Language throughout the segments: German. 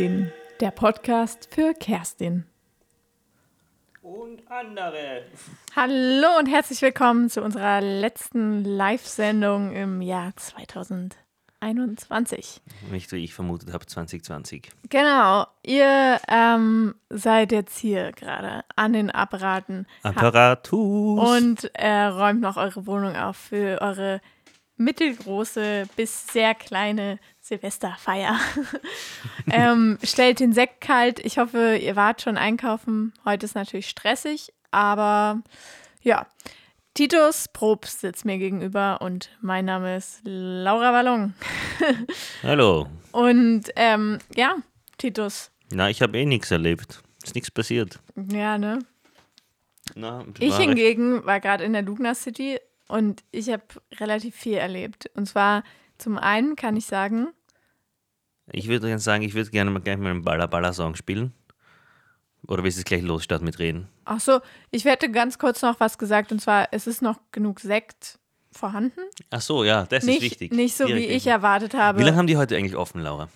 Kerstin, der Podcast für Kerstin. Und andere. Hallo und herzlich willkommen zu unserer letzten Live-Sendung im Jahr 2021. Nicht wie ich vermutet habe, 2020. Genau, ihr ähm, seid jetzt hier gerade an den Apparaten Apparatus. und äh, räumt noch eure Wohnung auf für eure mittelgroße bis sehr kleine Silvesterfeier. ähm, stellt den Sekt kalt. Ich hoffe, ihr wart schon einkaufen. Heute ist natürlich stressig, aber ja. Titus Probst sitzt mir gegenüber und mein Name ist Laura Ballon. Hallo. Und ähm, ja, Titus. Na, ich habe eh nichts erlebt. Ist nichts passiert. Ja, ne? Na, Ich war recht- hingegen war gerade in der Lugner City und ich habe relativ viel erlebt. Und zwar zum einen kann ich sagen, Ich würde gerne sagen, ich würde gerne mal gleich mal einen Baller-Baller-Song spielen. Oder willst du jetzt gleich losstarten mit Reden? ach so, ich hätte ganz kurz noch was gesagt und zwar, es ist noch genug Sekt vorhanden. Ach so, ja, das ist Nicht, wichtig. nicht so, wie Direkt ich reden. erwartet habe. Wie lange haben die heute eigentlich offen, Laura?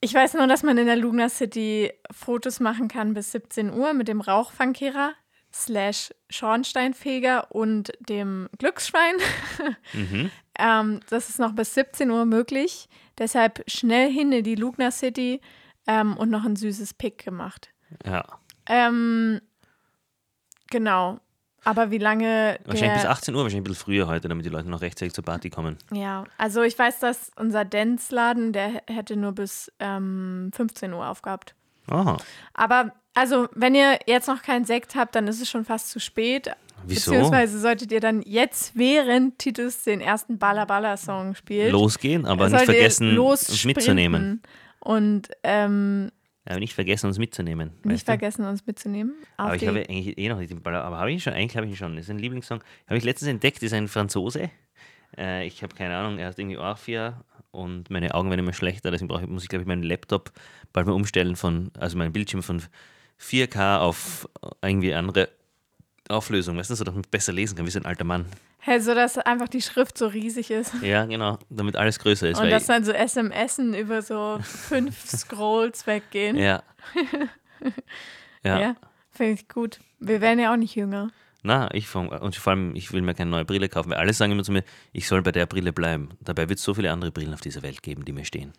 Ich weiß nur, dass man in der Lugner City Fotos machen kann bis 17 Uhr mit dem Rauchfangkehrer slash Schornsteinfeger und dem Glücksschwein. Mhm. ähm, das ist noch bis 17 Uhr möglich. Deshalb schnell hin in die Lugner City ähm, und noch ein süßes Pick gemacht. Ja. Ähm, genau. Aber wie lange Wahrscheinlich bis der, 18 Uhr, wahrscheinlich ein bisschen früher heute, damit die Leute noch rechtzeitig zur Party kommen. Ja, also ich weiß, dass unser Dance-Laden, der hätte nur bis ähm, 15 Uhr aufgehabt. Aha. Aber also, wenn ihr jetzt noch keinen Sekt habt, dann ist es schon fast zu spät. Wieso? Beziehungsweise solltet ihr dann jetzt, während Titus den ersten Baller Baller Song spielt, Losgehen, aber nicht vergessen, uns mitzunehmen. Und ähm, Aber nicht vergessen, uns mitzunehmen. nicht vergessen, uns mitzunehmen. Aber ich habe eigentlich eh noch nicht den Baller, aber habe ich ihn schon? Eigentlich habe ich ihn schon. Das ist ein Lieblingssong. Habe ich letztens entdeckt, ist ein Franzose. Äh, ich habe keine Ahnung, er hat irgendwie Orphia und meine Augen werden immer schlechter, deswegen brauche ich, muss ich, glaube ich, meinen Laptop bald mal umstellen von, also meinen Bildschirm von 4K auf irgendwie andere Auflösung, weißt du, so dass man besser lesen kann, wie so ein alter Mann. Hey, so dass einfach die Schrift so riesig ist. Ja, genau, damit alles größer ist. Und dass dann so SMSen über so fünf Scrolls weggehen. ja. ja. Ja, finde ich gut. Wir werden ja auch nicht jünger. Na, ich vom, und vor allem, ich will mir keine neue Brille kaufen, weil alle sagen immer zu mir, ich soll bei der Brille bleiben. Dabei wird es so viele andere Brillen auf dieser Welt geben, die mir stehen.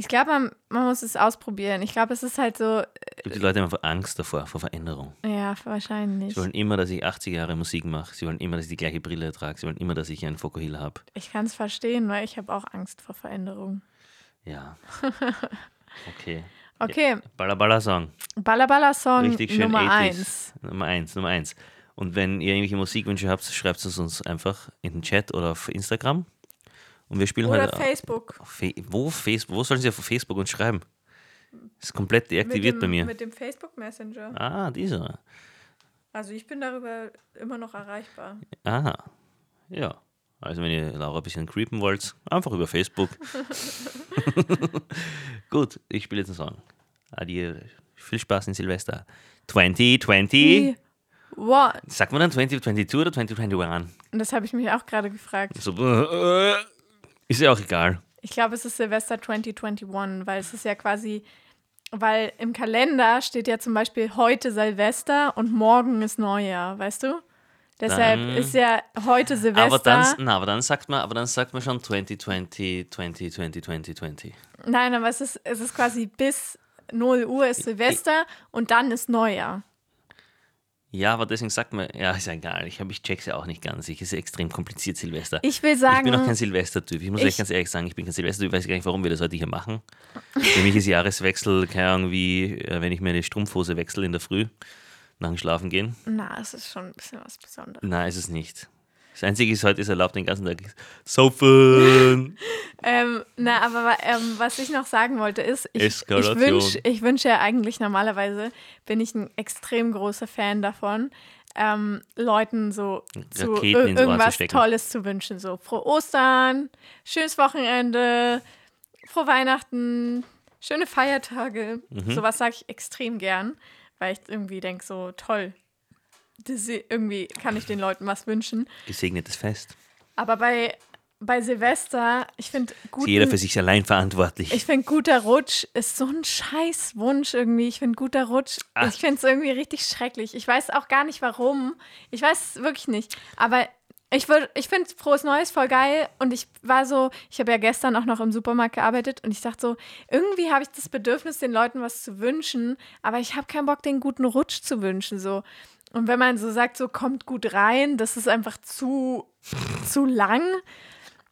Ich glaube, man, man muss es ausprobieren. Ich glaube, es ist halt so, Es gibt die Leute haben einfach Angst davor, vor Veränderung. ja, wahrscheinlich. Sie wollen immer, dass ich 80 Jahre Musik mache. Sie wollen immer, dass ich die gleiche Brille trage. Sie wollen immer, dass ich einen Fokuhila habe. Ich kann es verstehen, weil ich habe auch Angst vor Veränderung. Ja. Okay. Okay, Balla Balla Song. Baller Baller Song Richtig schön Nummer 80s. eins. Nummer eins, Nummer eins. Und wenn ihr irgendwelche Musikwünsche habt, schreibt es uns einfach in den Chat oder auf Instagram. Und wir spielen Oder heute. Facebook. Auf Fe wo, Facebook, wo sollen sie auf Facebook uns schreiben? Ist komplett deaktiviert dem, bei mir. Mit dem Facebook Messenger. Ah, dieser. Also ich bin darüber immer noch erreichbar. Aha. Ja. Also wenn ihr Laura ein bisschen creepen wollt, einfach über Facebook. Gut, ich spiele jetzt einen Song. Adieu. Viel Spaß in Silvester. 2020. Wow. Sagt man dann 2022 oder 2021? Und das habe ich mich auch gerade gefragt. So, äh, ist ja auch egal. Ich glaube, es ist Silvester 2021, weil es ist ja quasi, weil im Kalender steht ja zum Beispiel heute Silvester und morgen ist Neujahr, weißt du? Deshalb Dann- ist ja heute Silvester. Aber dann, na, aber dann sagt man, aber dann sagt man schon 2020, 2020, 2020. Nein, aber es ist, es ist quasi bis 0 Uhr ist Silvester und dann ist Neujahr. Ja, aber deswegen sagt man, ja, ist ja egal. Ich, hab, ich check's ja auch nicht ganz. Ich ist ja extrem kompliziert, Silvester. Ich will sagen, Ich bin auch kein Silvestertyp. Ich muss ich- echt ganz ehrlich sagen, ich bin kein Silvestertyp. Ich weiß gar nicht, warum wir das heute hier machen. Für mich ist Jahreswechsel, keine Ahnung, wie äh, wenn ich mir eine Strumpfhose wechsle in der Früh nach dem Schlafen gehen. na, es ist schon ein bisschen was Besonderes. Nein, ist es nicht. Das Einzige ist, heute ist erlaubt den ganzen Tag saufen. Ähm, na, aber ähm, was ich noch sagen wollte ist, ich, ich wünsche ich wünsch ja eigentlich normalerweise, bin ich ein extrem großer Fan davon, ähm, Leuten so zu zu irgendwas stecken. Tolles zu wünschen. So frohe Ostern, schönes Wochenende, frohe Weihnachten, schöne Feiertage. Mhm. Sowas sage ich extrem gern, weil ich irgendwie denke, so toll. Das, irgendwie kann ich den Leuten was wünschen. Gesegnetes Fest. Aber bei bei Silvester, ich finde jeder für sich allein verantwortlich. Ich finde, guter Rutsch ist so ein scheiß Wunsch irgendwie. Ich finde, guter Rutsch, Ah. ich finde es irgendwie richtig schrecklich. Ich weiß auch gar nicht, warum. Ich weiß es wirklich nicht. Aber ich, würd- ich finde Frohes Neues voll geil. Und ich war so, ich habe ja gestern auch noch im Supermarkt gearbeitet und ich dachte so, irgendwie habe ich das Bedürfnis, den Leuten was zu wünschen, aber ich habe keinen Bock, den guten Rutsch zu wünschen. So. Und wenn man so sagt, so kommt gut rein, das ist einfach zu, zu lang.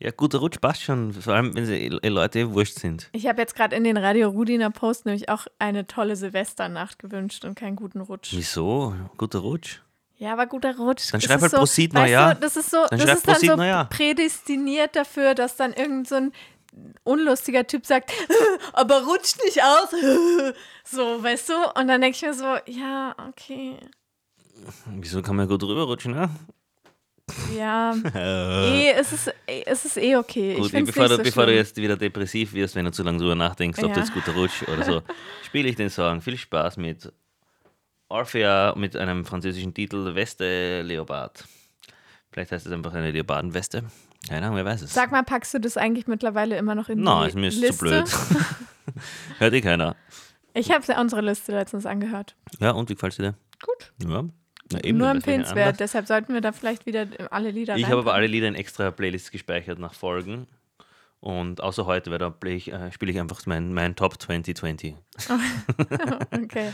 ja, guter Rutsch passt schon, vor allem wenn sie eh Leute wurscht sind. Ich habe jetzt gerade in den Radio Rudiner Post nämlich auch eine tolle Silvesternacht gewünscht und keinen guten Rutsch. Wieso? Guter Rutsch. Ja, aber guter Rutsch. Dann Das schreib halt so, Prosit Neujahr. Du, das ist so, Dann das ist dann so Neujahr. prädestiniert dafür, dass dann irgend so ein unlustiger Typ sagt, aber rutscht nicht aus. so, weißt du? Und dann denke ich mir so, ja, okay. Wieso kann man gut rüberrutschen, ne? Ja, eh, es ist, eh, es ist eh okay. ich Gut, finde bevor, du, so bevor du jetzt wieder depressiv wirst, wenn du zu lange drüber nachdenkst, ob Ja. das jetzt guter Rutsch oder so, spiele ich den Song. Viel Spaß mit Orphea mit einem französischen Titel Weste Leopard. Vielleicht heißt es einfach eine Leopardenweste. Keine Ahnung, wer weiß es. Sag mal, packst du das eigentlich mittlerweile immer noch in Nein, die ist mir ist Liste? zu blöd. Hört eh keiner. Ich habe unsere Liste letztens angehört. Ja, und wie gefällt dir? Gut. Ja. Na, eben, Nur empfehlenswert. Deshalb sollten wir da vielleicht wieder alle Lieder Ich habe aber alle Lieder in extra Playlists gespeichert nach Folgen. Und außer heute, weil da äh, spiele ich einfach mein, mein Top 2020. Okay.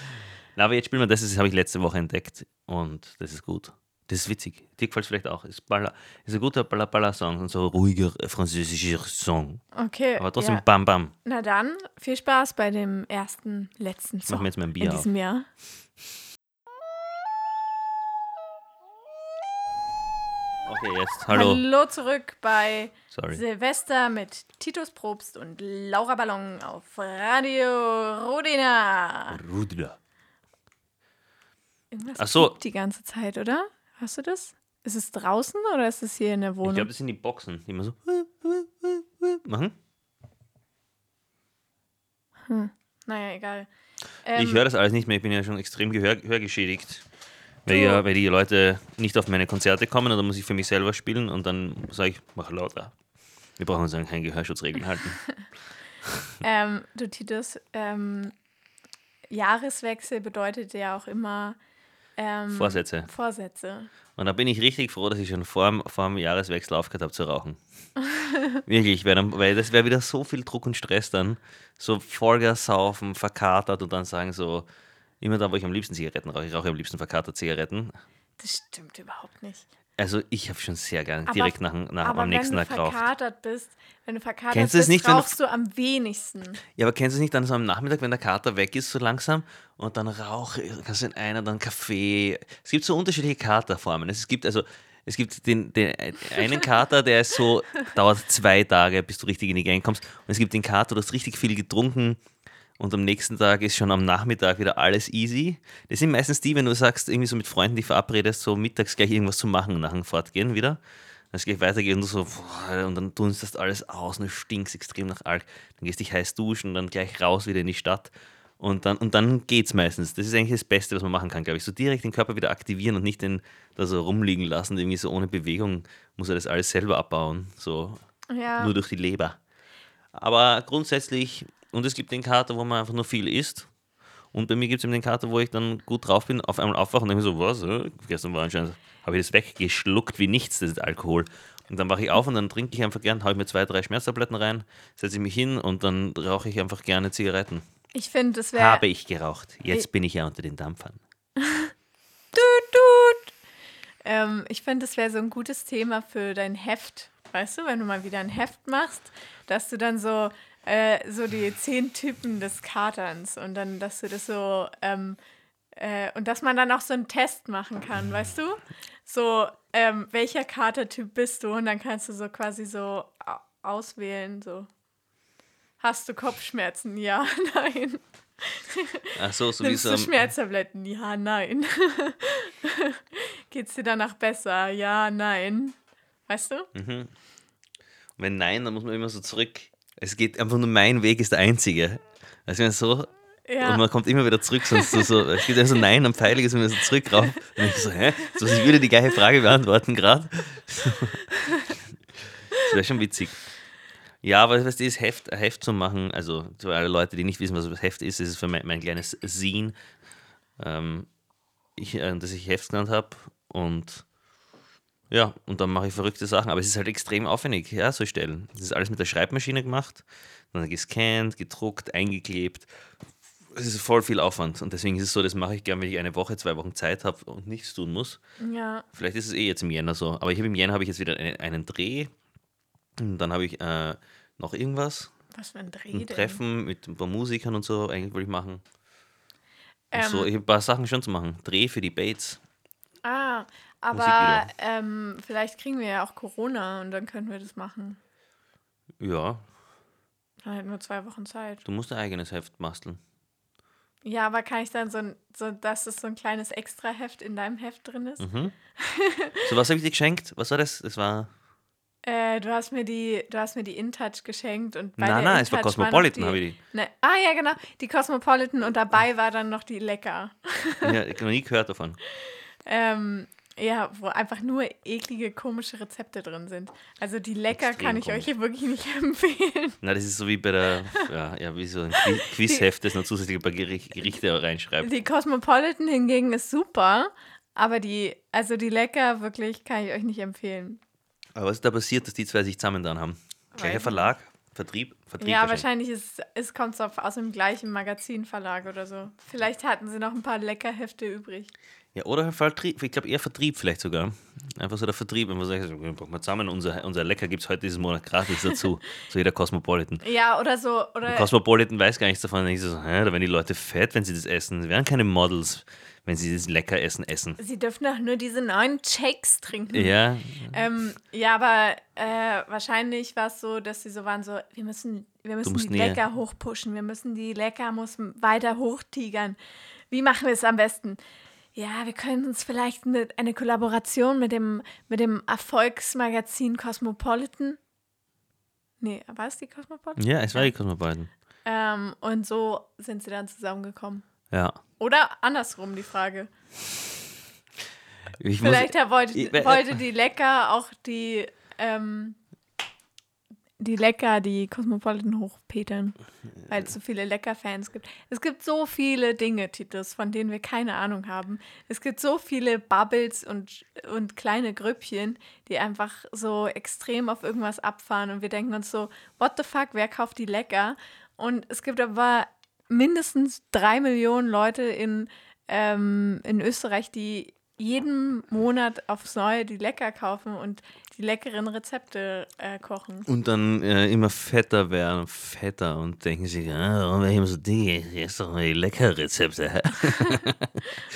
Na, aber jetzt spielen wir das, das habe ich letzte Woche entdeckt und das ist gut. Das ist witzig. Dir gefällt es vielleicht auch. Ist, Balla, ist ein guter Balla-Balla-Song und so ein ruhiger französischer Song. Okay. Aber trotzdem ja. Bam Bam. Na dann, viel Spaß bei dem ersten, letzten Mach Song mir jetzt mein in Bier auf. diesem Jahr. Okay, jetzt. Hallo. Hallo zurück bei Sorry. Silvester mit Titus Probst und Laura Ballon auf Radio Rodina. Rudler. Irgendwas Ach so. die ganze Zeit, oder? Hast du das? Ist es draußen oder ist es hier in der Ich Wohnung? glaube, das sind die Boxen, die immer so machen. naja, egal. ich Ähm, höre das alles nicht mehr. Ich bin ja schon extrem gehör hörgeschädigt. Weil, ja, weil die Leute nicht auf meine Konzerte kommen und dann muss ich für mich selber spielen und dann sage ich, mach lauter. Wir brauchen uns an keine Gehörschutzregeln halten. Ähm, du Titus, ähm, Jahreswechsel bedeutet ja auch immer ähm, Vorsätze. Vorsätze. Und da bin ich richtig froh, dass ich schon vor, dem- vor dem Jahreswechsel aufgehört habe zu rauchen. Wirklich, weil, dann, weil das wäre wieder so viel Druck und Stress dann. So Vollgas saufen, verkatert und dann sagen so, immer da, wo ich am liebsten Zigaretten rauche, ich rauche am liebsten verkatert Zigaretten. Das stimmt überhaupt nicht. Also ich habe schon sehr gern Aber- direkt nach, nach, Aber am nächsten wenn Tag du geraucht. verkatert bist, wenn du verkatert Kennst du bist, nicht, wenn du- rauchst du am wenigsten. Ja, aber kennst du es nicht dann so am Nachmittag, wenn der Kater weg ist, so langsam und dann rauche, kannst du in einer dann Kaffee. Es gibt so unterschiedliche Katerformen. Es gibt also, es gibt den, den einen Kater, der ist so, dauert zwei Tage, bis du richtig in die Gang kommst. Und es gibt den Kater, du hast richtig viel getrunken und am nächsten Tag ist schon am Nachmittag wieder alles easy. Das sind meistens die, wenn du sagst, irgendwie so mit Freunden, die verabredest, so mittags gleich irgendwas zu machen nach dem Fortgehen wieder. Dann ist gleich weitergehen und du so, boah, und dann tunst das alles aus und du stinkst extrem nach Alk. Dann gehst dich heiß duschen, dann gleich raus wieder in die Stadt. Und dann, und dann geht's meistens. Das ist eigentlich das Beste, was man machen kann, glaube ich. So direkt den Körper wieder aktivieren und nicht den da so rumliegen lassen. Irgendwie so ohne Bewegung muss er das alles selber abbauen. So Ja. nur durch die Leber. Aber grundsätzlich, und es gibt den Kater, wo man einfach nur viel isst. Und bei mir gibt es eben den Kater, wo ich dann gut drauf bin, auf einmal aufwache und denke mir so, was? äh, Gestern war anscheinend, habe ich das weggeschluckt wie nichts, das ist Alkohol. Und dann wache ich auf und dann trinke ich einfach gern, haue ich mir zwei, drei Schmerztabletten rein, setze ich mich hin und dann rauche ich einfach gerne Zigaretten. Ich finde, das wäre. Habe ich geraucht. Jetzt bin ich ja unter den Dampfern. Tut, tut. Ähm, ich finde, das wäre so ein gutes Thema für dein Heft. Weißt du, wenn du mal wieder ein Heft machst, dass du dann so, äh, so die zehn Typen des Katerns und dann, dass du das so, ähm, äh, und dass man dann auch so einen Test machen kann, weißt du? So, ähm, welcher Katertyp bist du? Und dann kannst du so quasi so au- auswählen, so. Hast du Kopfschmerzen? Ja, nein. Ach so, so wie Nimmst so du Schmerztabletten? Ja, nein. Geht's dir danach besser? Ja, nein. Weißt du? Und wenn nein, dann muss man immer so zurück. Es geht einfach nur mein Weg ist der einzige. Also wenn so, Ja. und man kommt immer wieder zurück, sonst so, so es gibt so Nein am Pfeil, ist immer so zurück rauf. Und ich so, hä? So, ich würde die gleiche Frage beantworten gerade. So, wäre schon witzig. Ja, aber was das Heft, ein Heft zu machen, also für alle Leute, die nicht wissen, was das Heft ist, ist es für mein, mein kleines Scene, ähm, ich, äh, das ich Heft genannt habe. Und ja, und dann mache ich verrückte Sachen. Aber es ist halt extrem aufwendig herzustellen. Das ist alles mit der Schreibmaschine gemacht, dann gescannt, gedruckt, eingeklebt. Es ist voll viel Aufwand. Und deswegen ist es so, das mache ich gerne, wenn ich eine Woche, zwei Wochen Zeit habe und nichts tun muss. Ja. Vielleicht ist es eh jetzt im Jänner so. Aber ich habe im Jänner habe ich jetzt wieder einen, einen Dreh. Und dann habe ich äh, noch irgendwas. Was für ein Dreh Ein denn? Treffen mit ein paar Musikern und so, eigentlich wollte ich machen. Ähm, so, ich habe ein paar Sachen schon zu machen. Dreh für die Bates. Ah, aber ähm, vielleicht kriegen wir ja auch Corona und dann können wir das machen. Ja, Dann halt nur zwei Wochen Zeit. du musst ein eigenes Heft basteln. Ja, aber kann ich dann so, ein, so dass es so ein kleines Extra-Heft in deinem Heft drin ist? Mhm. So, was habe ich dir geschenkt? Was war das? Das war. Äh, du hast mir die, du hast mir die InTouch geschenkt und bei Nein, nein, es war Cosmopolitan, die- habe ich Ne, ah ja, genau, die Cosmopolitan und dabei war dann noch die Lecker. die. Ja, ich habe noch nie gehört davon. Ähm, ja, wo einfach nur eklige, komische Rezepte drin sind. Also die Lecker Extrem kann ich euch hier wirklich nicht empfehlen. Na, das ist so wie bei der. Ja, ja wie so ein Qui- Quizheft, das noch zusätzlich ein paar Gericht- Gerichte reinschreibt. Die Cosmopolitan hingegen ist super, aber die, also die Lecker wirklich kann ich euch nicht empfehlen. Aber was ist da passiert, dass die zwei sich zusammen dann haben? Gleicher Verlag? Vertrieb? Vertrieb Ja, wahrscheinlich ist es kommt auf, aus dem gleichen Magazinverlag oder so. Vielleicht hatten sie noch ein paar Leckerhefte übrig. Ja, oder Vertrieb, ich glaube eher Vertrieb vielleicht sogar. Einfach so der Vertrieb, wenn man sagt, wir brauchen wir zusammen, unser, unser Lecker gibt es heute diesen Monat gratis dazu. so jeder Cosmopolitan. Ja, oder so, oder Cosmopolitan weiß gar nichts davon. Dann so, da werden die Leute fett, wenn sie das essen. Sie werden keine Models, wenn sie das lecker essen essen. sie dürfen doch nur diese neuen Shakes trinken. Ja, Ähm, ja, aber äh, wahrscheinlich war es so, dass sie so waren, so, wir müssen, wir müssen die näher. Lecker hochpushen, wir müssen die Lecker muss weiter hochtigern. Wie machen wir es am besten? Ja, wir können uns vielleicht eine Kollaboration mit dem, mit dem Erfolgsmagazin Cosmopolitan. Nee, war es die Cosmopolitan? ja, es war die Cosmopolitan. Ähm, und so sind sie dann zusammengekommen. Ja. Oder andersrum die Frage. Ich muss, Vielleicht er wollte, Ich- äh, wollte die Lecker auch die, ähm, die Lecker, die Cosmopolitan hochpetern, weil es so viele Lecker-Fans gibt. Es gibt so viele Dinge, Titus, von denen wir keine Ahnung haben. Es gibt so viele Bubbles und, und kleine Grüppchen, die einfach so extrem auf irgendwas abfahren und wir denken uns so, what the fuck, wer kauft die Lecker? Und es gibt aber mindestens drei Millionen Leute in, ähm, in Österreich, die jeden Monat aufs Neue die Lecker kaufen und die leckeren Rezepte äh, kochen. und dann äh, immer fetter werden, fetter und denken sich, ah, warum bin ich immer so dick? Ich esse doch mal die lecker Rezepte.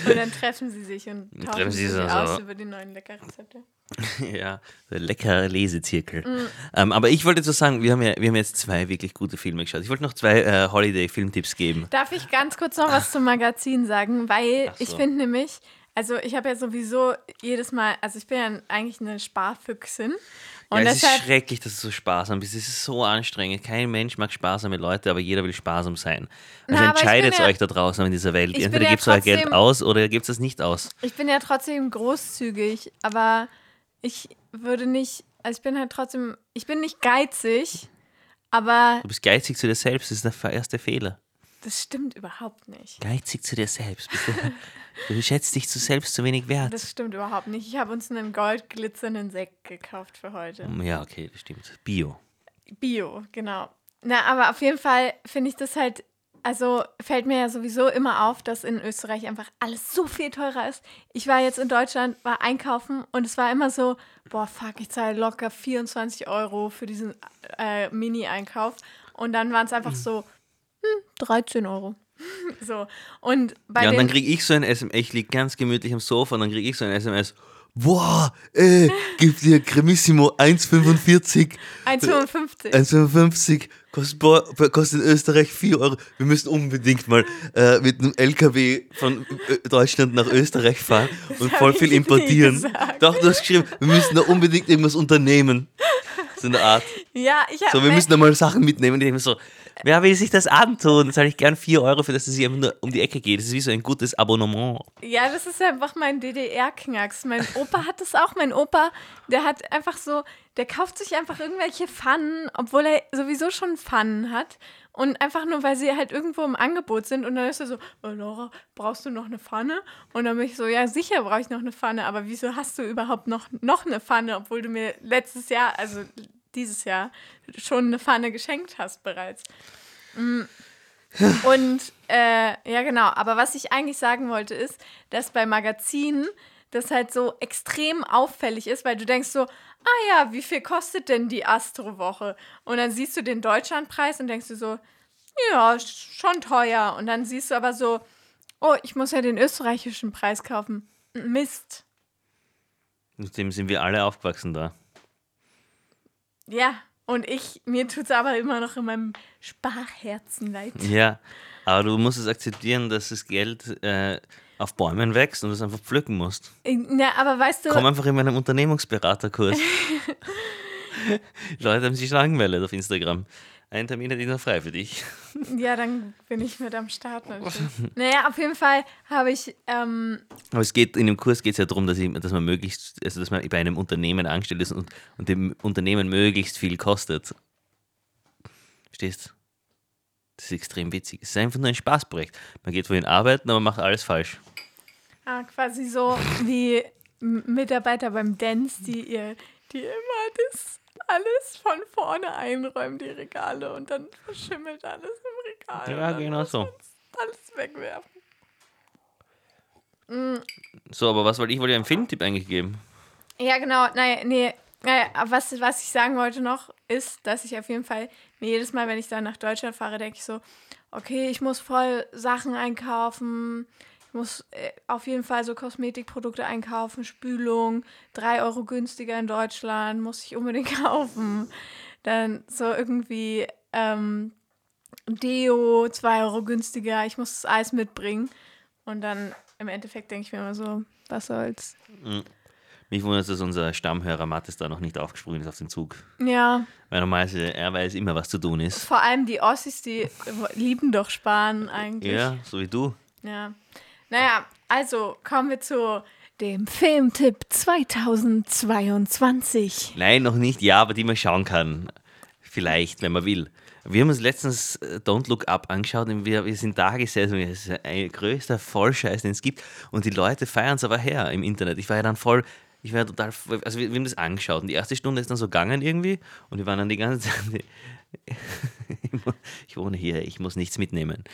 Und dann treffen sie sich und tauschen sich aus so. über die neuen Leckerrezepte. ja, der lecker Lesezirkel. Mm. Ähm, aber ich wollte so sagen, wir haben, ja, wir haben jetzt zwei wirklich gute Filme geschaut. Ich wollte noch zwei äh, Holiday-Filmtipps geben. Darf ich ganz kurz noch was zum Magazin sagen? Weil so. ich finde nämlich, also ich habe ja sowieso jedes Mal, also ich bin ja eigentlich eine Sparfüchsin. Und ja, es deshalb ist schrecklich, dass du so sparsam bist. Es ist so anstrengend. Kein Mensch mag sparsame Leute, aber jeder will sparsam sein. Also Na, entscheidet ja- euch da draußen in dieser Welt. Entweder ja gebt ihr euer Geld aus oder ihr gebt es nicht aus. Ich bin ja trotzdem großzügig, aber ich würde nicht, also ich bin halt trotzdem, ich bin nicht geizig, aber Du bist geizig zu dir selbst, das ist der erste Fehler. Das stimmt überhaupt nicht. Geizig zu dir selbst. Du, schätzt dich zu selbst zu wenig wert. Das stimmt überhaupt nicht. Ich habe uns einen goldglitzernden Sekt gekauft für heute. Ja, okay, das stimmt. Bio. Bio, genau. Na, aber auf jeden Fall finde ich das halt, also fällt mir ja sowieso immer auf, dass in Österreich einfach alles so viel teurer ist. Ich war jetzt in Deutschland, war einkaufen und es war immer so, boah, fuck, ich zahle locker 24 Euro für diesen äh, Mini-Einkauf. Und dann waren es einfach so, hm, 13 Euro. so. Und bei ja, und dann kriege ich so ein SMS, ich liege ganz gemütlich am Sofa und dann kriege ich so ein SMS. Boah, ey, gib dir Cremissimo 1,45, 1,55. 1,55, kostet, kostet in Österreich 4 Euro. Wir müssen unbedingt mal äh, mit einem LKW von äh, Deutschland nach Österreich fahren und voll viel importieren. Doch, du hast geschrieben, wir müssen da unbedingt irgendwas unternehmen. So eine Art. Ja, ich habe So, wir müssen da mal Sachen mitnehmen. Und ich denke mir so, wer will sich das antun? Dann zahle ich gern 4 Euro für das, dass es einfach nur um die Ecke geht. Das ist wie so ein gutes Abonnement. Ja, das ist einfach mein DDR-Knacks. Mein Opa hat das auch. Mein Opa, der hat einfach so, der kauft sich einfach irgendwelche Pfannen, obwohl er sowieso schon Pfannen hat. Und einfach nur, weil sie halt irgendwo im Angebot sind. Und dann ist er so, oh, Laura, brauchst du noch eine Pfanne? Und dann bin ich so, ja, sicher brauche ich noch eine Pfanne. Aber wieso hast du überhaupt noch, noch eine Pfanne, obwohl du mir letztes Jahr, also dieses Jahr, schon eine Pfanne geschenkt hast bereits? Mm. Und äh, ja, genau. Aber was ich eigentlich sagen wollte, ist, dass bei Magazinen das halt so extrem auffällig ist, weil du denkst so, ah ja, wie viel kostet denn die Astro-Woche? Und dann siehst du den Deutschlandpreis und denkst du so, ja, schon teuer. Und dann siehst du aber so, oh, ich muss ja den österreichischen Preis kaufen. Mist. Mit dem sind wir alle aufgewachsen da. Ja, und ich, mir tut es aber immer noch in meinem Sparherzen leid. Ja, aber du musst es akzeptieren, dass das Geld äh, auf Bäumen wächst und du es einfach pflücken musst. Ja, aber weißt du. Komm einfach in meinen Unternehmungsberaterkurs. Leute haben sich angemeldet auf Instagram. Einen Termin hätte ich noch frei für dich. Ja, dann bin ich mit am Start natürlich. naja, auf jeden Fall habe ich. Ähm Aber es geht in dem Kurs geht es ja darum, dass, ich, dass man möglichst, also dass man bei einem Unternehmen angestellt ist und, und dem Unternehmen möglichst viel kostet. Verstehst? Das ist extrem witzig. Es ist einfach nur ein Spaßprojekt. Man geht vorhin arbeiten, aber macht alles falsch. Ah, quasi so wie Mitarbeiter beim Dance, die ihr, die immer das alles von vorne einräumen, die Regale, und dann verschimmelt alles im Regal. Ja, genau so. Alles wegwerfen. Mhm. So, aber was wollte ich wollte einen Filmtipp eigentlich geben? Ja, genau. Naja, nee. Naja, was, was ich sagen wollte noch, ist, dass ich auf jeden Fall mir jedes Mal, wenn ich dann nach Deutschland fahre, denke ich so, okay, ich muss voll Sachen einkaufen, ich muss äh, auf jeden Fall so Kosmetikprodukte einkaufen, Spülung, drei Euro günstiger in Deutschland, muss ich unbedingt kaufen. Dann so irgendwie ähm, Deo, zwei Euro günstiger, ich muss das Eis mitbringen. Und dann im Endeffekt denke ich mir immer so, was soll's. Mhm. Mich wundert, es, dass unser Stammhörer Mattes da noch nicht aufgesprungen ist auf den Zug. Ja. Weil normalerweise er weiß immer, was zu tun ist. Vor allem die Ossis, die lieben doch sparen eigentlich. Ja, so wie du. Ja. Naja, also kommen wir zu dem Filmtipp 2022. Nein, noch nicht. Ja, aber die man schauen kann. Vielleicht, wenn man will. Wir haben uns letztens äh, Don't Look Up angeschaut und wir, wir sind da gesessen. Das ist ein größter Vollscheiß, den es gibt. Und die Leute feiern es aber her im Internet. Ich war ja dann voll, ich war total, also wir, wir haben das angeschaut und die erste Stunde ist dann so gegangen irgendwie und wir waren dann die ganze Zeit, ich wohne hier, ich muss nichts mitnehmen.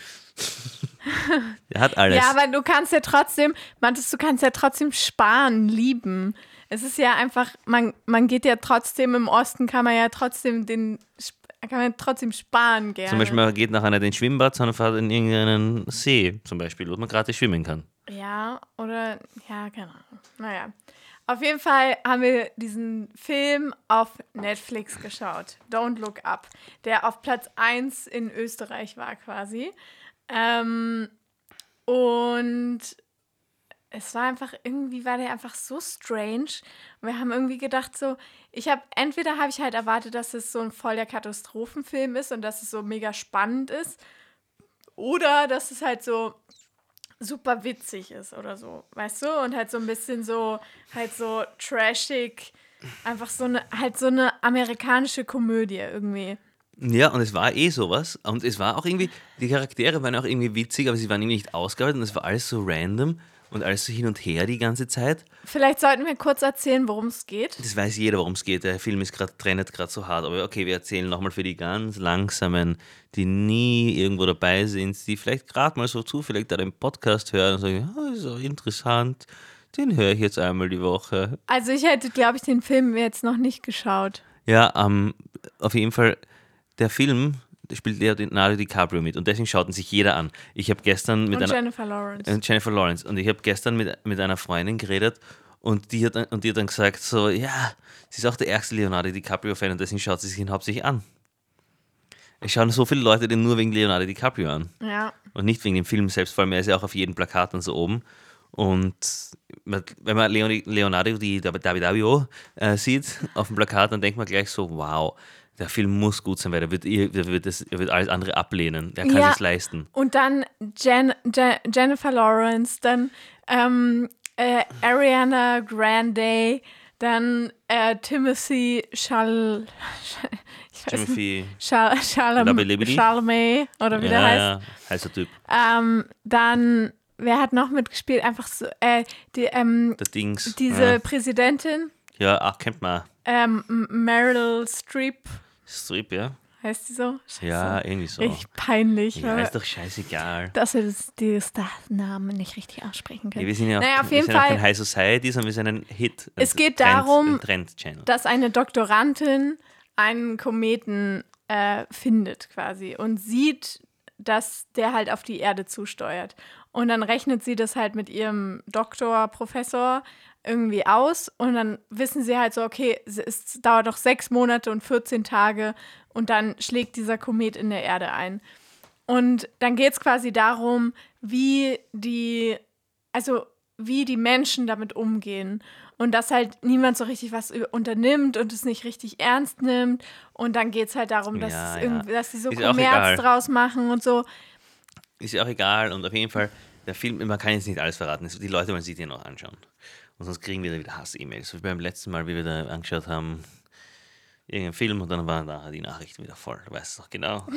er hat alles. Ja, aber du kannst ja trotzdem, Mathis, du kannst ja trotzdem sparen, lieben. Es ist ja einfach, man, man geht ja trotzdem im Osten, kann man ja trotzdem den, kann man trotzdem sparen gerne. Zum Beispiel, man geht nachher nicht in Schwimmbad, sondern fährt in irgendeinen See zum Beispiel, wo man gratis schwimmen kann. Ja, oder, ja, keine Ahnung. Naja. Auf jeden Fall haben wir diesen Film auf Netflix geschaut, Don't Look Up, der auf Platz 1 in Österreich war quasi. Ähm, und es war einfach, irgendwie war der einfach so strange. Und wir haben irgendwie gedacht, so, ich habe, entweder habe ich halt erwartet, dass es so ein voller Katastrophenfilm ist und dass es so mega spannend ist. Oder dass es halt so super witzig ist oder so, weißt du? Und halt so ein bisschen so, halt so trashig, einfach so eine, halt so eine amerikanische Komödie irgendwie. Ja, und es war eh sowas. Und es war auch irgendwie, die Charaktere waren auch irgendwie witzig, aber sie waren irgendwie nicht ausgearbeitet und es war alles so random und alles so hin und her die ganze Zeit. Vielleicht sollten wir kurz erzählen, worum es geht. Das weiß jeder, worum es geht. Der Film ist gerade trennt gerade so hart. Aber okay, wir erzählen nochmal für die ganz langsamen, die nie irgendwo dabei sind, die vielleicht gerade mal so zufällig da den Podcast hören und sagen, oh, ist auch interessant. Den höre ich jetzt einmal die Woche. Also ich hätte, glaube ich, den Film jetzt noch nicht geschaut. Ja, ähm, auf jeden Fall, der Film spielt Leonardo DiCaprio mit und deswegen schaut ihn sich jeder an. Ich habe gestern mit und einer Jennifer Lawrence. Und Jennifer Lawrence und ich habe gestern mit, mit einer Freundin geredet und die hat und die hat dann gesagt so ja, sie ist auch der erste Leonardo DiCaprio Fan und deswegen schaut sie sich ihn hauptsächlich an. Es schauen so viele Leute den nur wegen Leonardo DiCaprio an. Ja. Und nicht wegen dem Film selbst, vor allem er ist ja auch auf jedem Plakat und so oben. Und wenn man Leonardo die Davido äh, sieht auf dem Plakat, dann denkt man gleich so, wow, der Film muss gut sein, weil er wird, er wird, das, er wird alles andere ablehnen. Er kann ja, es leisten. Und dann Jen, Jen, Jennifer Lawrence, dann ähm, äh, Ariana Grande, Dann äh, Timothy weiß Timothy Chalamet? Chalamet oder wie der ja, heißt. ja, heißer Typ. Ähm, dann, wer hat noch mitgespielt? Einfach so, äh, die, ähm, Der Dings. diese Ja, Präsidentin, ja ach, kennt man. ähm, Meryl Streep, Strip, ja? heißt die so? Scheiße. Ja, irgendwie so. Richtig peinlich, Ja, ist doch scheißegal. dass wir das, die Starnamen nicht richtig aussprechen Ja, können. wir sind ja auch, Naja, auf wir jeden sind auch Fall- kein High Society, sondern wir sind ein Hit. Es ein geht Trend, darum, ein dass eine Doktorandin einen Kometen äh, findet quasi und sieht, dass der halt auf die Erde zusteuert. Und dann rechnet sie das halt mit ihrem Doktor, Professor irgendwie aus und dann wissen sie halt so, okay, es- dauert doch sechs Monate und 14 Tage und dann schlägt dieser Komet in der Erde ein. Und dann geht es quasi darum, wie die, also wie die Menschen damit umgehen. Und dass halt niemand so richtig was unternimmt und es nicht richtig ernst nimmt. Und dann geht es halt darum, dass, Ja, ja. dass sie so Ist. Kommerz draus machen und so. Ist ja auch egal und auf jeden Fall, der Film, man kann jetzt nicht alles verraten, die Leute wollen sich den noch anschauen. Und sonst kriegen wir da wieder Hass-E-Mails. So wie beim letzten Mal, wie wir da angeschaut haben, irgendeinen Film und dann waren nachher die Nachrichten wieder voll. Du weißt es noch genau.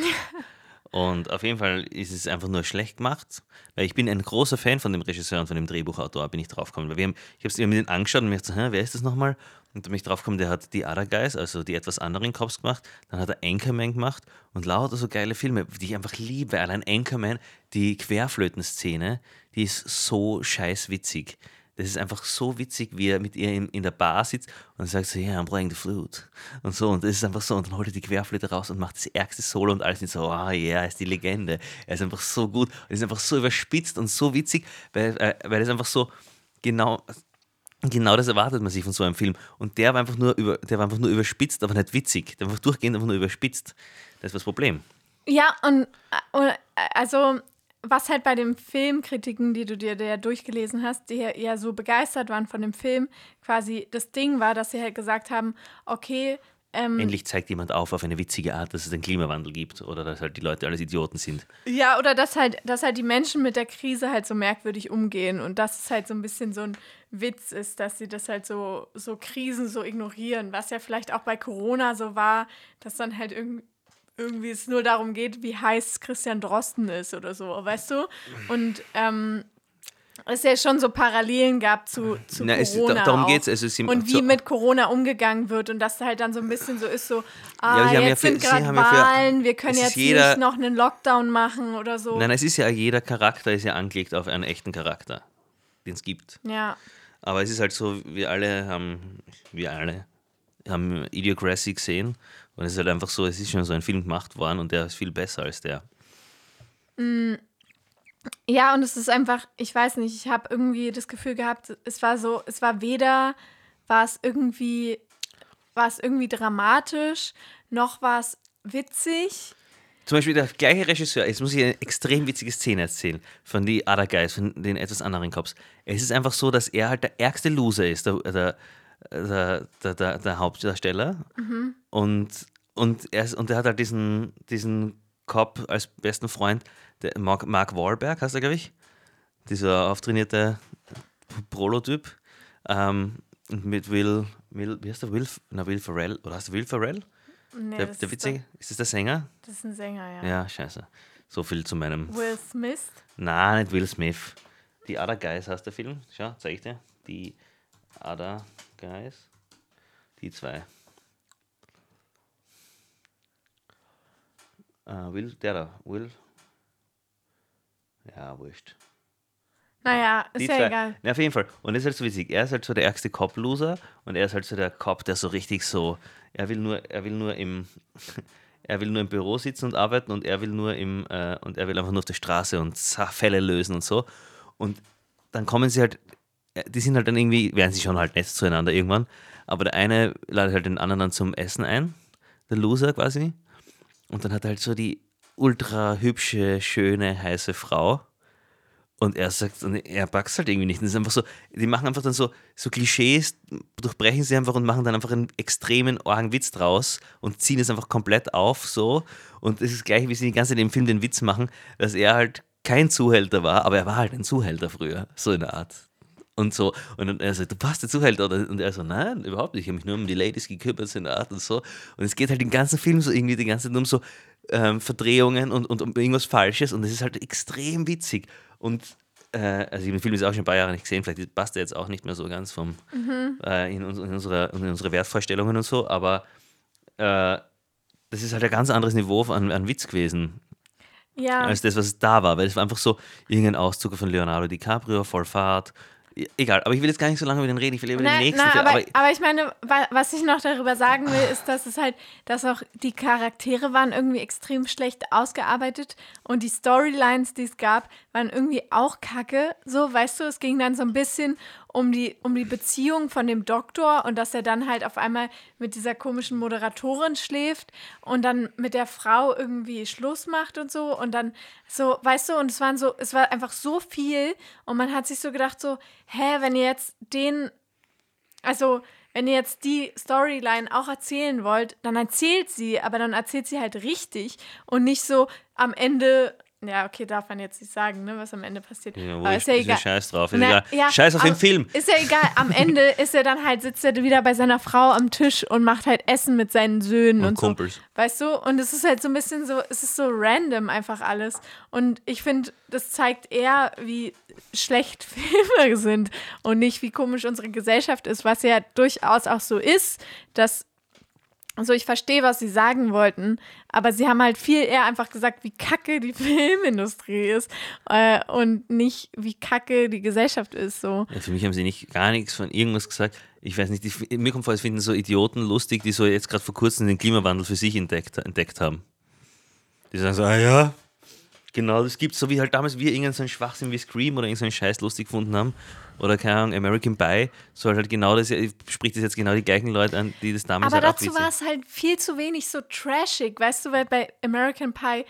Und auf jeden Fall ist es einfach nur schlecht gemacht, weil ich bin ein großer Fan von dem Regisseur und von dem Drehbuchautor, bin ich draufgekommen. Weil wir haben, ich habe es mir den angeschaut und mir gedacht, wer ist das nochmal? Und da bin ich draufgekommen, der hat die Other Guys, also die etwas anderen Cops gemacht, dann hat er Anchorman gemacht und lauter so geile Filme, die ich einfach liebe. Allein Anchorman, die Querflötenszene, die ist so scheiß witzig. Das ist einfach so witzig, wie er mit ihr in, in der Bar sitzt und sagt so, yeah, I'm playing the flute. Und so, und das ist einfach so, und dann holt er die Querflöte raus und macht das ärgste Solo und alles nicht so, ah, yeah, er ist die Legende. Er ist einfach so gut und ist einfach so überspitzt und so witzig, weil, äh, weil es einfach so genau, genau das erwartet man sich von so einem Film. Und der war einfach nur, über, der war einfach nur überspitzt, aber nicht witzig. Der war einfach durchgehend einfach nur überspitzt. Das ist das Problem. Ja, und, äh, äh, also was halt bei den Filmkritiken, die du dir der durchgelesen hast, die ja so begeistert waren von dem Film, quasi das Ding war, dass sie halt gesagt haben, okay, ähm, Endlich zeigt jemand auf auf eine witzige Art, dass es einen Klimawandel gibt oder dass halt die Leute alles Idioten sind. Ja, oder dass halt, dass halt die Menschen mit der Krise halt so merkwürdig umgehen und dass es halt so ein bisschen so ein Witz ist, dass sie das halt so, so Krisen so ignorieren, was ja vielleicht auch bei Corona so war, dass dann halt irgendwie irgendwie es nur darum geht, wie heiß Christian Drosten ist oder so, weißt du? Und ähm, es ja schon so Parallelen gab zu, zu Na, es- Corona. da- darum geht's, also sie- und wie mit Corona umgegangen wird und dass da halt dann so ein bisschen so ist, so, ah, ja jetzt für- sind gerade haben ja Wahlen, wir können es ist jetzt jeder- nicht noch einen Lockdown machen oder so. Nein, es ist ja, jeder Charakter ist ja angelegt auf einen echten Charakter, den es gibt. Ja. Aber es ist halt so, wir alle haben, wir alle haben Idiocracy gesehen und es ist halt einfach so, es ist schon so ein Film gemacht worden und der ist viel besser als der. Ja, und es ist einfach, ich weiß nicht, ich habe irgendwie das Gefühl gehabt, es war so, es war weder, war es irgendwie, war es irgendwie dramatisch, noch war es witzig. Zum Beispiel der gleiche Regisseur, jetzt muss ich eine extrem witzige Szene erzählen von die Other Guys, von den etwas anderen Cops. Es ist einfach so, dass er halt der ärgste Loser ist, der, der, der, der, der, Hauptdarsteller. Und, und, er ist, und er hat halt diesen, diesen Cop als besten Freund, der Mark, Mark Wahlberg heißt er, glaube ich. Dieser auftrainierte Prolotyp. Ähm, mit Will, Will, wie heißt der? Will, na, Will Ferrell, oder heißt der Will Ferrell? Nee, Der, das der ist Witzige? Ist das der Sänger? Das ist ein Sänger, ja. Ja, scheiße. So viel zu meinem. Will Smith. Nein, nicht Will Smith. Die Other Guys heißt der Film. Schau, zeig ich dir. Die Other Guys. Die zwei. Äh, Will, der da. Will. Ja, wurscht. Naja, ist Die ja zwei. egal. Na, auf jeden Fall. Und das ist halt so witzig. Er ist halt so der ärgste Cop-Loser und er ist halt so der Cop, der so richtig so, er will nur, er will nur im, er will nur im Büro sitzen und arbeiten und er will nur im, äh, und er will einfach nur auf der Straße und Fälle lösen und so. Und dann kommen sie halt, die sind halt dann irgendwie, werden sie schon halt nett zueinander irgendwann, aber der eine ladet halt den anderen dann zum Essen ein, der Loser quasi. Und dann hat er halt so die ultra hübsche, schöne, heiße Frau. Und er sagt, und er packt halt irgendwie nicht. Es ist einfach so, die machen einfach dann so, so Klischees, durchbrechen sie einfach und machen dann einfach einen extremen argen Witz draus und ziehen es einfach komplett auf so. Und es ist gleich, wie sie die ganze Zeit im Film den Witz machen, dass er halt kein Zuhälter war, aber er war halt ein Zuhälter früher, so in der Art. Und so. Und er so, du passt dazu halt, oder? Und er so, nein, überhaupt nicht. Ich habe mich nur um die Ladies gekümmert, so in der Art und so. Und es geht halt den ganzen Film so irgendwie die ganze Zeit um so ähm, Verdrehungen und, und um irgendwas Falsches. Und es ist halt extrem witzig. Und äh, also ich habe den Film jetzt auch schon ein paar Jahre nicht gesehen, vielleicht passt er jetzt auch nicht mehr so ganz vom, Mhm. äh, in, uns, in, unserer, in unsere Wertvorstellungen und so, aber äh, das ist halt ein ganz anderes Niveau an, an Witz gewesen, Ja. als das, was da war, weil es war einfach so irgendein Auszug von Leonardo DiCaprio, voll Fahrt. E- Egal, aber ich will jetzt gar nicht so lange über den reden, ich will über den Na, nächsten Film. aber, Aber, aber ich meine, wa- was ich noch darüber sagen will, ist, dass es halt, dass auch die Charaktere waren irgendwie extrem schlecht ausgearbeitet und die Storylines, die es gab, waren irgendwie auch kacke. So, weißt du, es ging dann so ein bisschen um die, um die Beziehung von dem Doktor und dass er dann halt auf einmal mit dieser komischen Moderatorin schläft und dann mit der Frau irgendwie Schluss macht und so und dann so, weißt du, und es waren so, es war einfach so viel und man hat sich so gedacht so, hä, wenn ihr jetzt den also, wenn ihr jetzt die Storyline auch erzählen wollt, dann erzählt sie, aber dann erzählt sie halt richtig und nicht so am Ende. Ja, okay, darf man jetzt nicht sagen, ne, was am Ende passiert. ja, aber ist ja egal. Scheiß drauf. Ist Na, egal. ja, Scheiß auf den Film. Ist ja egal. Am Ende ist er dann halt, sitzt er wieder bei seiner Frau am Tisch und macht halt Essen mit seinen Söhnen und, Und so. Kumpels. Weißt du? Und es ist halt so ein bisschen so, es ist so random einfach alles. Und ich finde, das zeigt eher, wie schlecht Filme sind und nicht, wie komisch unsere Gesellschaft ist, was ja durchaus auch so ist, dass also ich verstehe, was sie sagen wollten, aber sie haben halt viel eher einfach gesagt, wie kacke die Filmindustrie ist äh, und nicht, wie kacke die Gesellschaft ist. So. Ja, für mich haben sie nicht gar nichts von irgendwas gesagt. Ich weiß nicht, die, mir kommt vor, es finden so Idioten lustig, die so jetzt gerade vor kurzem den Klimawandel für sich entdeckt, entdeckt haben. Die sagen so, ah ja, genau, das gibt so wie halt damals wir irgendeinen Schwachsinn wie Scream oder irgendeinen Scheiß lustig gefunden haben. Oder keine Ahnung, American Pie, soll halt genau das, spricht das jetzt genau die gleichen Leute an, die das damals Aber halt dazu war es halt viel zu wenig so trashig, weißt du, weil bei American Pie,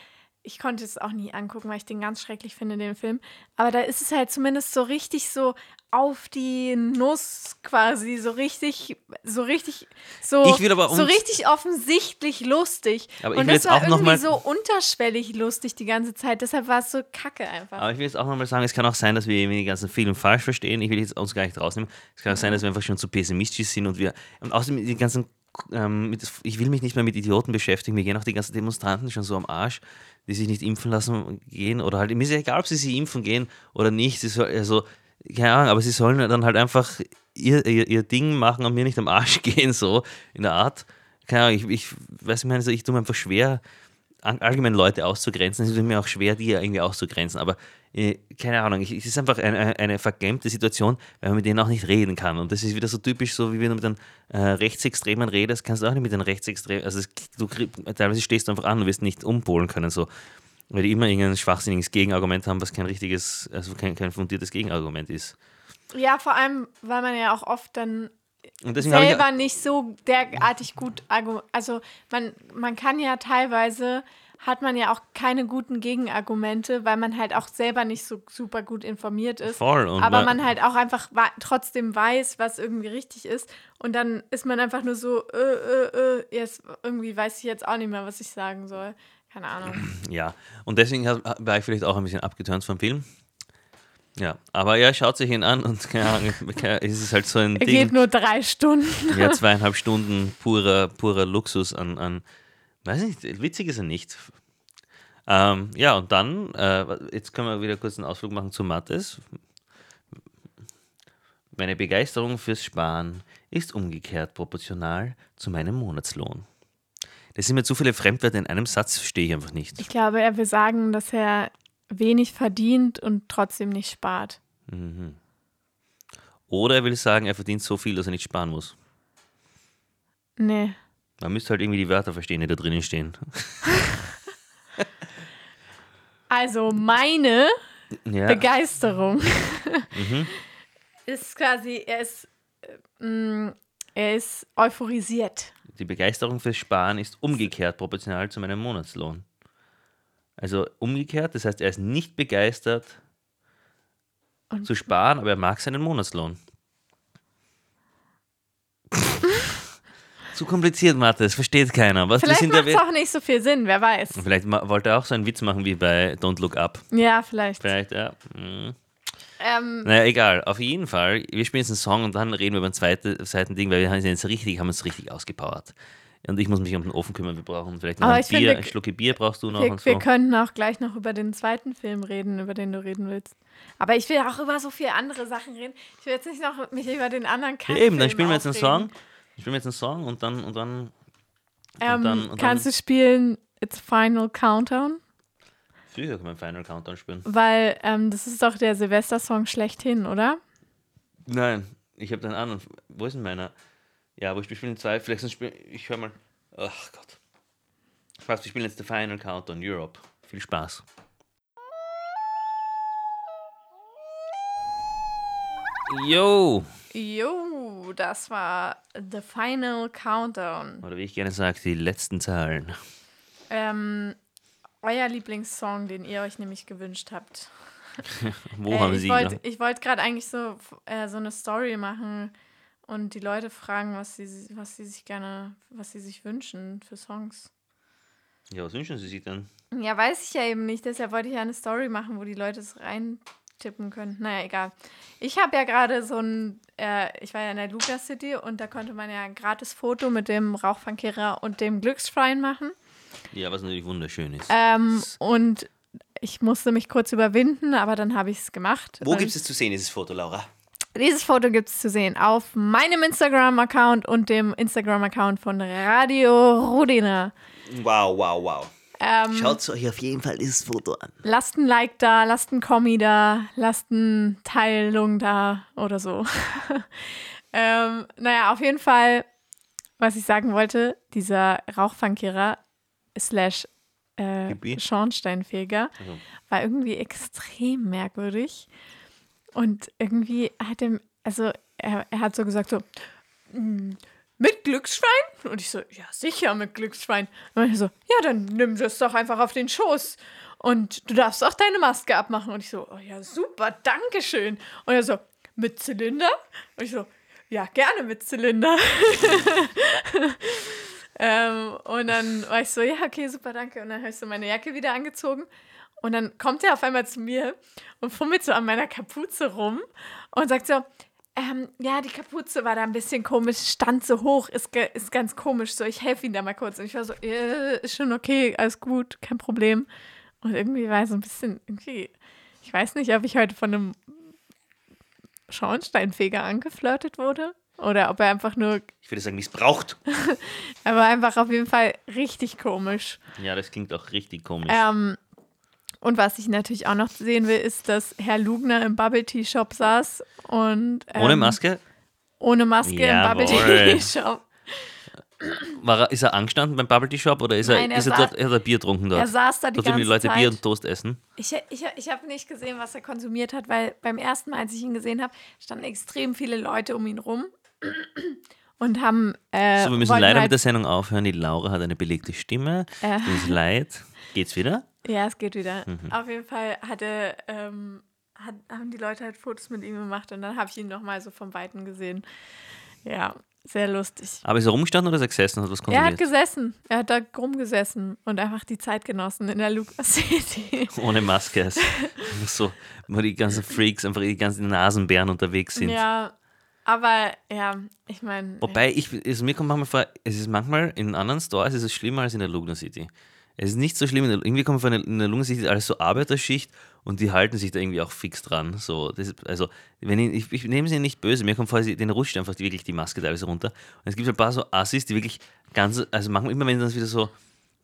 ich konnte es auch nie angucken, weil ich den ganz schrecklich finde, den Film, aber da ist es halt zumindest so richtig so auf die Nuss quasi, so richtig, so richtig, so, so richtig offensichtlich lustig. Aber ich Und will das jetzt war auch irgendwie mal- so unterschwellig lustig die ganze Zeit, deshalb war es so kacke einfach. Aber ich will jetzt auch nochmal sagen, es kann auch sein, dass wir den ganzen Film falsch verstehen. Ich will jetzt uns gar nicht rausnehmen. Es kann auch sein, dass wir einfach schon zu pessimistisch sind und wir. Und außerdem die ganzen. Ähm, ich will mich nicht mehr mit Idioten beschäftigen. Mir gehen auch die ganzen Demonstranten schon so am Arsch, die sich nicht impfen lassen gehen. Oder halt, mir ist ja egal, ob sie sich impfen gehen oder nicht. Sie soll, also, keine Ahnung, aber sie sollen dann halt einfach ihr, ihr, ihr Ding machen und mir nicht am Arsch gehen, so in der Art. Keine Ahnung, ich, ich weiß, ich meine, so, ich tue mir einfach schwer, allgemein Leute auszugrenzen. Es ist mir auch schwer, die irgendwie auszugrenzen. Aber äh, keine Ahnung, es ist einfach eine, eine vergämmte Situation, weil man mit denen auch nicht reden kann. Und das ist wieder so typisch, so wie wenn du mit einem äh, Rechtsextremen redest, kannst du auch nicht mit einem Rechtsextremen. Also es, du, teilweise stehst du einfach an und wirst nicht umpolen können. So. Weil die immer irgendein schwachsinniges Gegenargument haben, was kein richtiges, also kein, kein fundiertes Gegenargument ist. Ja, vor allem, weil man ja auch oft dann Selber nicht so derartig gut argu- also man, man kann ja teilweise hat man ja auch keine guten Gegenargumente, weil man halt auch selber nicht so super gut informiert ist. Voll, und aber man- halt auch einfach trotzdem weiß, was irgendwie richtig ist. Und dann ist man einfach nur so, äh, äh, äh, jetzt irgendwie weiß ich jetzt auch nicht mehr, was ich sagen soll. Keine Ahnung. Ja, und deswegen war ich vielleicht auch ein bisschen abgeturnt vom Film. Ja, aber ja, schaut sich ihn an und keine Ahnung, es ist halt so ein Er geht Ding. nur drei Stunden. Ja, zweieinhalb Stunden purer, purer Luxus an, an, weiß nicht, witzig ist er nicht. Ähm, ja, und dann, äh, jetzt können wir wieder kurz einen Ausflug machen zu Mattes. Meine Begeisterung fürs Sparen ist umgekehrt proportional zu meinem Monatslohn. Das sind mir zu viele Fremdwörter in einem Satz, verstehe ich einfach nicht. Ich glaube, er will sagen, dass er wenig verdient und trotzdem nicht spart. Oder er will sagen, er verdient so viel, dass er nicht sparen muss. Nee. Man müsste halt irgendwie die Wörter verstehen, die da drinnen stehen. Also meine Ja, Begeisterung ist quasi, er ist, mh, er ist euphorisiert. die Begeisterung fürs Sparen ist umgekehrt proportional zu meinem Monatslohn. Also umgekehrt, das heißt, er ist nicht begeistert Und- zu sparen, aber er mag seinen Monatslohn. Zu kompliziert, Mathe, das versteht keiner. Was, Vielleicht macht es auch nicht so viel Sinn, wer weiß. Vielleicht wollte er auch so einen Witz machen wie bei Don't Look Up. Ja, vielleicht. Vielleicht, ja. mm. Ähm, Naja, egal. Auf jeden Fall. Wir spielen jetzt einen Song und dann reden wir über ein zweites zweiten Ding, weil wir haben es jetzt richtig, haben uns richtig ausgepowert. Und ich muss mich um den Ofen kümmern. Wir brauchen vielleicht noch Aber ein ich finde, Bier, wir- ein Schlucke Bier brauchst du noch wir, und so. wir könnten auch gleich noch über den zweiten Film reden, über den du reden willst. Aber ich will auch über so viele andere Sachen reden. Ich will jetzt nicht noch mich über den anderen Ja, Kack eben, dann spielen wir jetzt einen Song. spielen wir jetzt einen Song und dann, und dann Ähm, dann- und kannst dann- du spielen It's Final Countdown? früher kann man Final Countdown spielen. Weil ähm, das ist doch der Silvester-Song schlechthin, oder? Nein, ich habe den anderen. Wo ist denn meiner? Ja, aber ich spiele zwei. Vielleicht sonst spiel, ich höre mal. Ach Gott. Spaß, wir spielen jetzt The Final Countdown Europe. Viel Spaß. Yo! Jo, das war The Final Countdown. Oder wie ich gerne sage, die letzten Zahlen. Ähm, euer Lieblingssong, den ihr euch nämlich gewünscht habt. Wo Äh, haben Sie wollte ihn? ich wollt gerade eigentlich so, äh, so eine Story machen und die Leute fragen, was sie, was sie sich gerne, was sie sich wünschen für Songs. Ja, was wünschen Sie sich denn? Ja, weiß ich ja eben nicht. Deshalb wollte ich ja eine Story machen, wo die Leute es reintippen können. Naja, egal. Ich habe ja gerade so ein, äh, ich war ja in der Luca City und da konnte man ja ein gratis Foto mit dem Rauchfangkehrer und dem Glücksschwein machen. Ja, was natürlich wunderschön ist. Ähm, und ich musste mich kurz überwinden, aber dann habe ich es gemacht. Wo gibt es zu sehen, dieses Foto, Laura? Dieses Foto gibt es zu sehen auf meinem Instagram-Account und dem Instagram-Account von Radio Rudina. Wow, wow, wow. Ähm, Schaut euch auf jeden Fall dieses Foto an. lasst ein Like da, lasst ein Kommi da, lasst eine Teilung da oder so. ähm, naja, auf jeden Fall, was ich sagen wollte, dieser Rauchfangkehrer slash äh? Schornsteinfeger Also, war irgendwie extrem merkwürdig. Und irgendwie hat er, also er, er hat so gesagt, so, "Mm, mit Glücksschwein? Und ich so, ja, sicher mit Glücksschwein. Und er so, ja, dann nimm das doch einfach auf den Schoß. Und du darfst auch deine Maske abmachen. Und ich so, oh ja, super, danke schön. Und er so, mit Zylinder? Und ich so, ja, gerne mit Zylinder. ähm, und dann war ich so, ja, okay, super, danke. Und dann habe ich so meine Jacke wieder angezogen. Und dann kommt er auf einmal zu mir und fummelt so an meiner Kapuze rum und sagt so, ähm, ja, die Kapuze war da ein bisschen komisch, stand so hoch, ist, ist ganz komisch, so, ich helfe ihm da mal kurz. Und ich war so, äh, ist schon okay, alles gut, kein Problem. Und irgendwie war er so ein bisschen, irgendwie, ich weiß nicht, ob ich heute von einem Schornsteinfeger angeflirtet wurde oder ob er einfach nur, ich würde sagen, missbraucht. er war einfach auf jeden Fall richtig komisch. Ja, das klingt auch richtig komisch. Ähm, und was ich natürlich auch noch sehen will, ist, dass Herr Lugner im Bubble Tea Shop saß und ähm, Ohne Maske? ohne Maske Jawohl. im Bubble Tea Shop. War er, ist er angestanden beim Bubble Tea Shop oder ist er, Nein, er ist er dort, hat er Bier getrunken dort? Er saß da die dort ganze die Leute Zeit. Bier und Toast essen. Ich, ich, ich habe nicht gesehen, was er konsumiert hat, weil beim ersten Mal, als ich ihn gesehen habe, standen extrem viele Leute um ihn rum und haben. Äh, So, wir müssen leider halt, mit der Sendung aufhören. Die Laura hat eine belegte Stimme. Äh. Tut uns leid. Geht's wieder? Ja, es geht wieder. Mhm. Auf jeden Fall hatte, ähm, hat, haben die Leute halt Fotos mit ihm gemacht und dann habe ich ihn nochmal so vom Weiten gesehen. Ja, sehr lustig. Aber ist er rumgestanden oder ist er gesessen hat was Er hat gesessen. Er hat da rumgesessen und einfach die Zeit genossen in der Lucas City. Ohne Maske. Also, so, wo die ganzen Freaks, einfach die ganzen Nasenbären unterwegs sind. Ja, aber ja, ich meine. Wobei, ich, also mir kommt manchmal vor, es ist manchmal in anderen Stores ist es schlimmer als in der Lugner City. Es ist nicht so schlimm, irgendwie kommt vor, in der ist alles so Arbeiterschicht und die halten sich da irgendwie auch fix dran. So, das also, wenn ich, ich, ich nehme sie nicht böse, mir kommt vor, denen rutscht einfach wirklich die Maske teilweise runter. Und es gibt ein paar so Assis, die wirklich ganz, also manchmal immer, wenn das wieder so ein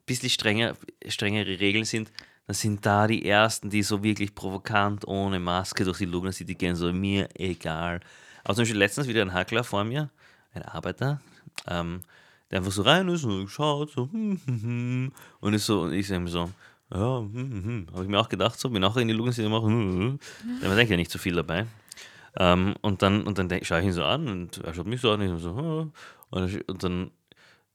bisschen strenger, strengere Regeln sind, dann sind da die Ersten, die so wirklich provokant ohne Maske durch die City gehen, so mir egal. Aber zum Beispiel letztens wieder ein Hackler vor mir, ein Arbeiter, ähm, der einfach so rein ist und schaut so, hm, hm, hm, und ist so, und ich sage mir so, ja, hm, hm, hm. habe ich mir auch gedacht, so, bin auch in die City gemacht, hm, hm, denkt ja nicht so viel dabei. Ähm, und dann, und dann schaue ich ihn so an und er schaut mich so an und ich so, hm. und, und dann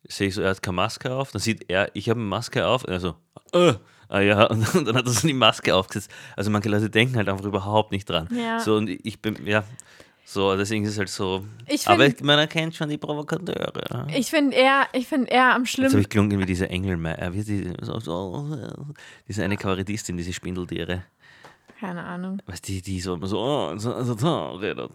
sehe ich so, er hat keine Maske auf. Dann sieht er, ich habe eine Maske auf. Und er so, äh, ah ja, und, und dann hat er so die Maske aufgesetzt. Also manche Leute denken halt einfach überhaupt nicht dran. Ja. So, und ich bin, ja, so, deswegen ist es halt so. Ich aber find- man erkennt schon die Provokateure. Ich finde eher, ich finde eher am Jetzt habe schlimmsten. ich gelungen wie diese Engelmeier, wie die, so, so, diese eine Kabarettistin, diese Spindeltiere. keine Ahnung. Was die, die so immer so, so, so, so redet.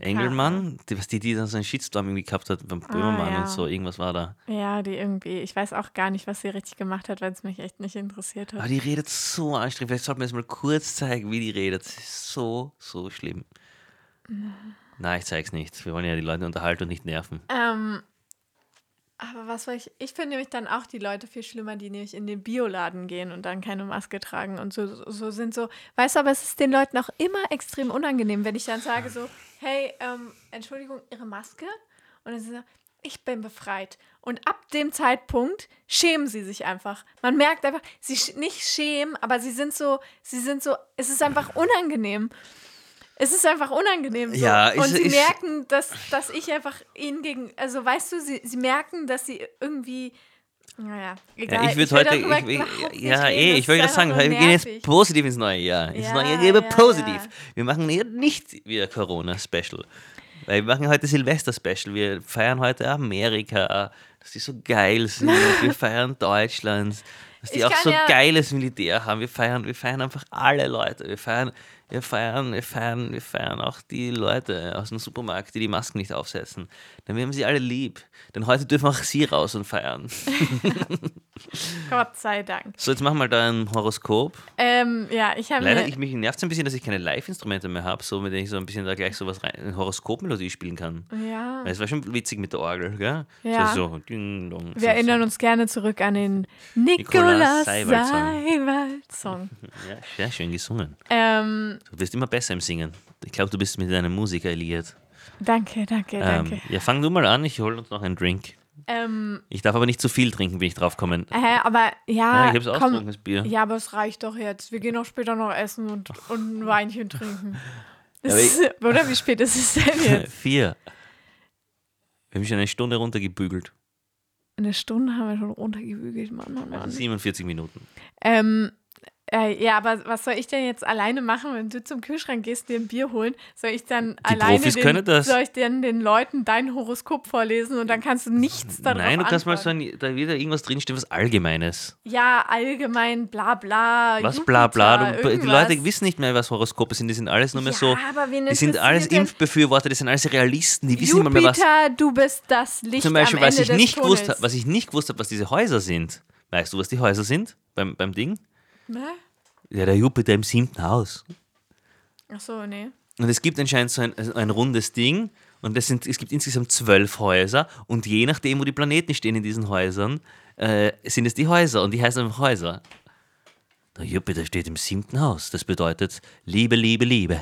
Engelmann, die, was die, die dann so einen Shitstorm irgendwie gehabt hat beim Böhmermann Ah, ja. und so, irgendwas war da. Ja, die irgendwie, ich weiß auch gar nicht, was sie richtig gemacht hat, weil es mich echt nicht interessiert Aber hat. die redet so anstrengend. Vielleicht sollten wir jetzt mal kurz zeigen, wie die redet. Das ist so, so schlimm. Nein, ich zeig's nicht. Wir wollen ja die Leute unterhalten und nicht nerven. Ähm, aber was soll ich, ich finde nämlich dann auch die Leute viel schlimmer, die nämlich in den Bioladen gehen und dann keine Maske tragen und so, so sind so, weißt du, aber es ist den Leuten auch immer extrem unangenehm, wenn ich dann sage so, hey, ähm, Entschuldigung, Ihre Maske? Und dann sind sie so, ich bin befreit. Und ab dem Zeitpunkt schämen sie sich einfach. Man merkt einfach, sie sch nicht schämen, aber sie sind so, sie sind so, es ist einfach unangenehm. Es ist einfach unangenehm. So. Ja, und ist- sie ist- merken, dass, dass ich einfach ihnen gegen, also weißt du, sie, sie merken, dass sie irgendwie, naja, egal. Ja, ich würde heute, ich, ich, ja, reden, eh, ich wollte gerade sagen, wir gehen jetzt positiv ins neue Jahr. Ins Ja, neue Jahr ja, positiv. ja. Wir machen hier nicht wieder Corona-Special. Weil wir machen heute Silvester-Special. Wir feiern heute Amerika, dass die so geil sind. wir feiern Deutschland, dass die Ich auch so geiles Militär haben. Wir feiern, wir feiern einfach alle Leute. Wir feiern, wir feiern, wir feiern, wir feiern auch die Leute aus dem Supermarkt, die die Masken nicht aufsetzen. Dann haben wir sie alle lieb. Denn heute dürfen auch sie raus und feiern. Gott sei Dank. So, jetzt machen wir da ein Horoskop. Ähm, ja, ich habe Leider, ich, mich nervt es ein bisschen, dass ich keine Live-Instrumente mehr habe, so mit denen ich so ein bisschen da gleich so was rein, eine Horoskopmelodie spielen kann. ja, Weil es war schon witzig mit der Orgel, gell? Ja. So, so, ding, dong, so, wir erinnern uns gerne zurück an den Nikolaus Seiwald-Song. So. Ja, sehr schön gesungen. ähm, Du wirst immer besser im Singen. Ich glaube, du bist mit deinem Musiker liiert. danke, danke, danke. Ähm, ja, fang du mal an, ich hole uns noch einen Drink. Ähm, Ich darf aber nicht zu viel trinken, bin ich drauf kommen. hä, aber ja, Ja, ich habe es komm, das Bier. Ja, aber es reicht doch jetzt. Wir gehen auch später noch essen und, und ein Weinchen trinken. Ja, ist, oder wie spät ist es denn jetzt? Vier. Wir haben schon eine Stunde runtergebügelt. Eine Stunde haben wir schon runtergebügelt, Mann, Mann, Mann. Also 47 Minuten. Ähm, äh, ja, aber was soll ich denn jetzt alleine machen, wenn du zum Kühlschrank gehst, dir ein Bier holen? Soll ich dann alleine Profis den, das. soll ich dann den Leuten dein Horoskop vorlesen und dann kannst du nichts darauf Nein, du kannst mal sagen, da wieder irgendwas drinstehen, was Allgemeines. Ja, allgemein, bla bla. Was Jupiter, bla bla. Du, die. Leute wissen nicht mehr, was Horoskope sind. Die sind alles nur mehr ja, so. aber wen Die sind alles denn- Impfbefürworter, die sind alles Realisten, die wissen nicht mal mehr, was. Jupiter, du bist das Licht Zum Beispiel, am was Ende ich, des nicht gewusst, Tunnels. hab- was ich nicht gewusst habe, was diese Häuser sind. Weißt du, was die Häuser sind beim, beim Ding? Ne? Ja, der Jupiter im siebten Haus. Ach so, nee. Und es gibt anscheinend so ein, also ein rundes Ding und das sind, es gibt insgesamt zwölf Häuser und je nachdem, wo die Planeten stehen in diesen Häusern, äh, sind es die Häuser und die heißen einfach Häuser. Der Jupiter steht im siebten Haus. Das bedeutet Liebe, Liebe, Liebe.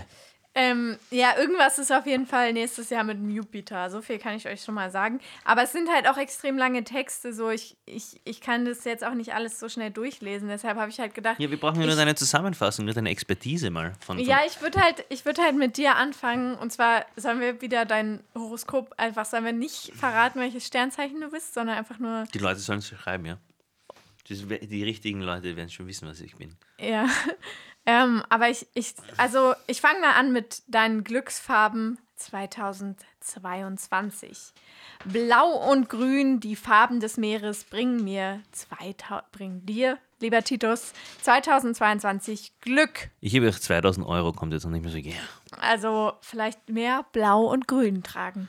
Ähm, ja, irgendwas ist auf jeden Fall nächstes Jahr mit dem Jupiter. So viel kann ich euch schon mal sagen. Aber es sind halt auch extrem lange Texte. So, ich, ich, ich kann das jetzt auch nicht alles so schnell durchlesen. Deshalb habe ich halt gedacht, Ja, wir brauchen ja nur Ich- deine Zusammenfassung, nur deine Expertise mal. Von, von ja, ich würde halt, ich würde halt mit dir anfangen. Und zwar sollen wir wieder dein Horoskop einfach, sollen wir nicht verraten, welches Sternzeichen du bist, sondern einfach nur, die Leute sollen es schreiben, ja. Die, die richtigen Leute werden schon wissen, was ich bin. ja. Ähm, aber ich, ich, also ich fange mal an mit deinen Glücksfarben 2022. Blau und Grün, die Farben des Meeres, bringen mir 2000, bringen dir, lieber Titus, 2022 Glück. Ich gebe euch 2000 Euro, kommt jetzt noch nicht mehr so gerne. Also vielleicht mehr Blau und Grün tragen.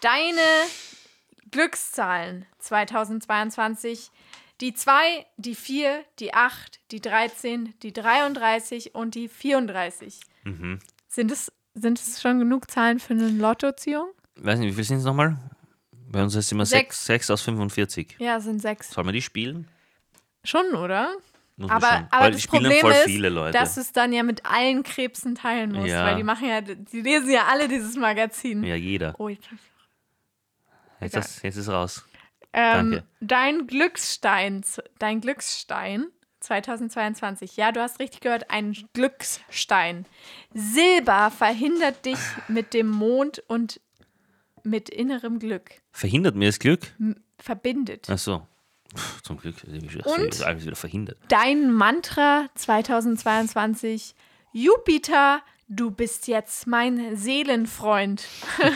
Deine Glückszahlen 2022. Die 2, die 4, die 8, die 13, die 33 und die 34. Mhm. Sind es, sind es schon genug Zahlen für eine Lottoziehung? Weiß nicht, wie viel sind es nochmal? Bei uns ist es immer Sechs. 6 aus 45. Ja, es sind sechs. Sollen wir die spielen? Schon, oder? Muss Aber, schon. aber Weil das die spielen Problem ist, viele Leute. dass du es dann ja mit allen Krebsen teilen musst, Ja. weil die machen ja, die lesen ja alle dieses Magazin. ja, jeder. Oh, jetzt Jetzt, ist, jetzt ist raus. Ähm, Danke. dein Glücksstein, dein Glücksstein 2022. Ja, du hast richtig gehört, ein Glücksstein. Silber verhindert dich mit dem Mond und mit innerem Glück. Verhindert mir das Glück? M verbindet. Ach so. Puh, zum Glück. ist alles wieder verhindert. Dein Mantra 2022. Jupiter, du bist jetzt mein Seelenfreund.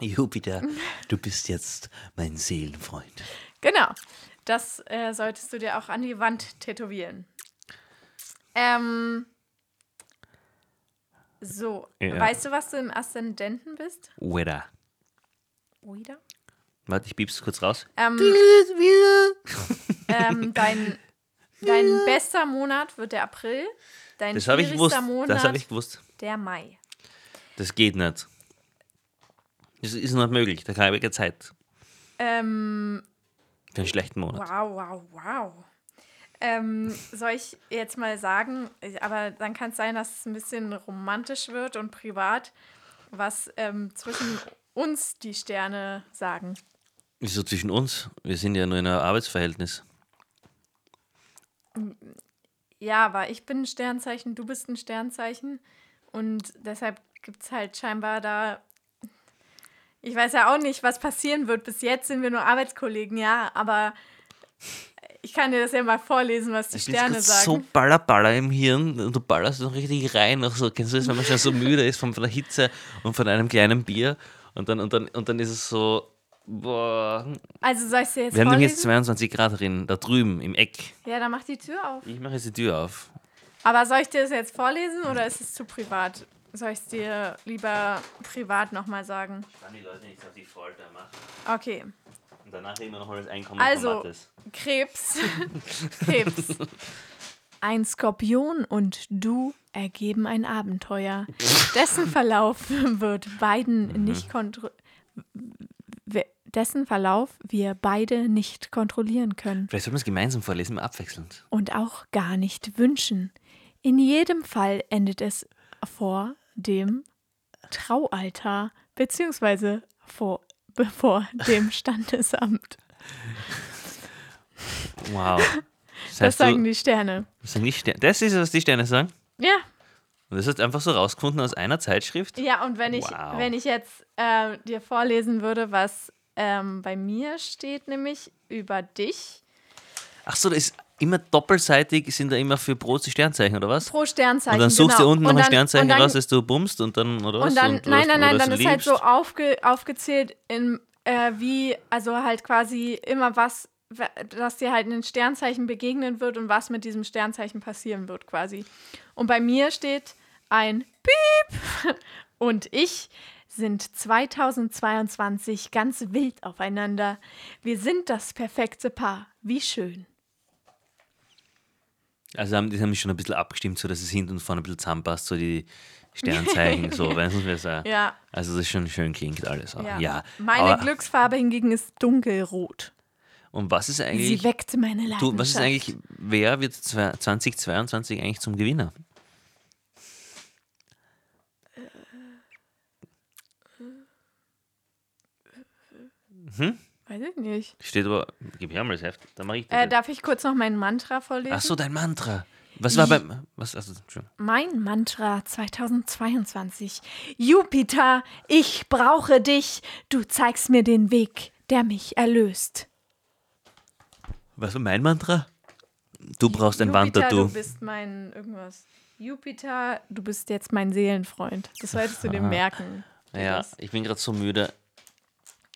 Jupiter, du bist jetzt mein Seelenfreund. Genau. Das äh, solltest du dir auch an die Wand tätowieren. Ähm, so, Ja. weißt du, was du im Aszendenten bist? Weather. Wieder? Warte, ich piep's kurz raus. Ähm, ähm, dein, dein bester Monat wird der April. Dein Das habe ich gewusst. schwierigster Monat Das habe ich gewusst. der Mai. Das geht nicht. Das ist nicht möglich. Da habe ich Zeit. Ähm, Für einen schlechten Monat. wow, wow, wow. Ähm, soll ich jetzt mal sagen, aber dann kann es sein, dass es ein bisschen romantisch wird und privat, was ähm, zwischen uns die Sterne sagen. Wieso zwischen uns? Wir sind ja nur in einem Arbeitsverhältnis. Ja, aber ich bin ein Sternzeichen, du bist ein Sternzeichen und deshalb gibt es halt scheinbar da. Ich weiß ja auch nicht, was passieren wird. Bis jetzt sind wir nur Arbeitskollegen, ja, aber ich kann dir das ja mal vorlesen, was die Ich bin Sterne sagen. so ballerballer im Hirn und du ballerst noch richtig rein. So, kennst du das, wenn man schon so müde ist von, der Hitze und von einem kleinen Bier und dann, und dann, und dann ist es so, boah. Also soll ich dir jetzt Wir haben vorlesen? jetzt 22 Grad drin, da drüben im Eck. ja, dann mach die Tür auf. Ich mache jetzt die Tür auf. Aber soll ich dir das jetzt vorlesen oder ist es zu privat? Soll ich es dir lieber privat nochmal sagen? Dann die Leute nicht auf die Folter machen. Okay. Und danach immer noch mal das Einkommen Also- von. Krebs. Krebs. Ein Skorpion und du ergeben ein Abenteuer. Dessen Verlauf wird beiden nicht kontro we- dessen Verlauf wir beide nicht kontrollieren können Vielleicht sollten wir es gemeinsam vorlesen, abwechselnd. und auch gar nicht wünschen. In jedem Fall endet es vor dem Traualtar beziehungsweise vor bevor dem Standesamt. Wow. Das, Das sagen du, die Sterne. das, sagen die Sterne, das ist, was die Sterne sagen? Ja, Und das hast du einfach so rausgefunden aus einer Zeitschrift? Ja, und wenn ich, Wow. wenn ich jetzt äh, dir vorlesen würde, was ähm, bei mir steht, nämlich über dich, Ach so, das ist immer doppelseitig, sind da immer für die Sternzeichen, oder was? pro Sternzeichen. Und dann suchst genau. du unten noch Und ein dann- Sternzeichen und dann, raus, das du bummst und dann, oder was? Und dann, was- nein, nein, nein, dann ist du halt so liebst. aufge, aufgezählt, in, äh, wie, also halt quasi immer was, dass dir halt ein Sternzeichen begegnen wird und was mit diesem Sternzeichen passieren wird quasi. Und bei mir steht ein Piep und ich sind 2022 ganz wild aufeinander. Wir sind das perfekte Paar. Wie schön. Also haben, die haben mich schon ein bisschen abgestimmt, so dass es hinten und vorne ein bisschen zusammenpasst, so die Sternzeichen, so, weißt du, was ich Ja, Also das schon schön klingt alles auch. ja. Ja. Meine aber, Glücksfarbe hingegen ist dunkelrot. und was ist Sie eigentlich, weckt meine Leidenschaft. du, was ist eigentlich, wer wird zwei- 2022 eigentlich zum Gewinner? Weiß ich nicht. Steht aber, gib her mal das Heft, dann mache ich das. Äh, darf ich kurz noch mein Mantra vorlesen? Ach so, dein Mantra. Was war beim, was, also. Mein Mantra 2022. Jupiter, ich brauche dich. Du zeigst mir den Weg, der mich erlöst. was war mein Mantra? Du brauchst ein Jupiter, Mantra, du du. bist mein irgendwas. Jupiter, du bist jetzt mein Seelenfreund. Das solltest du dir merken. Ja, Das- ich bin gerade so müde.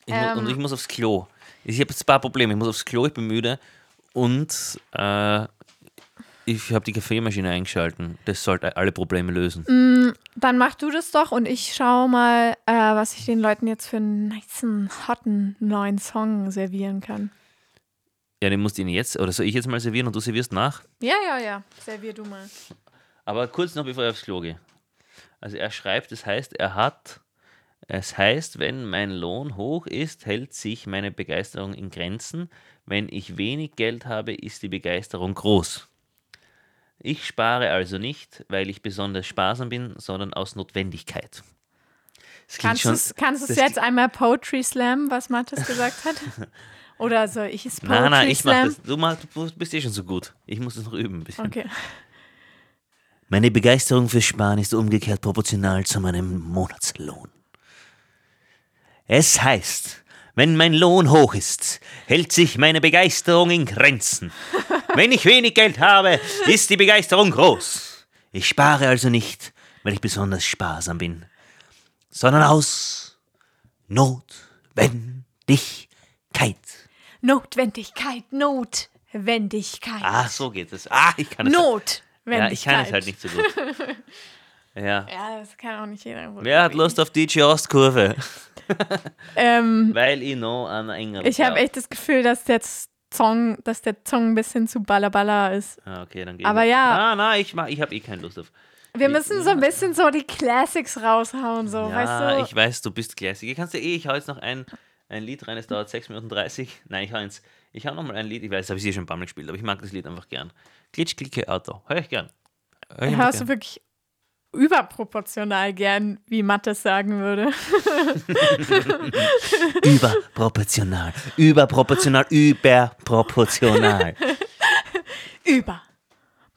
Ich Ähm. und ich muss aufs Klo. Ich habe jetzt ein paar Probleme. Ich muss aufs Klo, ich bin müde. Und äh, ich habe die Kaffeemaschine eingeschalten. Das sollte alle Probleme lösen. Mm. Dann mach du das doch und ich schau mal, äh, was ich den Leuten jetzt für einen nicen, hotten neuen Song servieren kann. Ja, den musst du ihnen jetzt, oder soll ich jetzt mal servieren und du servierst nach? Ja, ja, ja. Servier du mal. Aber kurz noch, bevor ich aufs Klo gehe. Also er schreibt, das heißt, er hat, es heißt, wenn mein Lohn hoch ist, hält sich meine Begeisterung in Grenzen. Wenn ich wenig Geld habe, ist die Begeisterung groß. Ich spare also nicht, weil ich besonders sparsam bin, sondern aus Notwendigkeit. Kannst du es kannst du's das jetzt einmal Poetry Slam, was Mathis gesagt hat? Oder soll ich es Poetry Nein, nein, ich mach Slam? das. Du, mach, du bist eh schon so gut. Ich muss das noch üben ein bisschen. Okay. Meine Begeisterung für Sparen ist umgekehrt proportional zu meinem Monatslohn. Es heißt, wenn mein Lohn hoch ist, hält sich meine Begeisterung in Grenzen. Wenn ich wenig Geld habe, ist die Begeisterung groß. Ich spare also nicht, weil ich besonders sparsam bin, sondern aus Notwendigkeit. Notwendigkeit, Notwendigkeit. Ah, so geht es. Ah, ich kann es. Not. Wenn ja, ich kann es halt nicht so gut. Ja. Ja, das kann auch nicht jeder. Wer hat Lust auf DJ Ostkurve? Ähm, Weil ich noch an Engel ich habe echt das Gefühl, dass der Song, dass der Song ein bisschen zu ballaballa ist. Ah, okay, dann geht Aber ja. Ah, nein, ich, mach- ich habe eh keine Lust auf. Wir Ja. müssen so ein bisschen so die Classics raushauen, so, ja, weißt du? ich weiß, du bist Classic. Ich kannst du eh, ich hau jetzt noch ein, ein Lied rein, es dauert 6 Minuten 30. Nein, ich hau eins. Ich hau noch mal ein Lied, ich weiß, habe ich eh schon ein paar Mal gespielt, aber ich mag das Lied einfach gern. Glitsch, klicke, Auto. Hör ich gern. Hör ich Hörst du wirklich überproportional gern, wie Mattes sagen würde. Überproportional. Überproportional. Überproportional. Über.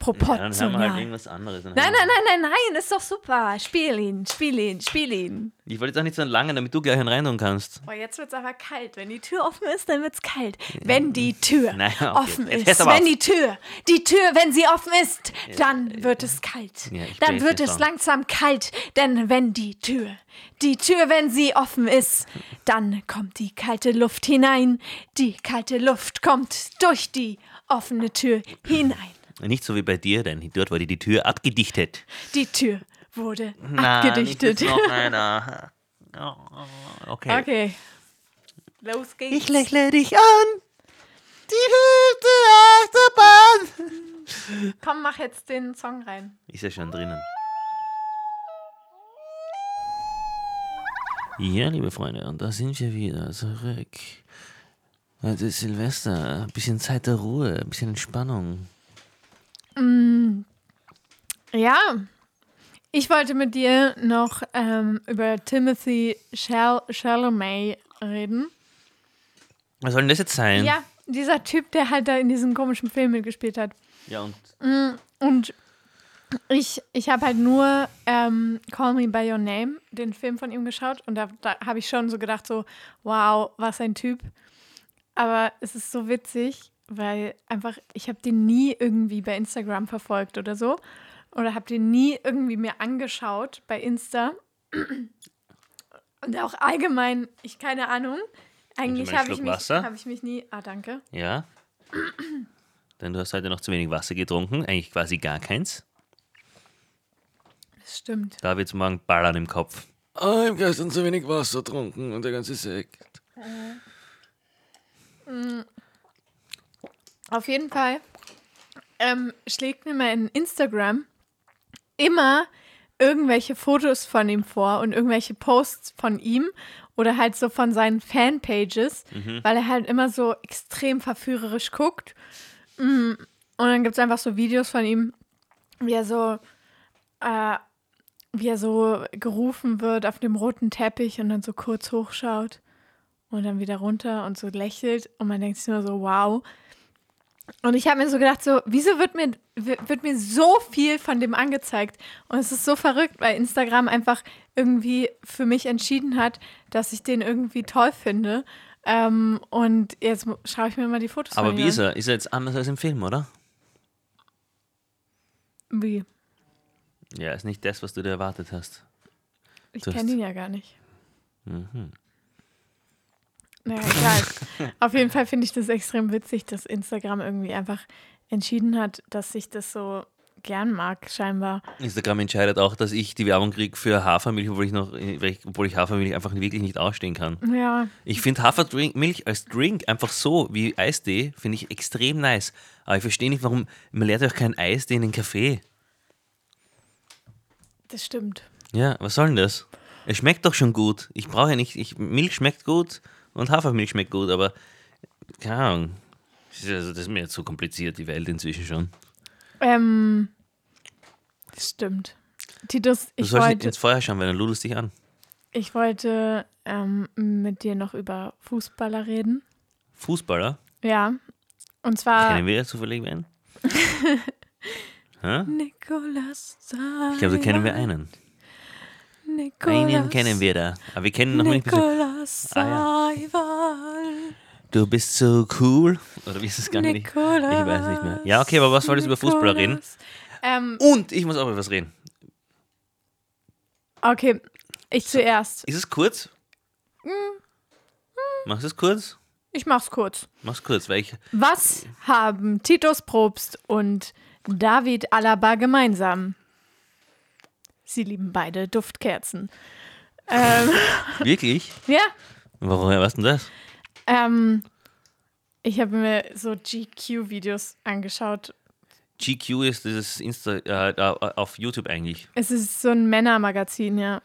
Ja, dann haben wir Proportional. halt irgendwas anderes. Nein, nein, nein, nein, nein, ist doch super. Spiel ihn, spiel ihn, spiel ihn. Ich wollte jetzt auch nicht so lange, damit du gleich einen rein tun kannst. Boah, jetzt wird's aber kalt. Wenn die Tür offen ist, dann wird's kalt. Wenn die Tür Nein, okay. offen Jetzt ist, wenn auf. die Tür, die Tür, wenn sie offen ist, dann wird es kalt. Ja, dann wird es langsam kalt, denn wenn die Tür, die Tür, wenn sie offen ist, dann kommt die kalte Luft hinein. Die kalte Luft kommt durch die offene Tür hinein. Nicht so wie bei dir, denn dort wurde die Tür abgedichtet. Die Tür wurde Na, abgedichtet. nicht noch einer. Oh, Okay. Okay. Los geht's. Ich lächle dich an. Die Hüfte Achterbahn. Komm, mach jetzt den Song rein. Ist ja schon drinnen. Ja, liebe Freunde, und da sind wir wieder zurück. Heute ist Silvester, ein bisschen Zeit der Ruhe, ein bisschen Entspannung. Ja, ich wollte mit dir noch ähm, über Timothy Chal Chalamet reden. Was soll denn das jetzt sein? Ja, dieser Typ, der halt da in diesem komischen Film mitgespielt hat. Ja, und Und ich, ich habe halt nur ähm, Call Me By Your Name, den Film von ihm geschaut. Und da, da habe ich schon so gedacht, so, wow, was ein Typ. Aber es ist so witzig, weil einfach, ich habe den nie irgendwie bei Instagram verfolgt oder so. Oder habe den nie irgendwie mir angeschaut bei Insta. Und auch allgemein, ich keine Ahnung. Eigentlich habe ich, mich- Wasser? habe ich mich nie. Ah, danke. ja. Denn du hast heute noch zu wenig Wasser getrunken, eigentlich quasi gar keins. Das stimmt. Da wird's morgen ballern im Kopf. Oh, ich habe gestern zu wenig Wasser getrunken und der ganze Sekt. Auf jeden Fall ähm, schlägt mir mein Instagram immer irgendwelche Fotos von ihm vor und irgendwelche Posts von ihm oder halt so von seinen Fanpages, weil er halt immer so extrem verführerisch guckt. Mm, Und dann gibt es einfach so Videos von ihm, wie er so, äh, wie er so gerufen wird auf dem roten Teppich und dann so kurz hochschaut und dann wieder runter und so lächelt und man denkt sich nur so, wow. Und ich habe mir so gedacht, so, wieso wird mir, wird mir so viel von dem angezeigt? Und es ist so verrückt, weil Instagram einfach irgendwie für mich entschieden hat, dass ich den irgendwie toll finde. Ähm, und jetzt schaue ich mir mal die Fotos Aber von wie ist er? Ist er jetzt anders als im Film, oder? an. Wie? Ja, ist nicht das, was du dir erwartet hast. Ich kenne ihn ja gar nicht. Mhm. Naja, egal. Auf jeden Fall finde ich das extrem witzig, dass Instagram irgendwie einfach entschieden hat, dass ich das so gern mag, scheinbar. Instagram entscheidet auch, dass ich die Werbung kriege für Hafermilch, obwohl ich, noch, obwohl ich Hafermilch einfach wirklich nicht ausstehen kann. Ja, Ich finde Hafermilch als Drink einfach so wie Eistee, finde ich extrem nice. Aber ich verstehe nicht, warum, man lernt ja auch keinen Eistee in den Kaffee. das stimmt. Ja, was soll denn das? Es schmeckt doch schon gut. Ich brauche ja nicht, ich, Milch schmeckt gut und Hafermilch schmeckt gut, aber keine Ahnung. Das ist, also, das ist mir jetzt so kompliziert, die Welt inzwischen schon. Ähm, stimmt. Titus, Du ich sollst nicht wollte, ins Feuer schauen, weil dann ludest dich an. ich wollte ähm, mit dir noch über Fußballer reden. Fußballer? Ja. Und zwar Kennen wir zufällig wen? Nikolas Ich glaube, da kennen wir einen. Nikolas, Einen kennen wir da. Aber wir kennen noch nicht. Nikolas Ah, Seiwald. Du bist so cool. Oder wie ist es gar nicht? Ich weiß nicht mehr. Ja, okay, aber was wolltest du über Fußballer reden? Ähm, Und ich muss auch über was reden. okay, ich zuerst. Ist es kurz? Hm. Machst du es kurz? Ich mach's kurz. Mach's kurz, weil ich. Was haben Titus Probst und David Alaba gemeinsam. Sie lieben beide Duftkerzen. Ähm, Wirklich? ja, Warum, was denn das? ähm, ich habe mir so GQ-Videos angeschaut. GQ ist dieses Insta, äh, auf YouTube eigentlich. Es ist so ein Männermagazin, ja.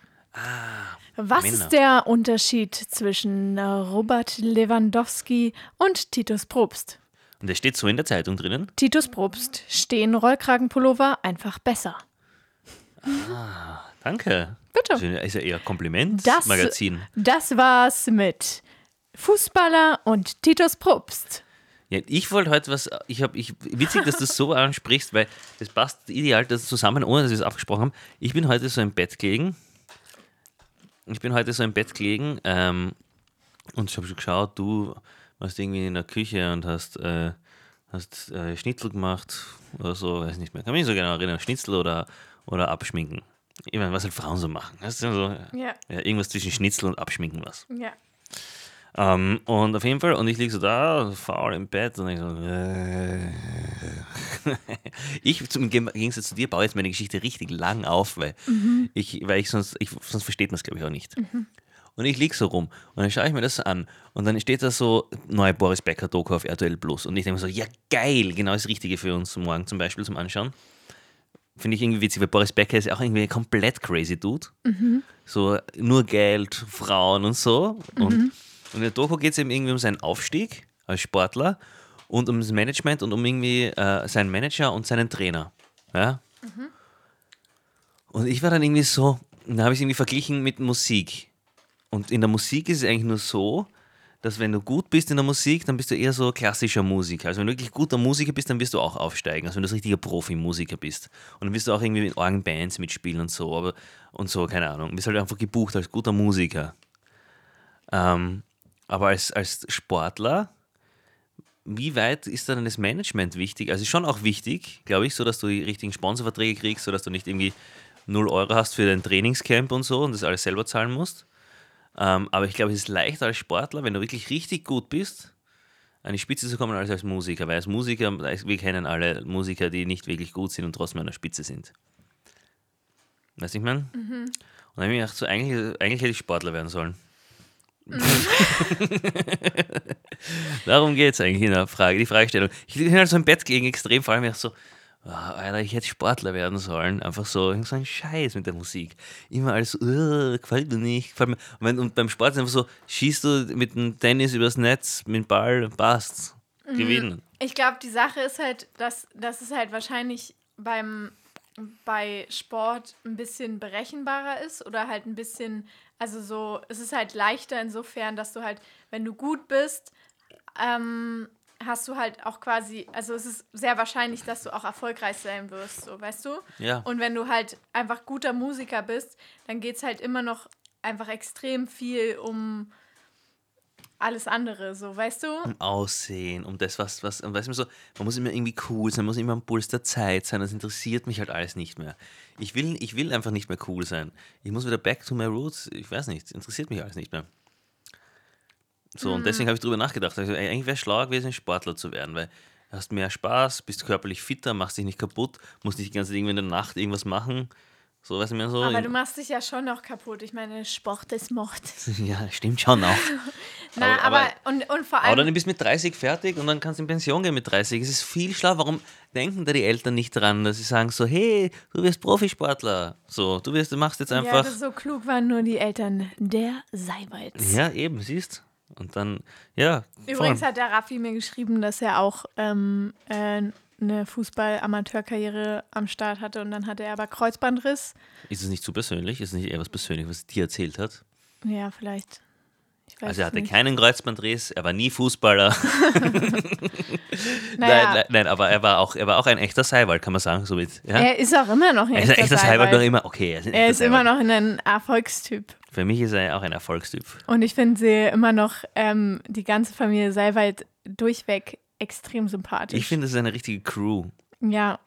Was Männer. ist der Unterschied zwischen Robert Lewandowski und Titus Probst? Und der steht so in der Zeitung drinnen. Titus Probst stehen Rollkragenpullover einfach besser. Danke. Bitte. Also ist ja eher Das, Komplimentmagazin. das war's mit Fußballer und Titus Probst. Ja, ich wollte heute was, ich habe, ich, witzig, dass du das so ansprichst, weil das passt ideal das zusammen, ohne dass wir es abgesprochen haben. Ich bin heute so im Bett gelegen. Ich bin heute so im Bett gelegen ähm, und ich habe schon geschaut, du warst irgendwie in der Küche und hast, äh, hast äh, Schnitzel gemacht oder so, weiß nicht mehr. Kann mich nicht so genau erinnern, Schnitzel oder, oder abschminken. Ich meine, was halt Frauen so machen. Das ist so, Ja, ja, irgendwas zwischen Schnitzel und abschminken was. ja. Ähm, und auf jeden Fall, und ich liege so da, faul im Bett und ich so. Äh, ich, zum Gegensatz zu dir, baue jetzt meine Geschichte richtig lang auf, weil ich, weil ich sonst, ich, sonst versteht man es, glaube ich, auch nicht. Und ich liege so rum und dann schaue ich mir das an und dann steht da so neue Boris Becker Doku auf RTL Plus und ich denke mir so, ja geil, genau das Richtige für uns morgen zum Beispiel zum Anschauen. Finde ich irgendwie witzig, weil Boris Becker ist ja auch irgendwie ein komplett crazy Dude. So nur Geld, Frauen und so. Und, und in der Doku geht es eben irgendwie um seinen Aufstieg als Sportler und um das Management und um irgendwie äh, seinen Manager und seinen Trainer. Ja? Und ich war dann irgendwie so, da habe ich es irgendwie verglichen mit Musik. Und in der Musik ist es eigentlich nur so, dass wenn du gut bist in der Musik, dann bist du eher so klassischer Musiker. Also wenn du wirklich guter Musiker bist, dann wirst du auch aufsteigen. Also wenn du so richtiger Profimusiker bist. Und dann wirst du auch irgendwie in argen Bands mitspielen und so. Aber, und so, keine Ahnung. Du bist halt einfach gebucht als guter Musiker. Ähm, aber als, als Sportler, wie weit ist dann das Management wichtig? Also ist schon auch wichtig, glaube ich, so dass du die richtigen Sponsorverträge kriegst, so dass du nicht irgendwie 0 Euro hast für dein Trainingscamp und so und das alles selber zahlen musst. Ähm, aber ich glaube, es ist leichter als Sportler, wenn du wirklich richtig gut bist, an die Spitze zu kommen, als als Musiker. Weil als Musiker, wir kennen alle Musiker, die nicht wirklich gut sind und trotzdem an der Spitze sind. Weißt du, ich meine? Und dann habe ich mir gedacht, so, eigentlich, eigentlich hätte ich Sportler werden sollen. Darum geht es eigentlich in der Frage, die Fragestellung. Ich bin halt so im Bett gegen extrem, vor allem ich so, ah, Alter, ich hätte Sportler werden sollen. Einfach so, so ein Scheiß mit der Musik. Immer alles, uh, gefällt mir nicht. Gefällt mir. Und, wenn, und beim Sport ist einfach so, schießt du mit dem Tennis übers Netz, mit dem Ball, passt. Gewinnen. Ich glaube, die Sache ist halt, dass, dass es halt wahrscheinlich beim, bei Sport ein bisschen berechenbarer ist oder halt ein bisschen, also so, es ist halt leichter insofern, dass du halt, wenn du gut bist, ähm, hast du halt auch quasi, also es ist sehr wahrscheinlich, dass du auch erfolgreich sein wirst, so, weißt du? Ja. Und wenn du halt einfach guter Musiker bist, dann geht es halt immer noch einfach extrem viel um alles andere, so, weißt du? um Aussehen, um das, was, was, und weißt du, so, man muss immer irgendwie cool sein, man muss immer am Puls der Zeit sein, das interessiert mich halt alles nicht mehr. Ich will, ich will einfach nicht mehr cool sein. Ich muss wieder back to my roots, ich weiß nicht, interessiert mich alles nicht mehr. So, und deswegen habe ich drüber nachgedacht. Also, eigentlich wäre es schlauer gewesen, Sportler zu werden, weil du hast mehr Spaß, bist körperlich fitter, machst dich nicht kaputt, musst nicht die ganze Zeit irgendwie in der Nacht irgendwas machen. So, du, mehr so. Aber du machst dich ja schon noch kaputt. Ich meine, Sport ist Mord. ja, stimmt schon auch. Na, Aber- aber, und, und vor Aber allem, dann bist du mit 30 fertig und dann kannst du in Pension gehen mit 30. Es ist viel schlauer. Warum denken da die Eltern nicht dran, dass sie sagen so, hey, du wirst Profisportler. So, du wirst, du machst jetzt ja, einfach. das so klug waren nur die Eltern der Seiwalds. Ja, eben, siehst. Und dann, ja. Übrigens voll. hat der Raffi mir geschrieben, dass er auch ähm, äh, eine Fußball-Amateurkarriere am Start hatte und dann hatte er aber Kreuzbandriss. Ist es nicht zu persönlich? Ist es nicht eher was Persönliches, was er dir erzählt hat? Ja, vielleicht. Also er hatte nicht. keinen Kreuzbandriss, er war nie Fußballer. Naja, Nein, nein, nein, aber er war auch, er war auch ein echter Seiwald, kann man sagen. So mit, ja? er ist auch immer noch ein er ist ein echter echter Seiwald noch Seiwald. immer. Okay, er ist, Er ist immer noch ein Erfolgstyp. Für mich ist er auch ein Erfolgstyp. Und ich finde sie immer noch, ähm, die ganze Familie Seiwald durchweg extrem sympathisch. Ich finde, es ist eine richtige Crew. ja,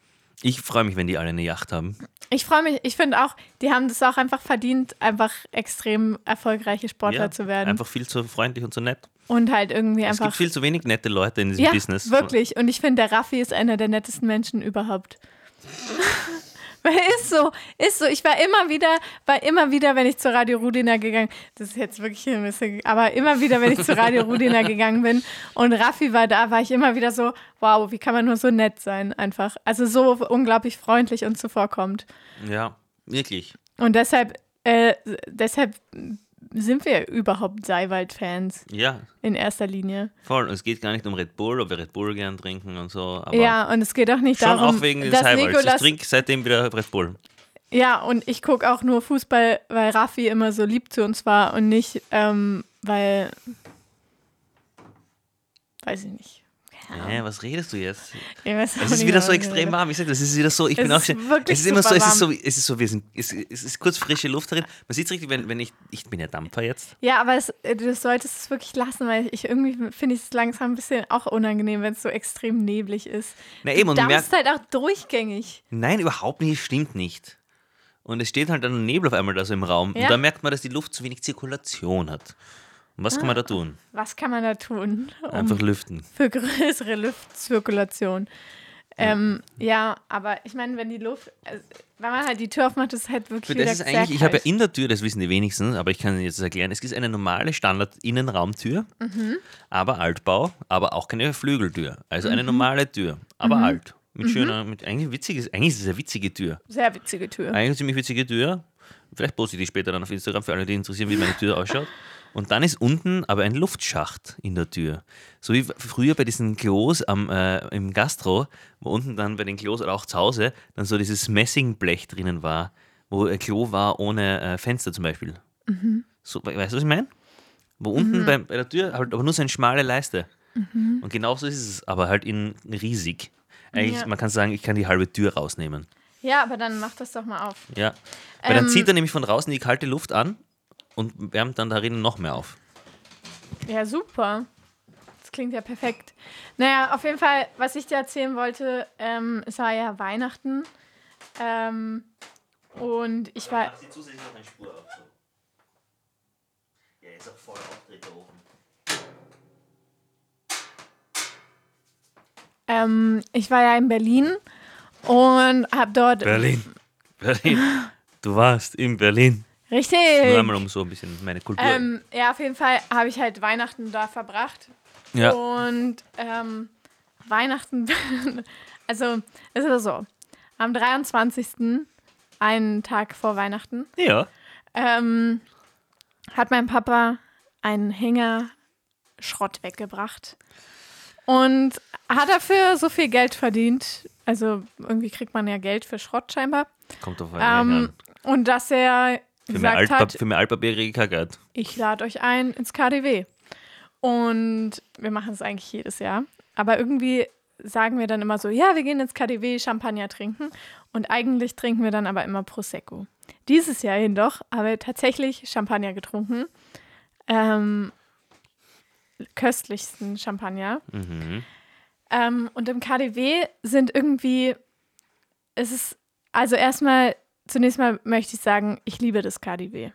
Ich freue mich, wenn die alle eine Yacht haben. ich freue mich. Ich finde auch, die haben das auch einfach verdient, einfach extrem erfolgreiche Sportler Ja, zu werden. Einfach viel zu freundlich und zu nett. und halt irgendwie Es einfach. gibt viel zu wenig nette Leute in diesem ja, Business. wirklich. Und ich finde, der Raffi ist einer der nettesten Menschen überhaupt. Ist so, ist so. Ich war immer wieder, war immer wieder, wenn ich zu Radio Rudina gegangen, das ist jetzt wirklich ein bisschen, aber immer wieder, wenn ich zu Radio Rudina gegangen bin und Raffi war da, war ich immer wieder so, wow, wie kann man nur so nett sein, einfach. Also so unglaublich freundlich und zuvorkommt. Ja, wirklich. Und deshalb, äh, deshalb sind wir überhaupt Seiwald-Fans Ja, in erster Linie. voll. Und es geht gar nicht um Red Bull, ob wir Red Bull gern trinken und so. Ja, und es geht auch nicht schon darum, auch wegen des dass Highballs. Ich trinke seitdem wieder Red Bull. Ja, und ich gucke auch nur Fußball, weil Raffi immer so lieb zu uns war und nicht, ähm, weil. Weiß ich nicht. Hä, was redest du jetzt? Es ist wieder so extrem warm. Ich sag, das ist wieder so. Ich Es bin auch ist schon. Es ist immer so, es ist so, es ist so, wir sind, es, es ist kurz frische Luft drin. Man sieht richtig, wenn, wenn ich, ich bin ja Dampfer jetzt. Ja, aber es, äh, du solltest es wirklich lassen, weil ich irgendwie finde ich es langsam ein bisschen auch unangenehm, wenn es so extrem neblig ist. Na eben, und du merkst, dampfst halt auch durchgängig. nein, überhaupt nicht, es stimmt nicht. Und es steht halt dann Nebel auf einmal da so im Raum. Ja. Und da merkt man, dass die Luft zu wenig Zirkulation hat. Was kann man da tun? Was kann man da tun, um Einfach lüften. für größere Luftzirkulation? Ähm, ja, aber ich meine, wenn die Luft, äh, wenn man halt die Tür aufmacht, ist halt wirklich das ist sehr eigentlich, ich habe ja kalt. in der Tür, das wissen die wenigsten, aber ich kann Ihnen jetzt erklären. Es ist eine normale Standard-Innenraumtür, Mhm. aber Altbau, aber auch keine Flügeltür. Also Mhm. eine normale Tür, aber alt. Mit schöner, mit eigentlich witziges, eigentlich ist es eine witzige Tür. Sehr witzige Tür. Eigentlich eine ziemlich witzige Tür. Vielleicht poste ich die später dann auf Instagram für alle, die interessieren, wie meine Tür ausschaut. Und dann ist unten aber ein Luftschacht in der Tür. So wie früher bei diesen Klos am, äh, im Gastro, wo unten dann bei den Klos oder auch zu Hause dann so dieses Messingblech drinnen war, wo ein Klo war ohne äh, Fenster zum Beispiel. So, we- weißt du, was ich meine? Wo unten bei, bei der Tür halt aber nur so eine schmale Leiste. Und genauso ist es, aber halt in riesig. Eigentlich, Ja. man kann sagen, ich kann die halbe Tür rausnehmen. Ja, aber dann mach das doch mal auf. Ja. Weil dann Ähm, zieht er nämlich von draußen die kalte Luft an und wärmt dann darin noch mehr auf. Ja, super. Das klingt ja perfekt. Naja, auf jeden Fall, was ich dir erzählen wollte, ähm, es war ja Weihnachten. Ähm, und ich war. Sie zusätzlich noch eine Spur auf. Ja, ist auch voll aufgedreht der Ofen. Ähm, ich war ja in Berlin und hab dort. Berlin. Berlin. Du warst in Berlin. Nur Richtig. einmal um so ein bisschen meine Kultur. Ähm, ja, auf jeden Fall habe ich halt Weihnachten da verbracht. ja. Und ähm, Weihnachten, also es ist so, am 23., einen Tag vor Weihnachten, ja. ähm, hat mein Papa einen Hänger Schrott weggebracht und hat dafür so viel Geld verdient. Also irgendwie kriegt man ja Geld für Schrott scheinbar. Kommt auf Ähm, an. und dass er Für mehr, Altpa hat, für mehr Altpapier kriege ich kein Geld. ich lade euch ein ins KDW. Und wir machen es eigentlich jedes Jahr. Aber irgendwie sagen wir dann immer so, ja, wir gehen ins KDW Champagner trinken. Und eigentlich trinken wir dann aber immer Prosecco. Dieses Jahr jedoch haben wir tatsächlich Champagner getrunken. Ähm, köstlichsten Champagner. Mhm. Ähm, und im KDW sind irgendwie, es ist, also erstmal, zunächst mal möchte ich sagen, ich liebe das KDW.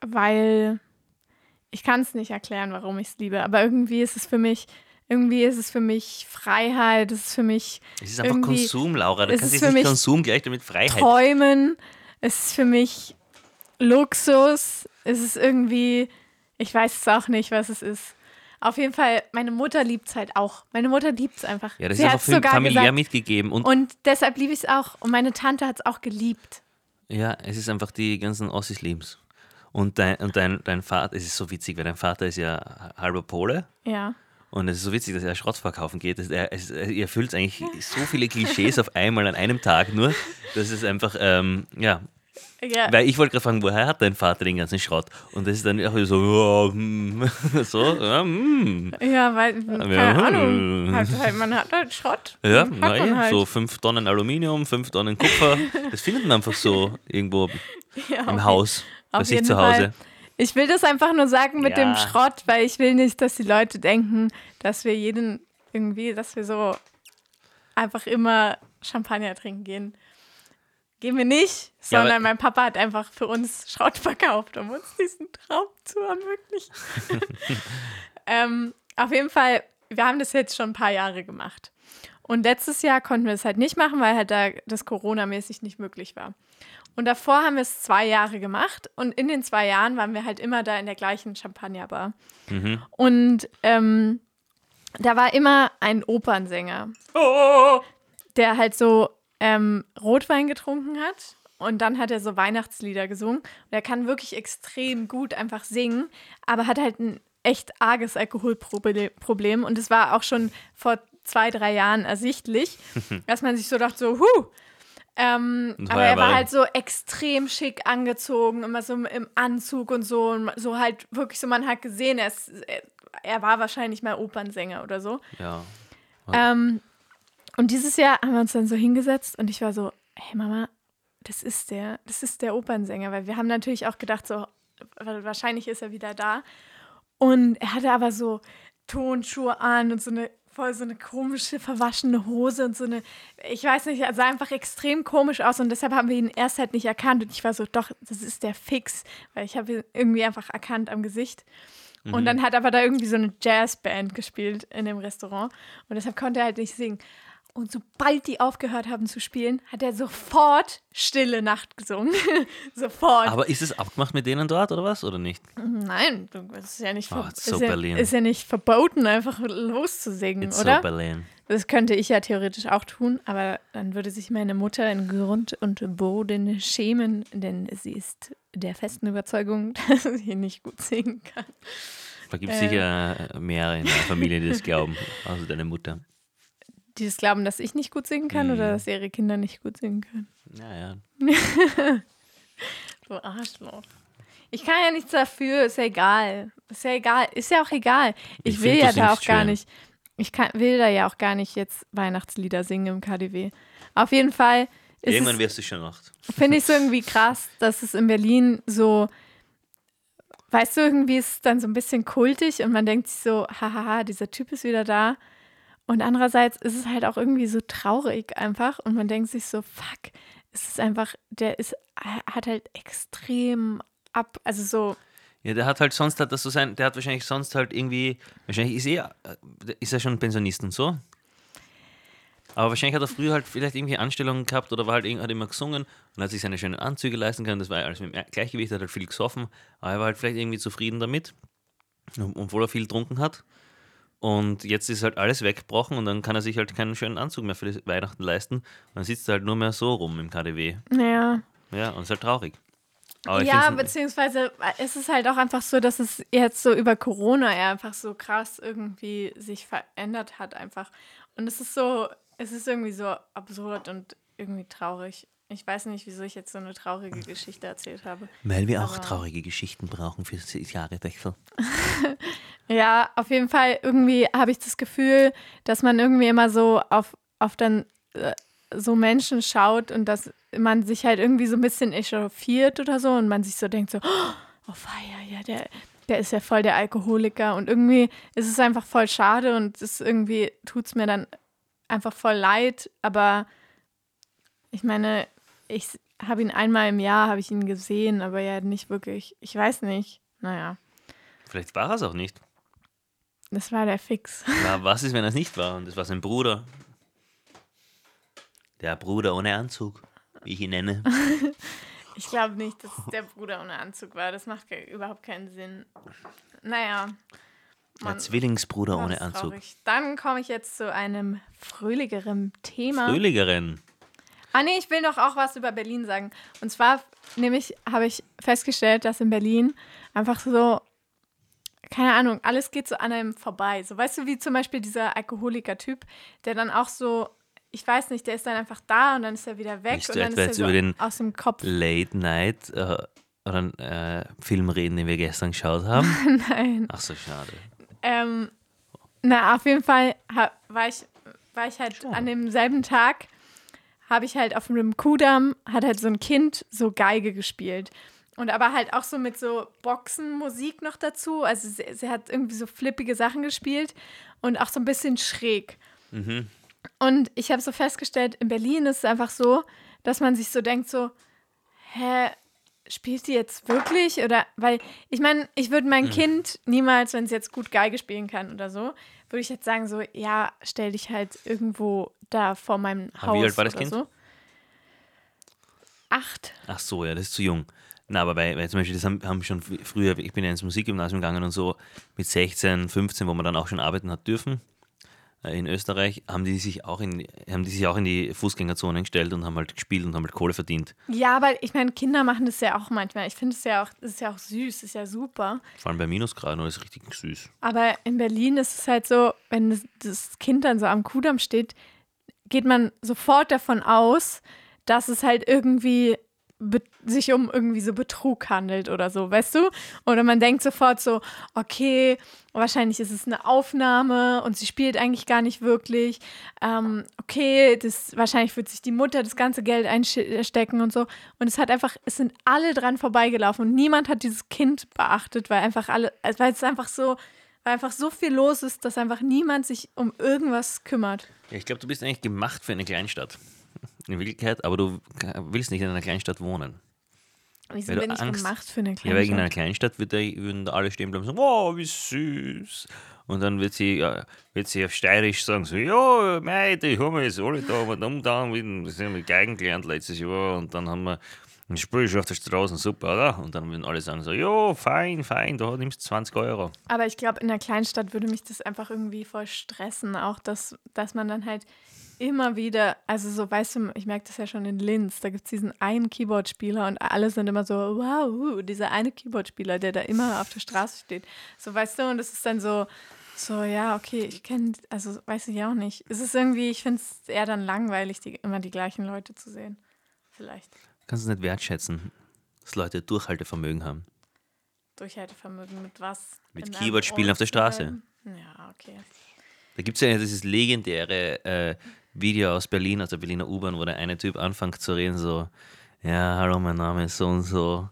Weil ich kann es nicht erklären, warum ich es liebe, aber irgendwie ist es für mich, irgendwie ist es für mich Freiheit, es ist für mich Es ist einfach Konsum, Laura. Du ist kannst jetzt nicht Konsum gleich damit Freiheit. Träumen, es ist für mich Luxus, es ist irgendwie, ich weiß es auch nicht, was es ist. Auf jeden Fall, meine Mutter liebt es halt auch. Meine Mutter liebt es einfach. Ja, das Sie ist einfach sogar familiär gesagt. mitgegeben. Und Und deshalb liebe ich es auch. Und meine Tante hat es auch geliebt. ja, es ist einfach die ganzen Ossis lieben's. Und dein, und dein, dein Vater, es ist so witzig, weil dein Vater ist ja halber Pole. Ja. Und es ist so witzig, dass er Schrott verkaufen geht. dass Er, es, er erfüllt eigentlich so viele Klischees auf einmal an einem Tag nur. Das ist einfach, ähm, ja. Ja. Weil ich wollte gerade fragen, woher hat dein Vater den ganzen Schrott? Und das ist dann auch so, ja, hm, so, ja, hm. Ja, weil, keine Ja, Ahnung. hm. Hat, halt, man hat halt Schrott. Ja, ja, halt. so fünf Tonnen Aluminium, fünf Tonnen Kupfer. Das findet man einfach so irgendwo Ja, im Haus, bei sich zu Hause. Fall. Ich will das einfach nur sagen mit dem. Schrott, weil ich will nicht, dass die Leute denken, dass wir jeden irgendwie, dass wir so einfach immer Champagner trinken gehen. Gehen wir nicht, Ja, sondern aber- mein Papa hat einfach für uns Schrott verkauft, um uns diesen Traum zu ermöglichen. ähm, auf jeden Fall, wir haben das jetzt schon ein paar Jahre gemacht. Und letztes Jahr konnten wir es halt nicht machen, weil halt da das Corona-mäßig nicht möglich war. Und davor haben wir es zwei Jahre gemacht und in den zwei Jahren waren wir halt immer da in der gleichen Champagnerbar. Mhm. Und ähm, da war immer ein Opernsänger, der halt so ähm, Rotwein getrunken hat. Und dann hat er so Weihnachtslieder gesungen. Und er kann wirklich extrem gut einfach singen, aber hat halt ein echt arges Alkoholproblem. Und es war auch schon vor zwei, drei Jahren ersichtlich, dass man sich so dachte, so, huh. Ähm, aber er war halt so extrem schick angezogen, immer so im Anzug und so. Und so halt wirklich so, man hat gesehen, er, ist, er war wahrscheinlich mal Opernsänger oder so. Ja. Ähm, und dieses Jahr haben wir uns dann so hingesetzt und ich war so, hey Mama, das ist der, das ist der Opernsänger, weil wir haben natürlich auch gedacht, so, wa- wahrscheinlich ist er wieder da. Und er hatte aber so Tonschuhe an und so eine voll so eine komische, verwaschene Hose und so eine, ich weiß nicht, er sah einfach extrem komisch aus und deshalb haben wir ihn erst halt nicht erkannt und ich war so, doch, das ist der Fix, weil ich habe ihn irgendwie einfach erkannt am Gesicht. Und dann hat aber da irgendwie so eine Jazzband gespielt in dem Restaurant und deshalb konnte er halt nicht singen. Und sobald die aufgehört haben zu spielen, hat er sofort Stille Nacht gesungen. sofort. Aber ist es abgemacht mit denen dort oder was? Oder nicht? Nein, das ist ja nicht, Oh, so ist, ja, ist ja nicht verboten, einfach loszusingen, It's oder? so Berlin. Das könnte ich ja theoretisch auch tun, aber dann würde sich meine Mutter in Grund und Boden schämen, denn sie ist der festen Überzeugung, dass sie nicht gut singen kann. Da gibt es sicher mehrere in der Familie, die das glauben, außer deine Mutter. Die das glauben, dass ich nicht gut singen kann Mhm. oder dass ihre Kinder nicht gut singen können. Naja. Du Arschloch. Ich kann ja nichts dafür, ist ja egal. Ist ja egal, ist ja auch egal. Ich, Ich will ja da auch gar nicht. Ich kann, will da ja auch gar nicht jetzt Weihnachtslieder singen im KDW. Auf jeden Fall ist Irgendwann wirst du schon gemacht. finde ich es irgendwie krass, dass es in Berlin so, weißt du, irgendwie ist es dann so ein bisschen kultig und man denkt sich so, hahaha, dieser Typ ist wieder da. Und andererseits ist es halt auch irgendwie so traurig einfach und man denkt sich so, fuck, es ist einfach, der ist, hat halt extrem ab, also so, Ja, der hat halt sonst hat das so sein, der hat wahrscheinlich sonst halt irgendwie, wahrscheinlich ist er, äh, ist er schon Pensionist und so. Aber wahrscheinlich hat er früher halt vielleicht irgendwie Anstellungen gehabt oder war halt hat immer gesungen und hat sich seine schönen Anzüge leisten können. Das war alles mit dem Gleichgewicht, hat halt viel gesoffen, aber er war halt vielleicht irgendwie zufrieden damit, obwohl er viel getrunken hat. Und jetzt ist halt alles weggebrochen und dann kann er sich halt keinen schönen Anzug mehr für die Weihnachten leisten. Und dann sitzt er halt nur mehr so rum im KDW. naja. Ja, und ist halt traurig. Aber ja, beziehungsweise es ist halt auch einfach so, dass es jetzt so über Corona ja einfach so krass irgendwie sich verändert hat einfach. Und es ist so, es ist irgendwie so absurd und irgendwie traurig. Ich weiß nicht, wieso ich jetzt so eine traurige Geschichte erzählt habe. Weil wir auch traurige Geschichten brauchen für das Jahreswechsel. Ja, auf jeden Fall irgendwie habe ich das Gefühl, dass man irgendwie immer so auf, auf dann äh, so Menschen schaut und dass man sich halt irgendwie so ein bisschen echauffiert oder so und man sich so denkt so, oh feier, ja, der, der ist ja voll der Alkoholiker und irgendwie ist es einfach voll schade und es irgendwie tut es mir dann einfach voll leid, aber ich meine, ich habe ihn einmal im Jahr, habe ich ihn gesehen, aber ja nicht wirklich, ich weiß nicht, naja, Vielleicht war er es auch nicht. das war der Fix. Na, was ist, wenn es nicht war? Und das war sein Bruder. Der Bruder ohne Anzug, wie ich ihn nenne. Ich glaube nicht, dass es der Bruder ohne Anzug war. Das macht überhaupt keinen Sinn. Naja. Der Mann, Zwillingsbruder das ohne Anzug. traurig. Dann komme ich jetzt zu einem fröhligeren Thema. Fröhligerin. Ah nee, ich will noch auch was über Berlin sagen. Und zwar nämlich habe ich festgestellt, dass in Berlin einfach so, keine Ahnung, alles geht so an einem vorbei. So weißt du, wie zum Beispiel dieser Alkoholiker-Typ, der dann auch so, ich weiß nicht, der ist dann einfach da und dann ist er wieder weg Willst und dann ist er jetzt so über den aus dem Kopf. Late Night äh, oder einen äh, Film reden, den wir gestern geschaut haben? Nein. Ach so, schade. Ähm, na, auf jeden Fall war, ich, war ich halt an demselben Tag, habe ich halt auf dem Kudamm, hat halt so ein Kind so Geige gespielt. Und aber halt auch so mit so Boxenmusik noch dazu. Also sie, sie hat irgendwie so flippige Sachen gespielt und auch so ein bisschen schräg. Und ich habe so festgestellt, in Berlin ist es einfach so, dass man sich so denkt, so, hä, spielt die jetzt wirklich? Oder, weil, ich meine, ich würde mein Mhm. Kind niemals, wenn es jetzt gut Geige spielen kann oder so, würde ich jetzt sagen, so, ja, stell dich halt irgendwo da vor meinem Aber Haus wie alt war das Kind? so. Acht. Ach so, ja, das ist zu jung. Na, aber weil, weil zum Beispiel, das haben, haben schon früher, ich bin ja ins Musikgymnasium gegangen und so mit 16, 15, wo man dann auch schon arbeiten hat dürfen in Österreich, haben die sich auch in, haben die sich auch in die Fußgängerzone gestellt und haben halt gespielt und haben halt Kohle verdient. Ja, aber ich meine, Kinder machen das ja auch manchmal. Ich finde es ja auch, es ist ja auch süß, ist ja super. Vor allem bei Minusgraden, ist richtig süß. Aber in Berlin ist es halt so, wenn das, Kind dann so am Kudamm steht, geht man sofort davon aus, dass es halt irgendwie sich um irgendwie so Betrug handelt oder so, weißt du? Oder man denkt sofort so, okay, wahrscheinlich ist es eine Aufnahme und sie spielt eigentlich gar nicht wirklich. Ähm, okay, das, wahrscheinlich wird sich die Mutter das ganze Geld einstecken und so. Und es hat einfach, es sind alle dran vorbeigelaufen und niemand hat dieses Kind beachtet, weil einfach alle, äh, weil es einfach so, weil einfach so viel los ist, dass einfach niemand sich um irgendwas kümmert. Ja, ich glaube, du bist eigentlich gemacht für eine Kleinstadt. In Wirklichkeit, aber du willst nicht in einer Kleinstadt wohnen. Weil du bin ich Angst- gemacht für eine Ja, weil in einer Kleinstadt wird würden da alle stehen bleiben und sagen, wow, wie süß. Und dann wird sie, ja, wird sie auf Steirisch sagen, so, ja, mei, die haben wir jetzt alle da mit umgetan, wir sind mit Geigen gelernt letztes Jahr und dann haben wir ein Spiel auf der Straße, super, oder? Und dann würden alle sagen so, ja, fein, fein, da nimmst du 20 Euro. Aber ich glaube, in der Kleinstadt würde mich das einfach irgendwie voll stressen. Auch, dass, dass man dann halt immer wieder, also so, weißt du, ich merke das ja schon in Linz, da gibt es diesen einen Keyboard-Spieler und alle sind immer so, wow, dieser eine Keyboard-Spieler, der da immer auf der Straße steht. So, weißt du, und das ist dann so, so, ja, okay, ich kenne, also weiß ich auch nicht. Es ist irgendwie, ich finde es eher dann langweilig, die, immer die gleichen Leute zu sehen. Vielleicht. Kannst du nicht wertschätzen, dass Leute Durchhaltevermögen haben. Durchhaltevermögen mit was? Mit In einem Keyboard spielen Ort auf der Straße. Ja, okay. Da gibt es ja dieses legendäre äh, Video aus Berlin, aus der Berliner U-Bahn, wo der eine Typ anfängt zu reden, so, ja, hallo, mein Name ist so und so,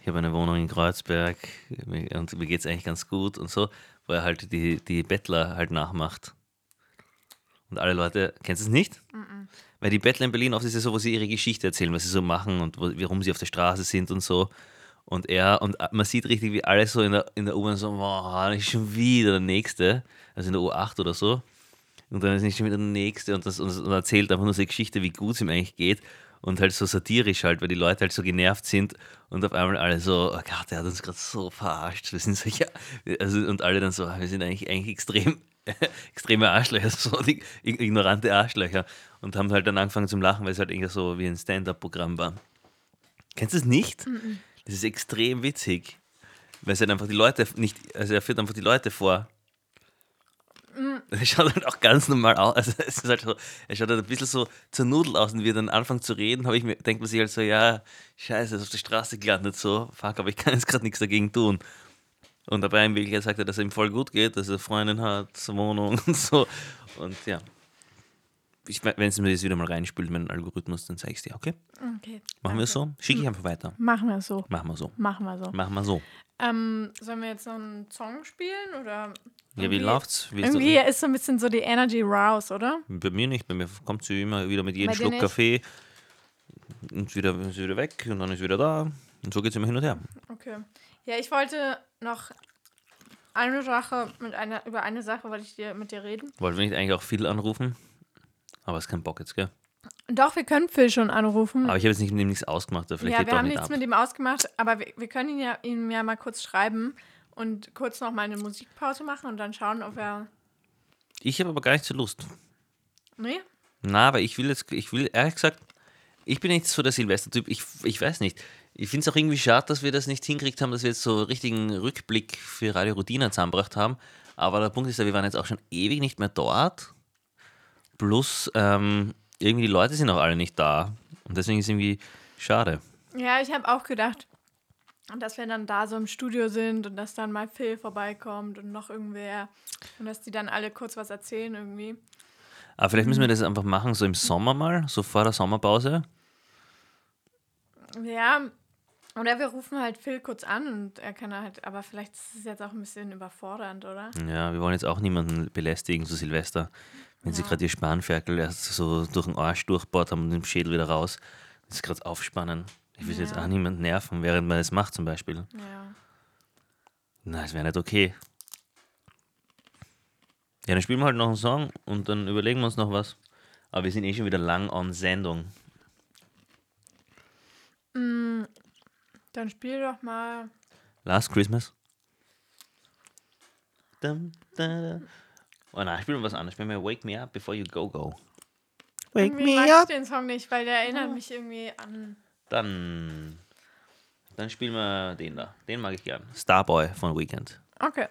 ich habe eine Wohnung in Kreuzberg und mir geht es eigentlich ganz gut und so, wo er halt die, die Bettler halt nachmacht. Und alle Leute, kennst du es nicht? Weil die Bettler in Berlin oft ist ja so, wo sie ihre Geschichte erzählen, was sie so machen und wo, warum sie auf der Straße sind und so. Und er, und man sieht richtig, wie alle so in der, in der U-Bahn so, boah, nicht schon wieder der Nächste, also in der U8 oder so. Und dann ist nicht schon wieder der Nächste und, das, und, erzählt einfach nur so eine Geschichte, wie gut es ihm eigentlich geht. Und halt so satirisch halt, weil die Leute halt so genervt sind und auf einmal alle so, oh Gott, der hat uns gerade so verarscht. Wir sind so, ja, also, und alle dann so, "Ah, wir sind eigentlich, eigentlich extrem, extreme Arschlöcher, so ignorante Arschlöcher. Und haben halt dann angefangen zum Lachen, weil es halt irgendwie so wie ein Stand-up-Programm war. Kennst du es nicht? Das ist extrem witzig. Weil es halt einfach die Leute nicht, also er führt einfach die Leute vor. Er schaut halt auch ganz normal aus. Also es halt so, er schaut halt ein bisschen so zur Nudel aus und wie er dann anfängt zu reden, ich mir, denkt man sich halt so, ja, scheiße, er ist auf der Straße gelandet, so, fuck, aber ich kann jetzt gerade nichts dagegen tun. Und dabei in Wirklichkeit sagt er, dass es ihm voll gut geht, dass er Freundin hat, Wohnung und so. Und ja. Wenn es mir das wieder mal reinspült, meinen Algorithmus, dann zeige ich es dir, okay? Okay. Machen wir es so? Schicke ich einfach weiter. Machen wir so. Machen wir so. Machen wir so. Machen wir so. Ähm, sollen wir jetzt noch einen Song spielen? Oder Ja, wie läuft's? Wie ist Irgendwie das? ist so ein bisschen so die Energy raus, oder? Bei mir nicht, bei mir kommt sie immer wieder mit jedem Schluck nicht? Kaffee und wieder, ist wieder weg und dann ist sie wieder da. Und so geht es immer hin und her. Okay. Ja, ich wollte noch eine Sache mit einer über eine Sache wollte ich dir mit dir reden. Wollten wir nicht eigentlich auch Phil anrufen? Aber es ist kein Bock jetzt, gell? Doch, wir können Phil schon anrufen. Aber ich habe jetzt nicht mit ihm nichts ausgemacht, vielleicht ja, wir haben nicht nichts ab. mit ihm ausgemacht, aber wir, wir können ihn ja, ihm ja mal kurz schreiben und kurz noch mal eine Musikpause machen und dann schauen, ob er. Ich habe aber gar nicht so Lust. Nee? Na, aber ich will jetzt, ich will ehrlich gesagt, ich bin nicht so der Silvester-Typ, ich, ich weiß nicht. Ich finde es auch irgendwie schade, dass wir das nicht hingekriegt haben, dass wir jetzt so richtigen Rückblick für Radio Rodina zusammengebracht haben. Aber der Punkt ist ja, wir waren jetzt auch schon ewig nicht mehr dort. Plus, ähm, irgendwie die Leute sind auch alle nicht da. Und deswegen ist es irgendwie schade. Ja, ich habe auch gedacht, dass wir dann da so im Studio sind und dass dann mal Phil vorbeikommt und noch irgendwer und dass die dann alle kurz was erzählen irgendwie. Aber vielleicht müssen wir das einfach machen, so im Sommer mal, so vor der Sommerpause. Ja, Oder wir rufen halt Phil kurz an und er kann halt, aber vielleicht ist es jetzt auch ein bisschen überfordernd, oder? Ja, wir wollen jetzt auch niemanden belästigen zu Silvester. Wenn sie gerade ihr Spanferkel erst so durch den Arsch durchbohrt haben und den Schädel wieder raus, das gerade aufspannen. Ich will jetzt Ja. auch niemanden nerven, während man das macht zum Beispiel. Ja. Na, das wäre nicht okay. Ja, dann spielen wir halt noch einen Song und dann überlegen wir uns noch was. Aber wir sind eh schon wieder lang on Sendung. Mm, dann spiel doch mal. Last Christmas. Dum, da, da. Oh nein, spielen wir was anderes. Spielen wir Wake Me Up Before You Go Go. Wake Irgendwie mag ich den Song nicht, weil der erinnert mich irgendwie an. Dann, dann spielen wir den da. Den mag ich gern. Starboy von Weekend. Okay.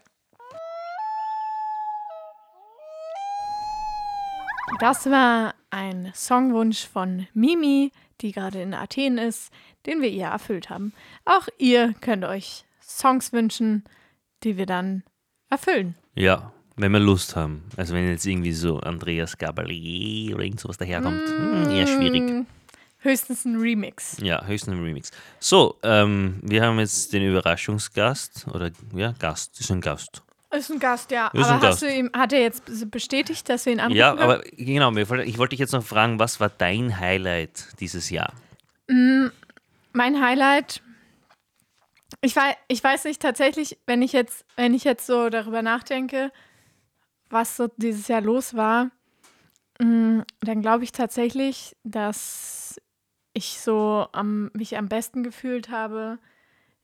Das war ein Songwunsch von Mimi, die gerade in Athen ist, den wir ihr erfüllt haben. Auch ihr könnt euch Songs wünschen, die wir dann erfüllen. Ja, wenn wir Lust haben. Also wenn jetzt irgendwie so Andreas Gabalier oder irgend sowas daherkommt. Hm, eher schwierig. Mm, Höchstens ein Remix. Ja, höchstens ein Remix. So, ähm, wir haben jetzt den Überraschungsgast. Oder ja, Gast. Ist ein Gast. Ist ein Gast, ja. Ist Aber Gast. du ihm, hat er jetzt bestätigt, dass wir ihn anrufen Ja, aber genau, ich wollte dich jetzt noch fragen, was war dein Highlight dieses Jahr? Mein Highlight, ich weiß, ich weiß nicht tatsächlich, wenn ich jetzt, wenn ich jetzt so darüber nachdenke, was so dieses Jahr los war, mh, dann glaube ich tatsächlich, dass ich so am, mich am besten gefühlt habe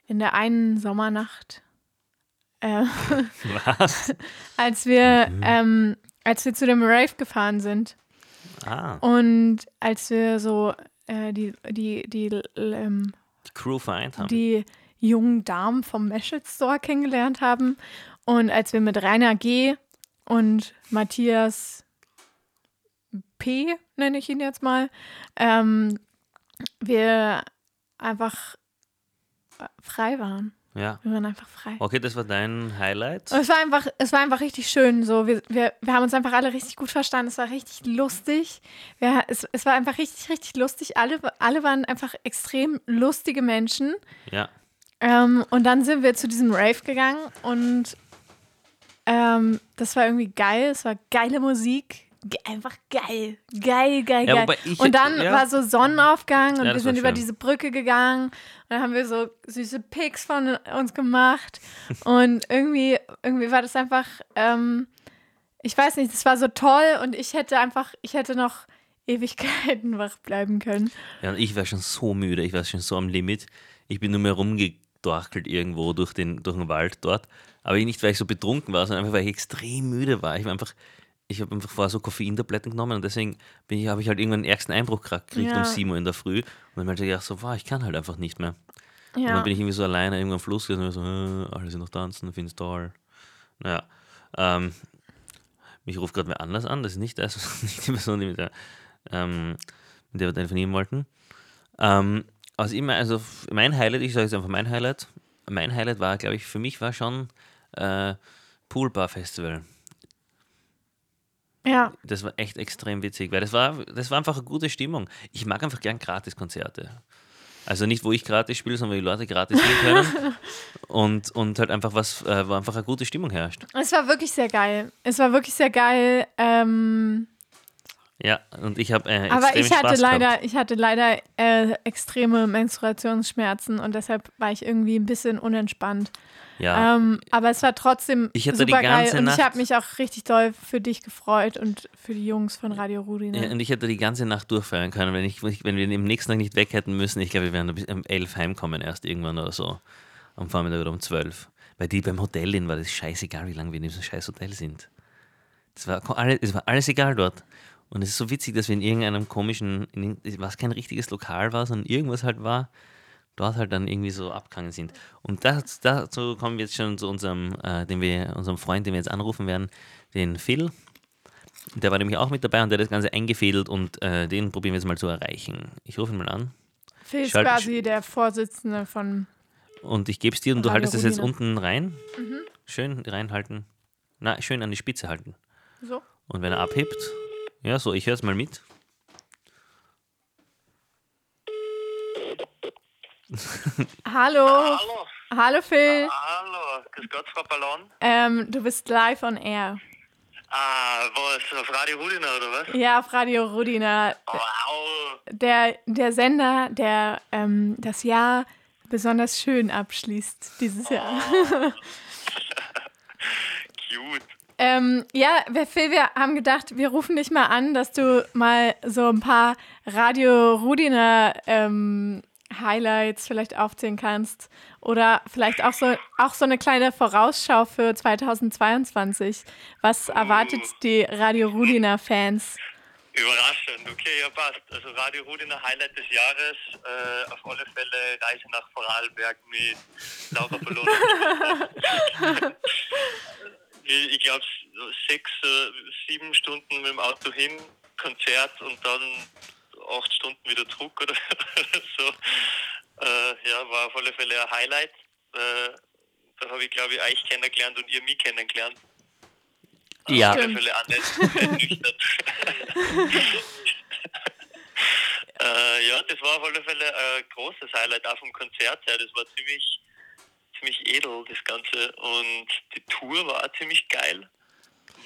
in der einen Sommernacht, äh, Was? als wir, ähm, als wir zu dem Rave gefahren sind. Ah, Und als wir so äh, die, die, die, ähm, die Crew vereint haben. die jungen Damen vom Meshit Store kennengelernt haben und als wir mit Rainer G. und Matthias P., nenne ich ihn jetzt mal, ähm, wir einfach äh, frei waren. ja. Wir waren einfach frei. Okay, das war dein Highlight. Und es war einfach, es war einfach richtig schön. So, wir, wir, wir haben uns einfach alle richtig gut verstanden. Es war richtig lustig. Wir, es, es war einfach richtig, richtig lustig. Alle, alle waren einfach extrem lustige Menschen. Ja. Ähm, und dann sind wir zu diesem Rave gegangen und ähm, das war irgendwie geil. Es war geile Musik. Ge einfach geil. Geil, geil, Ja, geil. ich- und dann ja. war so Sonnenaufgang und Ja, wir sind über diese Brücke gegangen. Und dann haben wir so süße Pics von uns gemacht. und irgendwie, irgendwie war das einfach, ähm, ich weiß nicht, das war so toll und ich hätte einfach, ich hätte noch Ewigkeiten wach bleiben können. Ja, und ich war schon so müde, ich war schon so am Limit. Ich bin nur mehr rumgedorkelt irgendwo durch den, durch den Wald dort. Aber nicht, weil ich so betrunken war, sondern einfach, weil ich extrem müde war. Ich war einfach, ich habe einfach vorher so Koffeintabletten genommen und deswegen habe ich halt irgendwann den ärgsten Einbruch gekriegt Ja. um 7 Uhr in der Früh. Und dann habe ich gedacht, so, wow, ich kann halt einfach nicht mehr. Und Ja. dann bin ich irgendwie so alleine irgendwo am Fluss gewesen und so, äh, alle sind noch tanzen, finde es toll. Naja, ähm, mich ruft gerade wer anders an, das ist nicht, das, nicht die Person, die mit der, ähm, mit der wir telefonieren wollten. Ähm, also immer, also mein Highlight, ich sage jetzt einfach mein Highlight. Mein Highlight war, glaube ich, für mich war schon äh, Poolbar Festival. ja. Das war echt extrem witzig, weil das war, das war einfach eine gute Stimmung. Ich mag einfach gern Gratiskonzerte. Also nicht, wo ich gratis spiele, sondern wo die Leute gratis spielen können. und, und halt einfach was, äh, wo einfach eine gute Stimmung herrscht. Es war wirklich sehr geil. Es war wirklich sehr geil. Ähm, Ja, und ich habe äh, aber ich hatte Spaß leider, gehabt. ich hatte leider äh, extreme Menstruationsschmerzen und deshalb war ich irgendwie ein bisschen unentspannt. Ja, Ähm, aber es war trotzdem Ich hatte die super geil ganze und ich Nacht- habe mich auch richtig doll für dich gefreut und für die Jungs von Radio Rudi. Ja, Ne? und ich hätte die ganze Nacht durchfeiern können, wenn, ich, wenn wir am nächsten Tag nicht weg hätten müssen. Ich glaube, wir wären um 11 heimkommen erst irgendwann oder so. Am Vormittag oder um 12. Weil die beim Hotel in war das scheißegal, wie lange wir in diesem scheiß Hotel sind. Das war, es war alles egal dort. Und es ist so witzig, dass wir in irgendeinem komischen, in, was kein richtiges Lokal war, sondern irgendwas halt war, dort halt dann irgendwie so abgegangen sind. Und das, dazu kommen wir jetzt schon zu unserem, äh, den wir, unserem Freund, den wir jetzt anrufen werden, den Phil. Der war nämlich auch mit dabei und der hat das Ganze eingefädelt und äh, den probieren wir jetzt mal zu erreichen. Ich rufe ihn mal an Phil ist Schalt- quasi der Vorsitzende von. und ich gebe es dir und du haltest es jetzt Rudina. unten rein. Schön reinhalten. Na, schön an die Spitze halten. So. Und wenn er abhebt, ja, so, ich höre es mal mit. Hallo. Hallo. Hallo Phil. Hallo. Grüß Gott, Frau Ballon. Ähm, du bist live on air. Ah, was? Auf Radio Rudina oder was? Ja, auf Radio Rudina. Wow. Der, der Sender, der ähm, das Jahr besonders schön abschließt dieses Jahr. Cute. Ähm, ja, wir- Phil, wir haben gedacht, wir rufen dich mal an, dass du mal so ein paar Radio Rudiner ähm, Highlights vielleicht aufzählen kannst. Oder vielleicht auch so, auch so eine kleine Vorausschau für 2022. Was erwartet die Radio Rudiner Fans? Überraschend. Okay, ja, passt. Also Radio Rudina Highlight des Jahres. Äh, auf alle Fälle Reise nach Vorarlberg mit Laura Ballon. ich glaube, sechs, äh, sieben Stunden mit dem Auto hin, Konzert und dann acht Stunden wieder zurück oder so. Äh, ja, war auf alle Fälle ein Highlight. Äh, da habe ich, glaube ich, euch kennengelernt und ihr mich kennengelernt. Ja, Auf alle. Fälle nüchtern. äh, ja, das war auf alle Fälle ein großes Highlight auch vom Konzert her. Das war ziemlich, ziemlich edel, das Ganze. Und die Tour war auch ziemlich geil.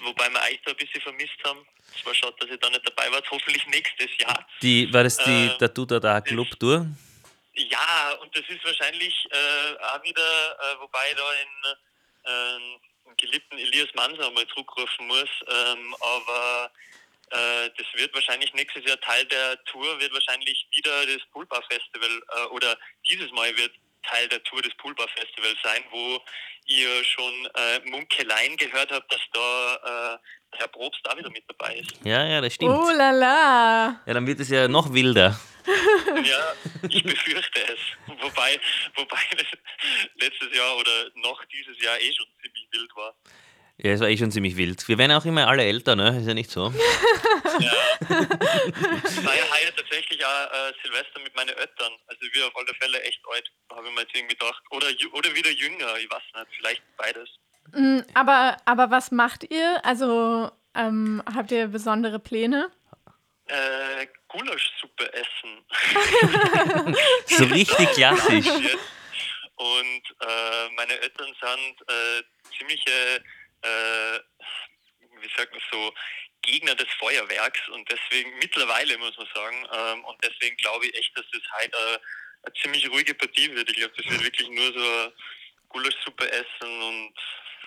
Wobei wir euch da ein bisschen vermisst haben. Es war schade, dass ihr da nicht dabei wart. Hoffentlich nächstes Jahr. die, war das die, Äh, der Duda da Club Tour? Ja, und das ist wahrscheinlich äh, auch wieder, äh, wobei ich da in äh, den geliebten Elias Manser mal zurückrufen muss, ähm, aber äh, das wird wahrscheinlich nächstes Jahr Teil der Tour, wird wahrscheinlich wieder das Poolbar Festival äh, oder dieses Mal wird Teil der Tour des Poolbar Festivals sein, wo ihr schon äh, Munkeleien gehört habt, dass da äh, Herr Probst da wieder mit dabei ist. Ja, ja, das stimmt. Oh la la. Ja, dann wird es ja noch wilder. Ja, ich befürchte es. Wobei, wobei das letztes Jahr oder noch dieses Jahr eh schon ziemlich wild war. Ja, es war eh schon ziemlich wild. Wir werden auch immer alle älter, ne? Ist ja nicht so. Ich war ja heuer tatsächlich auch äh, Silvester mit meinen Eltern. Also wir auf alle Fälle echt alt, habe ich mir jetzt irgendwie gedacht. Oder, oder wieder jünger, ich weiß nicht, vielleicht beides. Mm, Aber, aber was macht ihr? Also ähm, habt ihr besondere Pläne? Äh, Gulaschsuppe essen. So richtig klassisch. Und äh, meine Eltern sind äh, ziemliche, äh, wie sagt man so, Gegner des Feuerwerks und deswegen mittlerweile muss man sagen, ähm, und deswegen glaube ich echt, dass das heute äh, eine ziemlich ruhige Partie wird. Ich glaube, das wird wirklich nur so Gulaschsuppe essen und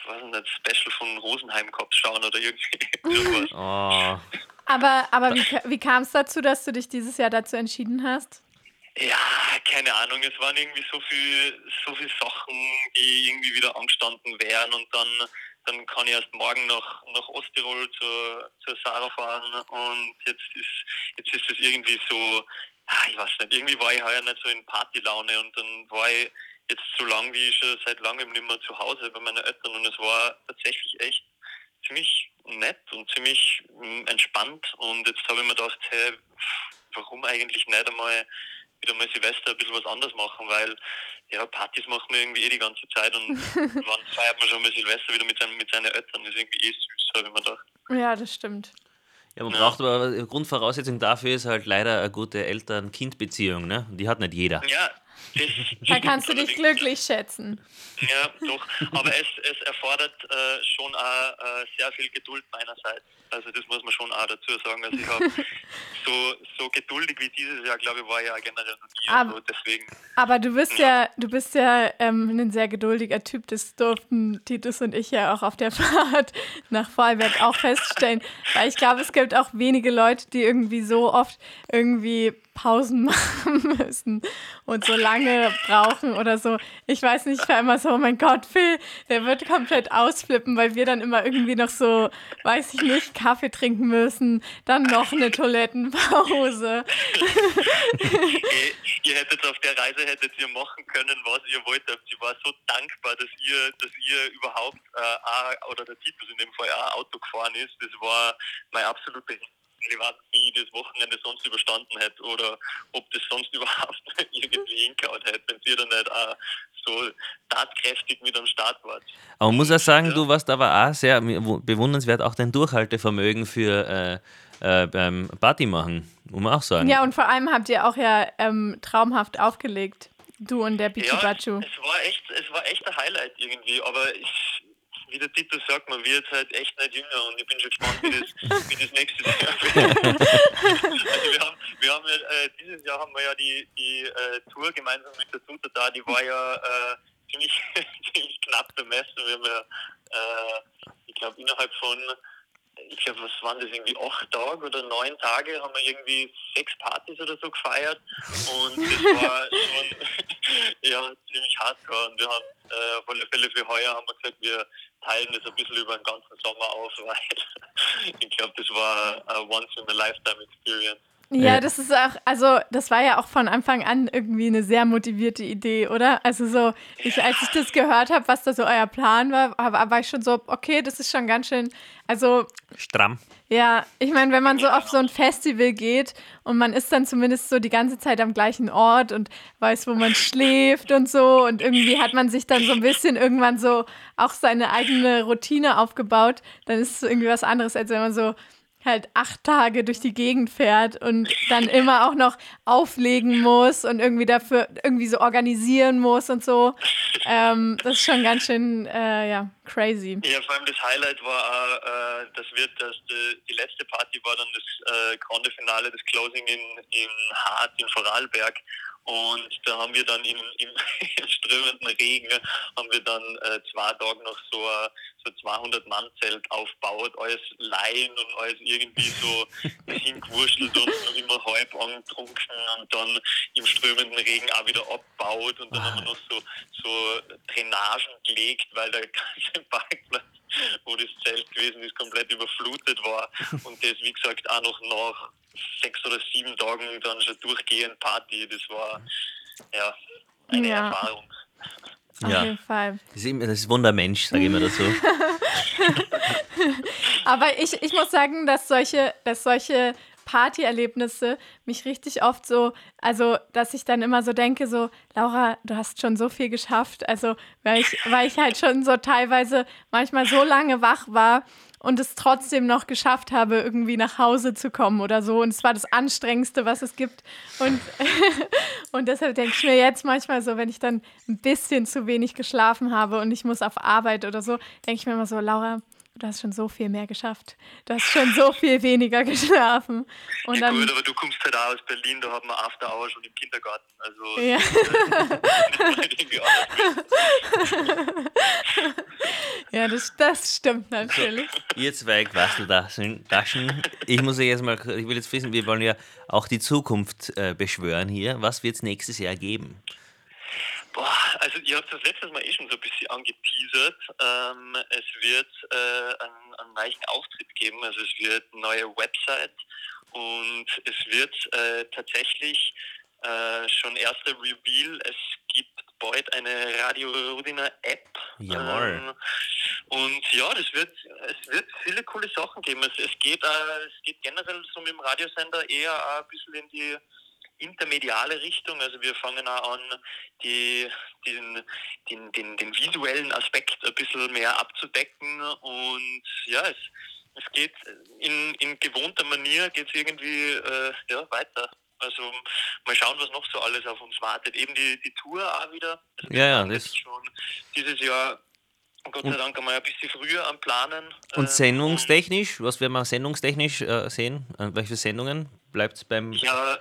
weiß nicht, Special von Rosenheim Cops schauen oder irgendwie sowas. Oh. Aber, aber wie, ka- wie kam es dazu, dass du dich dieses Jahr dazu entschieden hast? Ja, keine Ahnung. Es waren irgendwie so viel, so viele Sachen, die irgendwie wieder angestanden wären und dann, dann kann ich erst morgen nach, nach Osttirol zur, zur Sarah fahren. Und jetzt ist, jetzt ist es irgendwie so, ah, ich weiß nicht, irgendwie war ich heuer nicht so in Partylaune. Und dann war ich jetzt so lang wie schon seit langem nicht mehr zu Hause bei meinen Eltern. Und es war tatsächlich echt ziemlich nett und ziemlich mm, entspannt. Und jetzt habe ich mir gedacht, hey, warum eigentlich nicht einmal wieder mal Silvester ein bisschen was anderes machen, weil ja, Partys machen wir irgendwie eh die ganze Zeit und wann feiert man schon mal Silvester wieder mit, seinen, mit seinen Eltern? Das ist irgendwie eh süß, habe ich mir gedacht. Ja, das stimmt. Ja, man braucht aber, Grundvoraussetzung dafür ist halt leider eine gute Eltern-Kind-Beziehung, ne? Und die hat nicht jeder. Ja, Da kannst du dich glücklich schätzen. Ja, doch. Aber es, es erfordert äh, schon auch äh, sehr viel Geduld meinerseits. Also das muss man schon auch dazu sagen. Also ich habe so, so geduldig wie dieses Jahr, glaube ich, war ja generell noch nie. Aber- Also deswegen, Aber du bist ja, du bist ja ähm, ein sehr geduldiger Typ. Das durften Titus und ich ja auch auf der Fahrt nach Vorarlberg auch feststellen. Weil ich glaube, es gibt auch wenige Leute, die irgendwie so oft irgendwie Pausen machen müssen und so lange brauchen oder so. Ich weiß nicht, ich war immer so, oh mein Gott, Phil, der wird komplett ausflippen, weil wir dann immer irgendwie noch so, weiß ich nicht, Kaffee trinken müssen, dann noch eine Toilettenpause. Ey, ihr hättet auf der Reise hättet ihr machen können, was ihr wollt. Sie war so dankbar, dass ihr, dass ihr überhaupt äh, oder der Titus in dem Fall auch Auto gefahren ist. Das war mein absoluter relevant, wie ich das Wochenende sonst überstanden hätte oder ob das sonst überhaupt irgendwie hingehauen hätte, wenn ihr dann nicht auch so tatkräftig mit am Start wart. Aber man muss auch sagen, Ja. du warst aber auch sehr bewundernswert, auch dein Durchhaltevermögen für äh, äh, beim Party machen, muss man auch sagen. Ja, und vor allem habt ihr auch ja ähm, traumhaft aufgelegt. Du und der Bichu Ja, Bachu. es war echt, es war echt ein Highlight irgendwie, aber ich, wie der Titel sagt, man wird halt echt nicht jünger und ich bin schon gespannt, wie das, wie das nächstes Jahr wird. also wir haben, wir haben ja, äh, dieses Jahr haben wir ja die, die äh, Tour gemeinsam mit der Tuta da, die war ja äh, ziemlich, ziemlich knapp bemessen. Wir haben ja, äh, ich glaube, innerhalb von ich glaube, was waren das, irgendwie acht Tage oder neun Tage, haben wir irgendwie sechs Partys oder so gefeiert. Und das war schon ja, ziemlich hardcore. Und wir haben äh, auf alle Fälle für heuer haben wir gesagt, wir teilen das ein bisschen über den ganzen Sommer auf, weil ich glaube, das war a once Ja, Ja. das ist auch, also das war ja auch von Anfang an irgendwie eine sehr motivierte Idee, oder? Also so, ich, als ich das gehört habe, was da so euer Plan war, war, war ich schon so, okay, das ist schon ganz schön, also Stramm. ja, ich meine, wenn man so auf so ein Festival geht und man ist dann zumindest so die ganze Zeit am gleichen Ort und weiß, wo man schläft und so und irgendwie hat man sich dann so ein bisschen irgendwann so auch seine eigene Routine aufgebaut, dann ist es irgendwie was anderes, als wenn man so halt acht Tage durch die Gegend fährt und dann immer auch noch auflegen muss und irgendwie dafür irgendwie so organisieren muss und so. Ähm, das ist schon ganz schön, äh, ja, crazy. Ja, vor allem das Highlight war, äh, das wird, das, die, die letzte Party war dann das äh, Grande Finale, das Closing in, in Hart, in Vorarlberg. Und da haben wir dann im, im, im strömenden Regen, haben wir dann äh, zwei Tage noch so ein so 200 Mann Zelt aufgebaut, alles Laien und alles irgendwie so hingewurschtelt und noch immer halb angetrunken und dann im strömenden Regen auch wieder abgebaut und dann haben wir noch so, so Drainagen gelegt, weil der ganze Parkplatz, wo das Zelt gewesen ist, komplett überflutet war und das, wie gesagt, auch noch nach sechs oder sieben Tagen dann schon durchgehend Party, das war ja eine Ja. Erfahrung. Auf Ja. jeden Fall. Das ist, das ist Wundermensch, sage ich immer dazu. Aber ich, ich muss sagen, dass solche, dass solche Partyerlebnisse mich richtig oft so, also dass ich dann immer so denke, so, Laura, du hast schon so viel geschafft. Also, weil ich, weil ich halt schon so teilweise manchmal so lange wach war und es trotzdem noch geschafft habe, irgendwie nach Hause zu kommen oder so. Und es war das Anstrengendste, was es gibt. Und, und deshalb denke ich mir jetzt manchmal so, wenn ich dann ein bisschen zu wenig geschlafen habe und ich muss auf Arbeit oder so, denke ich mir immer so, Laura, du hast schon so viel mehr geschafft. Du hast schon so viel weniger geschlafen. Und Ja, dann, gut, aber du kommst halt auch aus Berlin, da hat man After Hour schon im Kindergarten. Also ja. irgendwie anders. ja, das, das stimmt natürlich. Ihr zwei Quasseltaschen. Taschen. Ich muss ja jetzt mal, ich will jetzt wissen, wir wollen ja auch die Zukunft äh, beschwören hier. Was wird es nächstes Jahr geben? Boah, also ihr habt das letztes Mal eh schon so ein bisschen angeteasert. Ähm, es wird äh, einen, einen neuen Auftritt geben, also es wird eine neue Website und es wird äh, tatsächlich äh, schon erster Reveal, es gibt bald eine Radio Rudiner App. Jawohl. Ähm, und ja, das wird, es wird viele coole Sachen geben. Es, es, geht, äh, es geht generell so mit dem Radiosender eher ein bisschen in die intermediale Richtung. Also wir fangen auch an, die, den, den, den, den visuellen Aspekt ein bisschen mehr abzudecken. Und ja, es, es geht in, in gewohnter Manier geht es irgendwie äh, ja, weiter. Also mal schauen, was noch so alles auf uns wartet. Eben die, die Tour auch wieder. Also Ja, ja, das- schon dieses Jahr Gott sei Dank einmal ein bisschen früher am Planen. Und Ähm, sendungstechnisch, was werden wir sendungstechnisch äh, sehen? Äh, welche Sendungen? Bleibt es beim. Ja,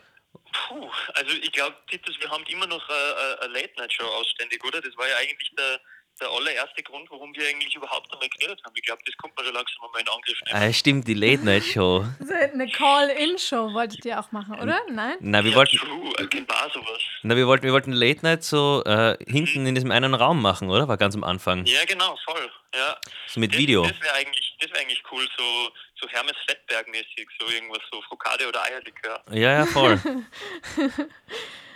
puh, also ich glaube, Titus, wir haben immer noch äh, eine Late-Night-Show ausständig, oder? Das war ja eigentlich der, der allererste Grund, warum wir eigentlich überhaupt einmal geredet haben. Ich glaube, das kommt man schon langsam einmal in Angriff nehmen. Ah, stimmt, die Late-Night-Show. Eine Call-In-Show wolltet ihr auch machen, oder? Nein? Na, wir ja, wollten, true, erkennbar sowas. na, wir wollten, wir wollten Late Night so äh, hinten in diesem einen Raum machen, oder? War ganz am Anfang. Ja, genau, voll. Ja. So mit Das- Video. Das wäre eigentlich, das wär eigentlich cool, so, so Hermes Fettberg-mäßig, so irgendwas, so Frukade oder Eierlikör. Ja, ja, voll.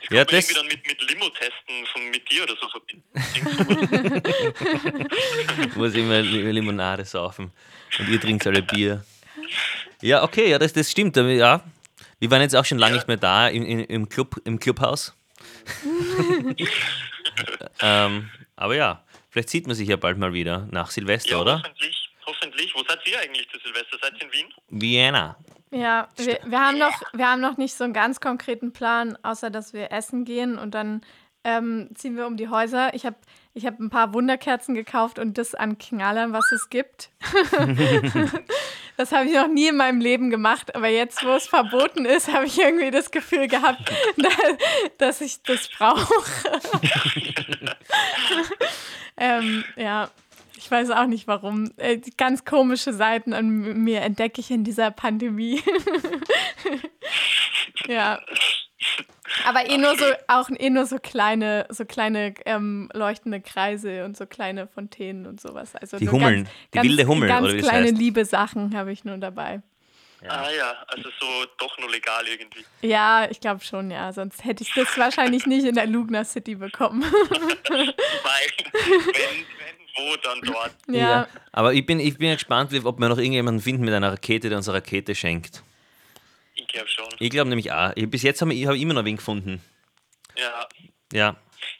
Das Ja, das- irgendwie dann mit, mit Limo-Testen von mit dir oder so verbinden. Muss immer Li- Limonade saufen. Und ihr trinkt alle Bier. Ja, okay, ja, das, das stimmt. Ja. Wir waren jetzt auch schon lange Ja. nicht mehr da im, im, im, Club, im Clubhaus. ähm, aber ja, vielleicht sieht man sich ja bald mal wieder nach Silvester, ja, oder? hoffentlich. Hoffentlich. Wo seid ihr eigentlich zu Silvester? Seid ihr in Wien? Vienna. Ja, wir, wir, haben noch, wir haben noch nicht so einen ganz konkreten Plan, außer dass wir essen gehen und dann ähm, ziehen wir um die Häuser. Ich habe ich hab ein paar Wunderkerzen gekauft und das an Knallern, was es gibt. das habe ich noch nie in meinem Leben gemacht, aber jetzt, wo es verboten ist, habe ich irgendwie das Gefühl gehabt, dass ich das brauche. ähm, ja, ich weiß auch nicht warum. Äh, ganz komische Seiten an mir entdecke ich in dieser Pandemie. ja. Aber eh nur so, auch eh nur so kleine, so kleine ähm, leuchtende Kreise und so kleine Fontänen und sowas. Also die Hummeln, ganz, die wilde Hummel, ganz oder wie kleine heißt. liebe Sachen habe ich nur dabei. Ja. Ah ja, also so doch nur legal irgendwie. Ja, ich glaube schon, ja. Sonst hätte ich das wahrscheinlich nicht in der Lugner City bekommen. Weil, wenn, wenn wo, dann dort. Ja. Ja. Aber ich bin, ich bin gespannt, ob wir noch irgendjemanden finden mit einer Rakete, der uns eine Rakete schenkt. Ich glaube schon. Ich glaube nämlich auch. Ich, bis jetzt habe ich, hab immer noch wen gefunden. Ja. Ja.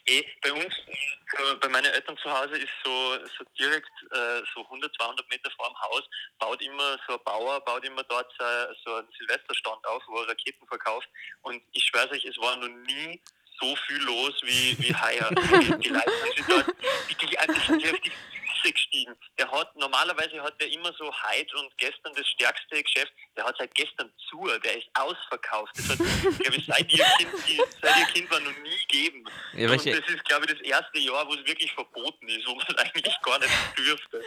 Eh, bei uns, äh, bei meinen Eltern zu Hause ist so, so direkt äh, so 100, 200 Meter vor dem Haus, baut immer so ein Bauer, baut immer dort so, so einen Silvesterstand auf, wo er Raketen verkauft. Und ich schwöre euch, es war noch nie so viel los wie, wie heuer. Die, die Leute sind dort, die sind sich auf die Füße gestiegen. Der hat, normalerweise hat der immer so heute und gestern das stärkste Geschäft, der hat seit gestern zu, der ist ausverkauft. Das hat, glaube ich, seit ihr Kind, die, seit ihr Kind war noch nie gegeben. Ja, und das ist, glaube ich, das erste Jahr, wo es wirklich verboten ist, wo man es eigentlich gar nicht dürfte.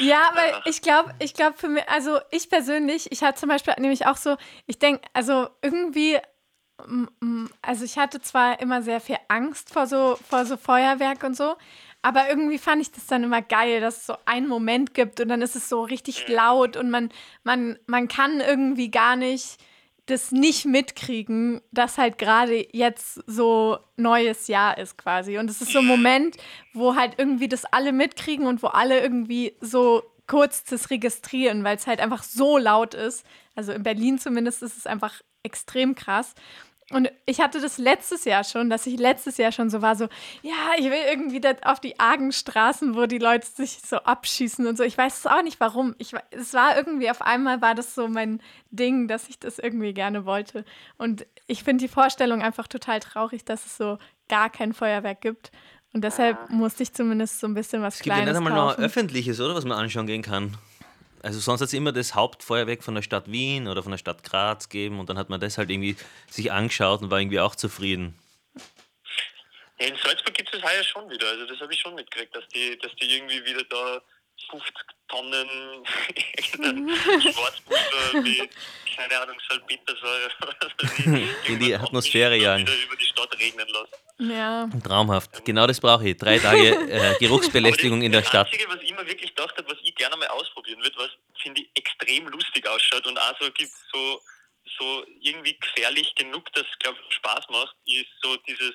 Ja, aber ich glaube, ich glaube für mich, also ich persönlich, ich hatte zum Beispiel nämlich auch so, ich denke, also irgendwie, also ich hatte zwar immer sehr viel Angst vor so, vor so Feuerwerk und so, aber irgendwie fand ich das dann immer geil, dass es so einen Moment gibt und dann ist es so richtig laut und man, man, man kann irgendwie gar nicht das nicht mitkriegen, dass halt gerade jetzt so neues Jahr ist quasi. Und es ist so ein Moment, wo halt irgendwie das alle mitkriegen und wo alle irgendwie so kurz das registrieren, weil es halt einfach so laut ist. Also in Berlin zumindest ist es einfach extrem krass. Und ich hatte das letztes Jahr schon, dass ich letztes Jahr schon so war, so, ja, ich will irgendwie auf die argen Straßen, wo die Leute sich so abschießen und so. Ich weiß es auch nicht warum. Ich, es war irgendwie, auf einmal war das so mein Ding, dass ich das irgendwie gerne wollte. Und ich finde die Vorstellung einfach total traurig, dass es so gar kein Feuerwerk gibt. Und deshalb musste ich zumindest so ein bisschen was Es gibt ja Kleines nicht einmal noch öffentliches, oder? Was man anschauen gehen kann. Also sonst hat es immer das Hauptfeuerwerk von der Stadt Wien oder von der Stadt Graz gegeben und dann hat man das halt irgendwie sich angeschaut und war irgendwie auch zufrieden. in Salzburg gibt es das heuer schon wieder. Also das habe ich schon mitgekriegt, dass die, dass die irgendwie wieder da 50 Tonnen Schwarzpulver wie, keine Ahnung, Salpetersäure oder was weiß ich, In die Atmosphäre wieder jagen. über die Stadt regnen lassen. Ja. Traumhaft. Genau das brauche ich. Drei Tage äh, Geruchsbelästigung in der das Stadt. Einzige, was ich mir wirklich gedacht habe, was ich gerne mal ausprobieren würde, was finde ich extrem lustig ausschaut und auch so gibt so, so irgendwie gefährlich genug, dass es glaube Spaß macht, ist so dieses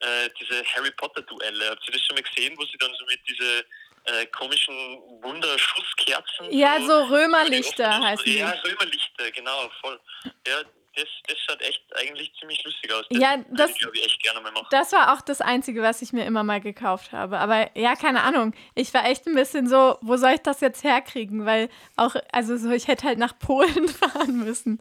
äh, diese Harry Potter Duelle. Habt ihr das schon mal gesehen, wo sie dann so mit diese äh, komischen Wunderschusskerzen Ja, so Römerlichter heißen die. Ja, Römerlichter, genau, voll. Ja, das, das schaut echt eigentlich ziemlich lustig aus. Das Ja, das- ich glaube ich echt gerne mal machen. Das war auch das Einzige, was ich mir immer mal gekauft habe. Aber ja, keine Ahnung. Ich war echt ein bisschen so, wo soll ich das jetzt herkriegen? Weil auch, also so, ich hätte halt nach Polen fahren müssen.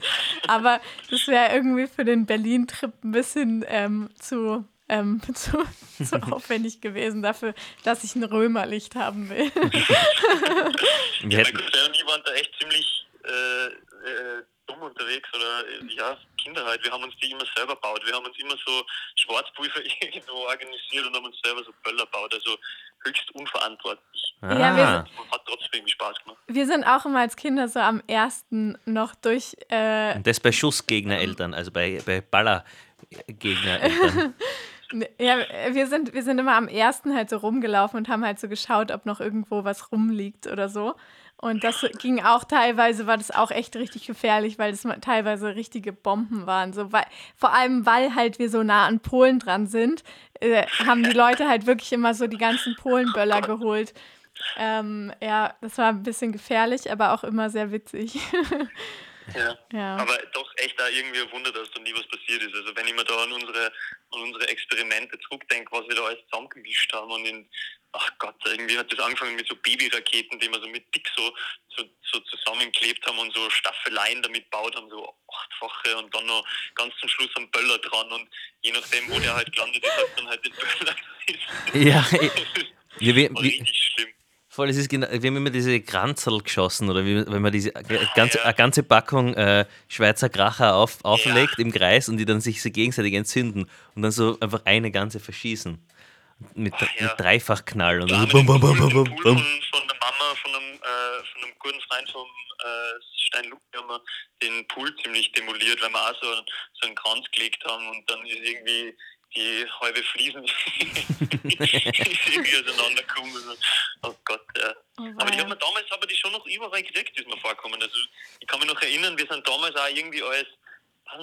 Aber das wäre irgendwie für den Berlin-Trip ein bisschen ähm, zu, ähm, zu, zu aufwendig gewesen dafür, dass ich ein Römerlicht haben will. Wir hätten, und ich waren da echt ziemlich äh, äh, dumm unterwegs oder äh, ja, Kinder halt. Wir haben uns die immer selber gebaut. Wir haben uns immer so Schwarzpulver irgendwo organisiert und haben uns selber so Böller gebaut. Also höchst unverantwortlich. Ja, wir ah, hat trotzdem irgendwie Spaß gemacht. Wir sind auch immer als Kinder so am ersten noch durch äh, und das bei Schussgegnereltern, also bei, bei Ballergegnereltern. Ja, wir sind, wir sind immer am ersten halt so rumgelaufen und haben halt so geschaut, ob noch irgendwo was rumliegt oder so. Und das ging auch teilweise, war das auch echt richtig gefährlich, weil das teilweise richtige Bomben waren. So, weil, vor allem, weil halt wir so nah an Polen dran sind, äh, haben die Leute halt wirklich immer so die ganzen Polenböller geholt. Ähm, ja, das war ein bisschen gefährlich, aber auch immer sehr witzig. Ja. ja. Aber doch echt da irgendwie ein Wunder, dass da nie was passiert ist. Also wenn ich mir da an unsere, an unsere Experimente zurückdenke, was wir da alles zusammengemischt haben und in, ach Gott, irgendwie hat das angefangen mit so Babyraketen, die wir so mit dick so, so, so zusammengeklebt haben und so Staffeleien damit baut haben, so achtfache und dann noch ganz zum Schluss ein Böller dran und je nachdem, wo der halt gelandet ist, hat dann halt den Böller Ja, ich- Ja, voll, es ist genau, wir haben immer diese Kranzerl geschossen oder wie, wenn man diese ganze, eine ganze Packung äh, Schweizer Kracher auf, auflegt im Kreis und die dann sich so gegenseitig entzünden und dann so einfach eine ganze verschießen. Mit, Ach ja. mit Dreifachknall und Ja, so bum, bum, bum, bum, bum, bum. von, von der Mama, von einem, äh, von einem guten Freund vom äh, Stein Luke, haben wir den Pool ziemlich demoliert, weil wir auch so, so einen Kranz gelegt haben und dann ist irgendwie die halbe Fliesen irgendwie auseinandergekommen. Oh Gott, ja. Oh, Aber die haben wir damals aber die schon noch überall gekriegt, ist mir vorkommen. Also ich kann mich noch erinnern, wir sind damals auch irgendwie als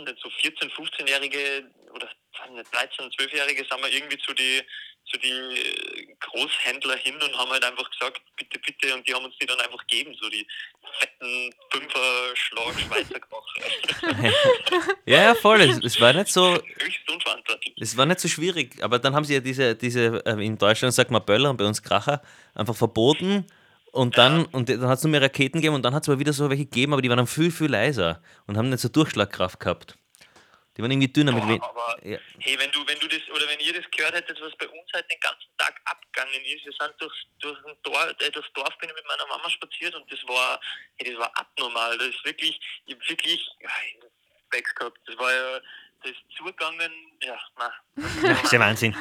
nicht, so 14-, 15-Jährige oder weiß nicht, 13-, 12-Jährige sind wir irgendwie zu die zu die äh, Großhändler hin und haben halt einfach gesagt, bitte, bitte, und die haben uns die dann einfach gegeben, so die fetten Fünfer-Schlag Schweizer. Ja, ja, voll. Es, es war nicht so, Höchst unverantwortlich. es war nicht so schwierig, aber dann haben sie ja diese, diese äh, in Deutschland sagt man Böller und bei uns Kracher, einfach verboten. Und dann, und dann hat es nur mehr Raketen gegeben und dann hat es aber wieder so welche gegeben, aber die waren dann viel, viel leiser und haben nicht so Durchschlagkraft gehabt. Die waren irgendwie dünner mit Boah, wen aber ja. hey, wenn du, wenn du das, oder wenn ihr das gehört hättet, was bei uns halt den ganzen Tag abgegangen ist, wir sind durch, durch ein Dorf, äh, das Dorf bin ich mit meiner Mama spaziert und das war, hey, das war abnormal. Das ist wirklich, ich hab wirklich, ja, ich hab Specs gehabt. Das war ja, das ist zugegangen, ja, na. Das ist ja Wahnsinn.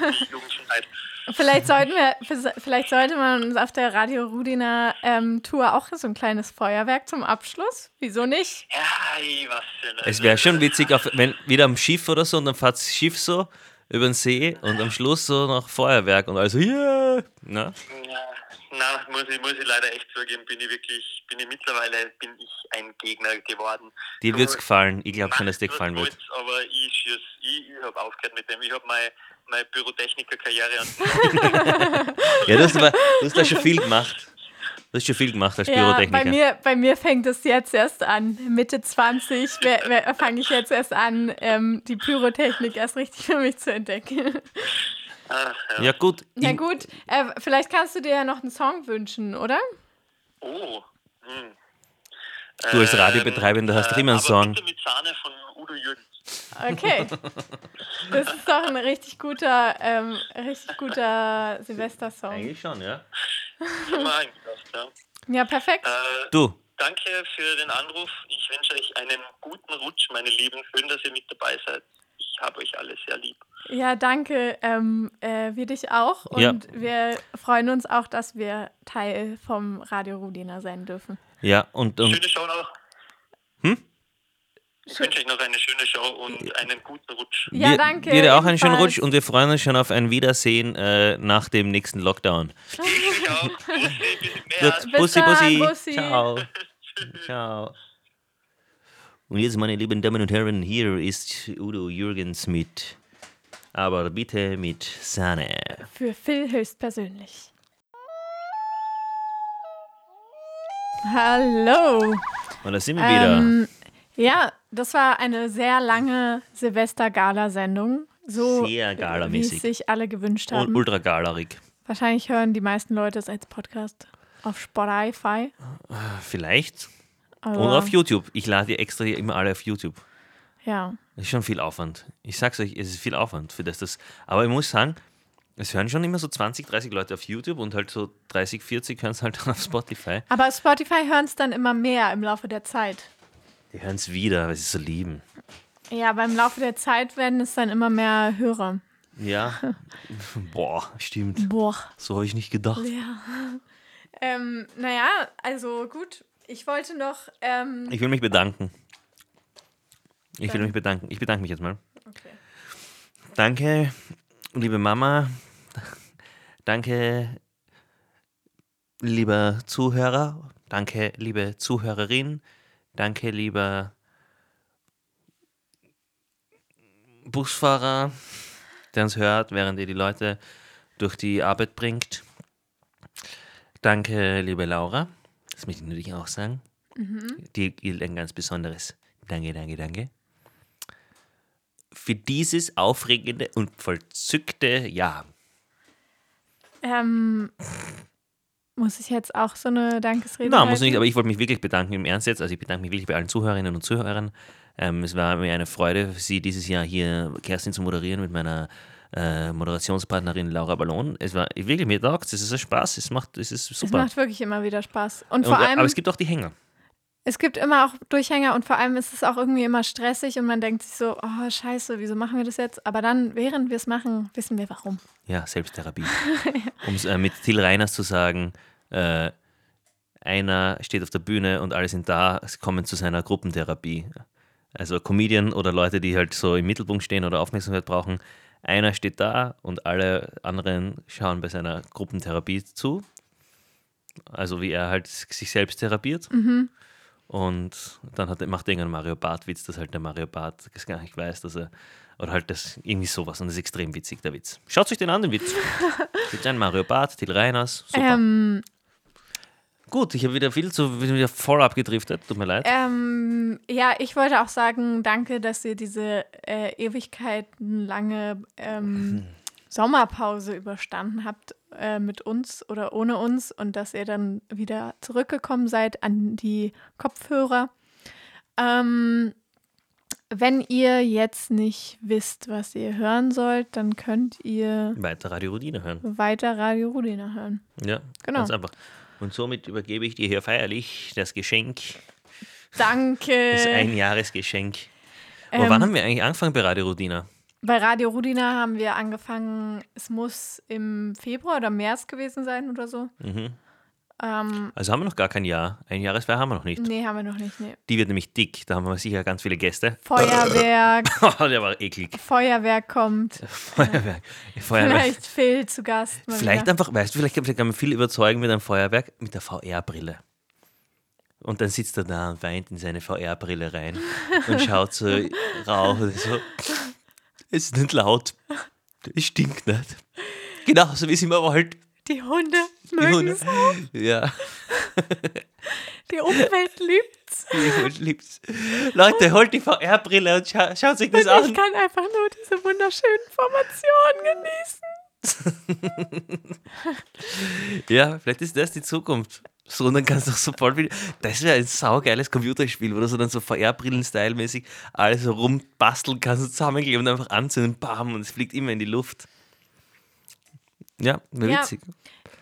Vielleicht sollten wir, vielleicht sollte man uns auf der Radio Rudiner ähm, Tour auch so ein kleines Feuerwerk zum Abschluss. Wieso nicht? Ja, ja nicht. Es wäre schon witzig, auf, wenn wieder am Schiff oder so und dann fährt das Schiff so über den See und am Schluss so noch Feuerwerk und also yeah. Na? Ja, na, muss ich, muss ich leider echt zugeben, bin ich wirklich, bin ich mittlerweile, bin ich ein Gegner geworden. Dir Du wird's gefallen. Ich glaube schon, dass dir gefallen wird. Aber ich schieß, ich, ich habe aufgehört mit dem. Ich habe meine, meine Pyrotechniker-Karriere an Ja, du hast, aber, du hast da schon viel gemacht. Du hast schon viel gemacht als Ja, Pyrotechniker. bei mir, bei mir fängt es jetzt erst an. Mitte 20 fange ich jetzt erst an, ähm, die Pyrotechnik erst richtig für mich zu entdecken. Ach, ja. ja, gut. Na ich- gut, äh, vielleicht kannst du dir ja noch einen Song wünschen, oder? Oh. Hm. Du als Radiobetreibender hast doch immer einen aber Song. Bitte mit Sahne von Udo Jürgens. Okay. Das ist doch ein richtig guter, ähm, richtig guter Silvester-Song. Eigentlich schon, ja. Ja. Ja, perfekt. Äh, Du, danke für den Anruf. Ich wünsche euch einen guten Rutsch, meine Lieben. Schön, dass ihr mit dabei seid. Ich habe euch alle sehr lieb. Ja, danke. Ähm, äh, wir dich auch. Und Ja. wir freuen uns auch, dass wir Teil vom Radio Rudina sein dürfen. ja, und, und Schöne Show noch. Hm? Ich wünsche euch noch eine schöne Show und einen guten Rutsch. Ja, wir, danke. dir auch einen schönen. Rutsch und wir freuen uns schon auf ein Wiedersehen äh, nach dem nächsten Lockdown. Ich auch. Bussi, Bussi, dann, Bussi. Bussi. Ciao. Ciao. Und jetzt, meine lieben Damen und Herren, hier ist Udo Jürgens mit, aber bitte mit Sahne. Für Phil höchstpersönlich. Hallo. Und da sind wir wieder. Ähm, ja, das war eine sehr lange Silvester-Gala-Sendung. So, Sehr wie galamäßig. es sich alle gewünscht Und haben. ultra galerig. Wahrscheinlich hören die meisten Leute es als Podcast auf Spotify. Vielleicht. Aber, Und auf YouTube. Ich lade die extra hier immer alle auf YouTube. Ja. Das ist schon viel Aufwand. Ich sag's euch, es ist viel Aufwand für das. das aber ich muss sagen, es hören schon immer so 20, 30 Leute auf YouTube und halt so 30, 40 hören es halt dann auf Spotify. Aber auf Spotify hören es dann immer mehr im Laufe der Zeit. Die hören es wieder, weil sie es so lieben. Ja, aber im Laufe der Zeit werden es dann immer mehr Hörer. Ja. Boah, stimmt. Boah. So habe ich nicht gedacht. Ja. Ähm, naja, also gut. Ich wollte noch. Ähm, Ich will mich bedanken. Ich will mich bedanken. Ich bedanke mich jetzt mal. okay. Danke, liebe Mama. Danke, lieber Zuhörer. Danke, liebe Zuhörerin. Danke, lieber Busfahrer, der uns hört, während ihr die Leute durch die Arbeit bringt. Danke, liebe Laura. Das möchte ich natürlich auch sagen. Dir gilt ein ganz besonderes Danke, danke, danke. Für dieses aufregende und vollzückte Jahr. Ähm, muss ich jetzt auch so eine Dankesrede Nein, muss halten? nicht, aber ich wollte mich wirklich bedanken im Ernst jetzt. Also ich bedanke mich wirklich bei allen Zuhörerinnen und Zuhörern. Ähm, es war mir eine Freude, für Sie dieses Jahr hier Kerstin zu moderieren mit meiner äh, Moderationspartnerin Laura Ballon. Es war wirklich, mir taugt es ist ein Spaß, es macht, es ist Es super. macht wirklich immer wieder Spaß. Und Und, vor äh, allem, aber es gibt auch die Hänger. Es gibt immer auch Durchhänger und vor allem ist es auch irgendwie immer stressig und man denkt sich so, oh scheiße, wieso machen wir das jetzt? Aber dann, während wir es machen, wissen wir warum. Ja, Selbsttherapie. Um es äh, mit Till Reiners zu sagen, äh, einer steht auf der Bühne und alle sind da, es kommen zu seiner Gruppentherapie. Also Comedian oder Leute, die halt so im Mittelpunkt stehen oder Aufmerksamkeit brauchen. Einer steht da und alle anderen schauen bei seiner Gruppentherapie zu. Also wie er halt sich selbst therapiert. Und dann hat, macht er irgendeinen Mario Bart-Witz, dass halt der Mario Bart das gar nicht weiß, dass er. Oder halt das irgendwie sowas. Und das ist extrem witzig, der Witz. Schaut euch den an, den Witz. Gibt ein Mario Bart, Till Reiners. Super. Ähm, Gut, ich habe wieder viel zu, wieder voll abgedriftet. Tut mir leid. ähm, ja, ich wollte auch sagen, danke, dass ihr diese äh, ewigkeitenlange ähm, Sommerpause überstanden habt äh, mit uns oder ohne uns und dass ihr dann wieder zurückgekommen seid an die Kopfhörer. Ähm, wenn ihr jetzt nicht wisst, was ihr hören sollt, dann könnt ihr Weiter Radio Rudine hören. weiter Radio Rudina hören. Ja, Genau. ganz einfach. Und somit übergebe ich dir hier feierlich das Geschenk, Danke. das Einjahresgeschenk. Aber Ähm, wann haben wir eigentlich angefangen bei Radio Rudina? Bei Radio Rudina haben wir angefangen, es muss im Februar oder März gewesen sein oder so. Mhm. Ähm, Also haben wir noch gar kein Jahr. Ein Jahresfeier haben wir noch nicht. nee, haben wir noch nicht. Nee. Die wird nämlich dick. Da haben wir sicher ganz viele Gäste. Feuerwerk, Oh, der war eklig. Feuerwerk kommt. Feuerwerk. Feuerwerk. Vielleicht Phil zu Gast. Vielleicht wieder. einfach, weißt du, vielleicht, vielleicht kann man viel überzeugen mit einem Feuerwerk mit der VR-Brille. Und dann sitzt er da und weint in seine VR-Brille rein und schaut so Rauch und so. Es ist nicht laut. Es stinkt nicht. Genauso wie es im Wald. Die Hunde mögen es. Ja, Die Umwelt liebt die Hunde liebt's. Leute, holt die VR-Brille und scha schaut sich das Und ich an. kann einfach nur diese wunderschönen Formationen genießen. Ja, vielleicht ist das die Zukunft. So, und dann kannst du auch sofort wieder. Das wäre ein saugeiles Computerspiel, wo du so dann so VR-Brillen-Style-mäßig alles so rumbasteln kannst und zusammenkleben und einfach anzünden, bam, und es fliegt immer in die Luft. Ja, Ja. witzig.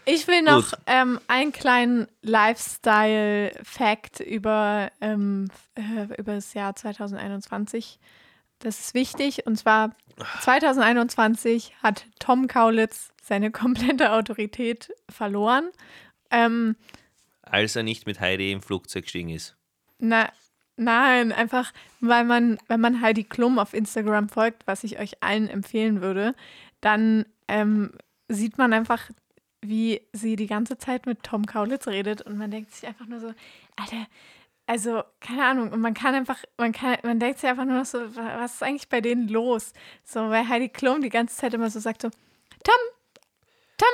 Ich will noch ähm, einen kleinen Lifestyle-Fact über, ähm, äh, über das Jahr 2021. Das ist wichtig. Und zwar 2021 hat Tom Kaulitz seine komplette Autorität verloren. Ähm, Als er nicht mit Heidi im Flugzeug gestiegen ist. na, nein, einfach, weil man, wenn man Heidi Klum auf Instagram folgt, was ich euch allen empfehlen würde, dann ähm, sieht man einfach, wie sie die ganze Zeit mit Tom Kaulitz redet und man denkt sich einfach nur so, Alter, also keine Ahnung, und man kann einfach, man kann, man denkt sich einfach nur noch so, wa- was ist eigentlich bei denen los? So, weil Heidi Klum die ganze Zeit immer so sagt so, Tom, Tom,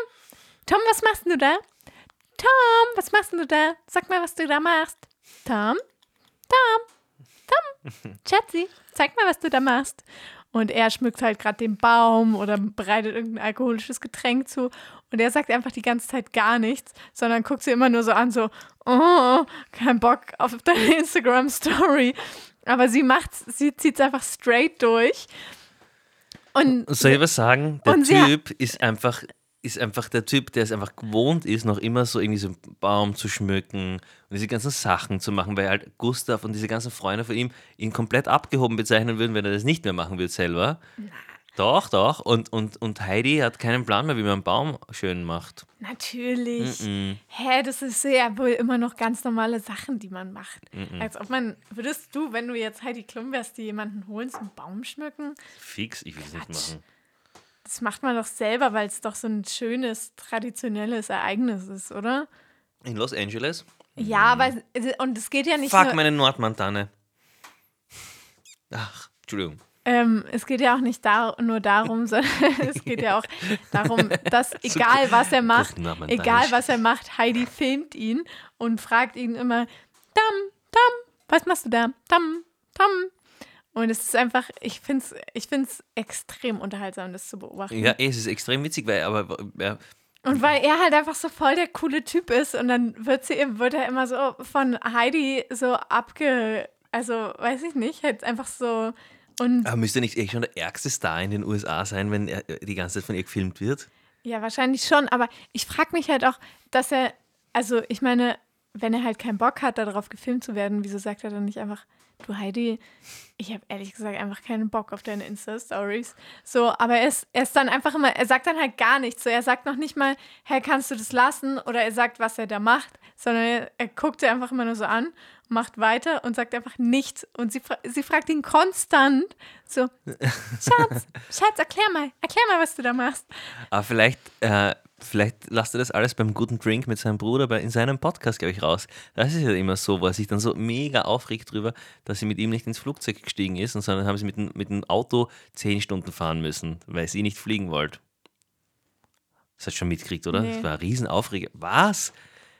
Tom, was machst du da? Tom, was machst du da? Sag mal, was du da machst. Tom, Tom, Tom, Schatzi, zeig mal, was du da machst. Und er schmückt halt gerade den Baum oder bereitet irgendein alkoholisches Getränk zu. Und er sagt einfach die ganze Zeit gar nichts, sondern guckt sie immer nur so an, so, oh, kein Bock auf deine Instagram-Story. Aber sie macht's, sie zieht es einfach straight durch. Und Soll ich was sagen? Der Typ ist einfach, ist einfach der Typ, der es einfach gewohnt ist, noch immer so irgendwie so einen Baum zu schmücken und diese ganzen Sachen zu machen, weil halt Gustav und diese ganzen Freunde von ihm ihn komplett abgehoben bezeichnen würden, wenn er das nicht mehr machen würde selber. Doch, doch. Und, und, und Heidi hat keinen Plan mehr, wie man einen Baum schön macht. Natürlich. Mm. Hä, das ist ja wohl immer noch ganz normale Sachen, die man macht. Als ob man, würdest du, wenn du jetzt Heidi Klum wärst, die jemanden holen zum Baum schmücken? Fix, ich will es nicht machen. Das macht man doch selber, weil es doch so ein schönes, traditionelles Ereignis ist, oder? In Los Angeles? Ja, aber es- und es geht ja nicht Fuck, nur, meine Nordmontane. Ach, Entschuldigung. Ähm, es geht ja auch nicht dar nur darum, sondern es geht ja auch darum, dass egal was er macht, egal was er macht, Heidi filmt ihn und fragt ihn immer, Tam, Tam, was machst du da? Tam, Tam. Und es ist einfach, ich finde es ich find's extrem unterhaltsam, das zu beobachten. Ja, es ist extrem witzig, weil, aber ja, Und weil er halt einfach so voll der coole Typ ist und dann wird sie wird er immer so von Heidi so abge, also weiß ich nicht, halt einfach so und aber müsste nicht eh schon der ärgste Star in den USA sein, wenn er äh, die ganze Zeit von ihr gefilmt wird? ja, wahrscheinlich schon, aber ich frage mich halt auch, dass er, also ich meine, wenn er halt keinen Bock hat, darauf gefilmt zu werden, wieso sagt er dann nicht einfach, du Heidi, ich habe ehrlich gesagt einfach keinen Bock auf deine Insta-Stories. So, aber er ist, er ist dann einfach immer, er sagt dann halt gar nichts. So, er sagt noch nicht mal, hey, kannst du das lassen? Oder er sagt, was er da macht, sondern er, er guckt sie einfach immer nur so an, macht weiter und sagt einfach nichts. Und sie, fra sie fragt ihn konstant so, Schatz, Schatz, erklär mal, erklär mal, was du da machst. Aber vielleicht, äh, vielleicht lasst er das alles beim guten Drink mit seinem Bruder bei, in seinem Podcast, glaube ich, raus. Das ist ja immer so, wo er sich dann so mega aufregt drüber, dass sie mit ihm nicht ins Flugzeug gestiegen ist, und sondern haben sie mit, dem- mit dem Auto zehn Stunden fahren müssen, weil sie nicht fliegen wollte. Das hast du schon mitgekriegt, oder? Nee. Das war ein Riesenaufreger. Was?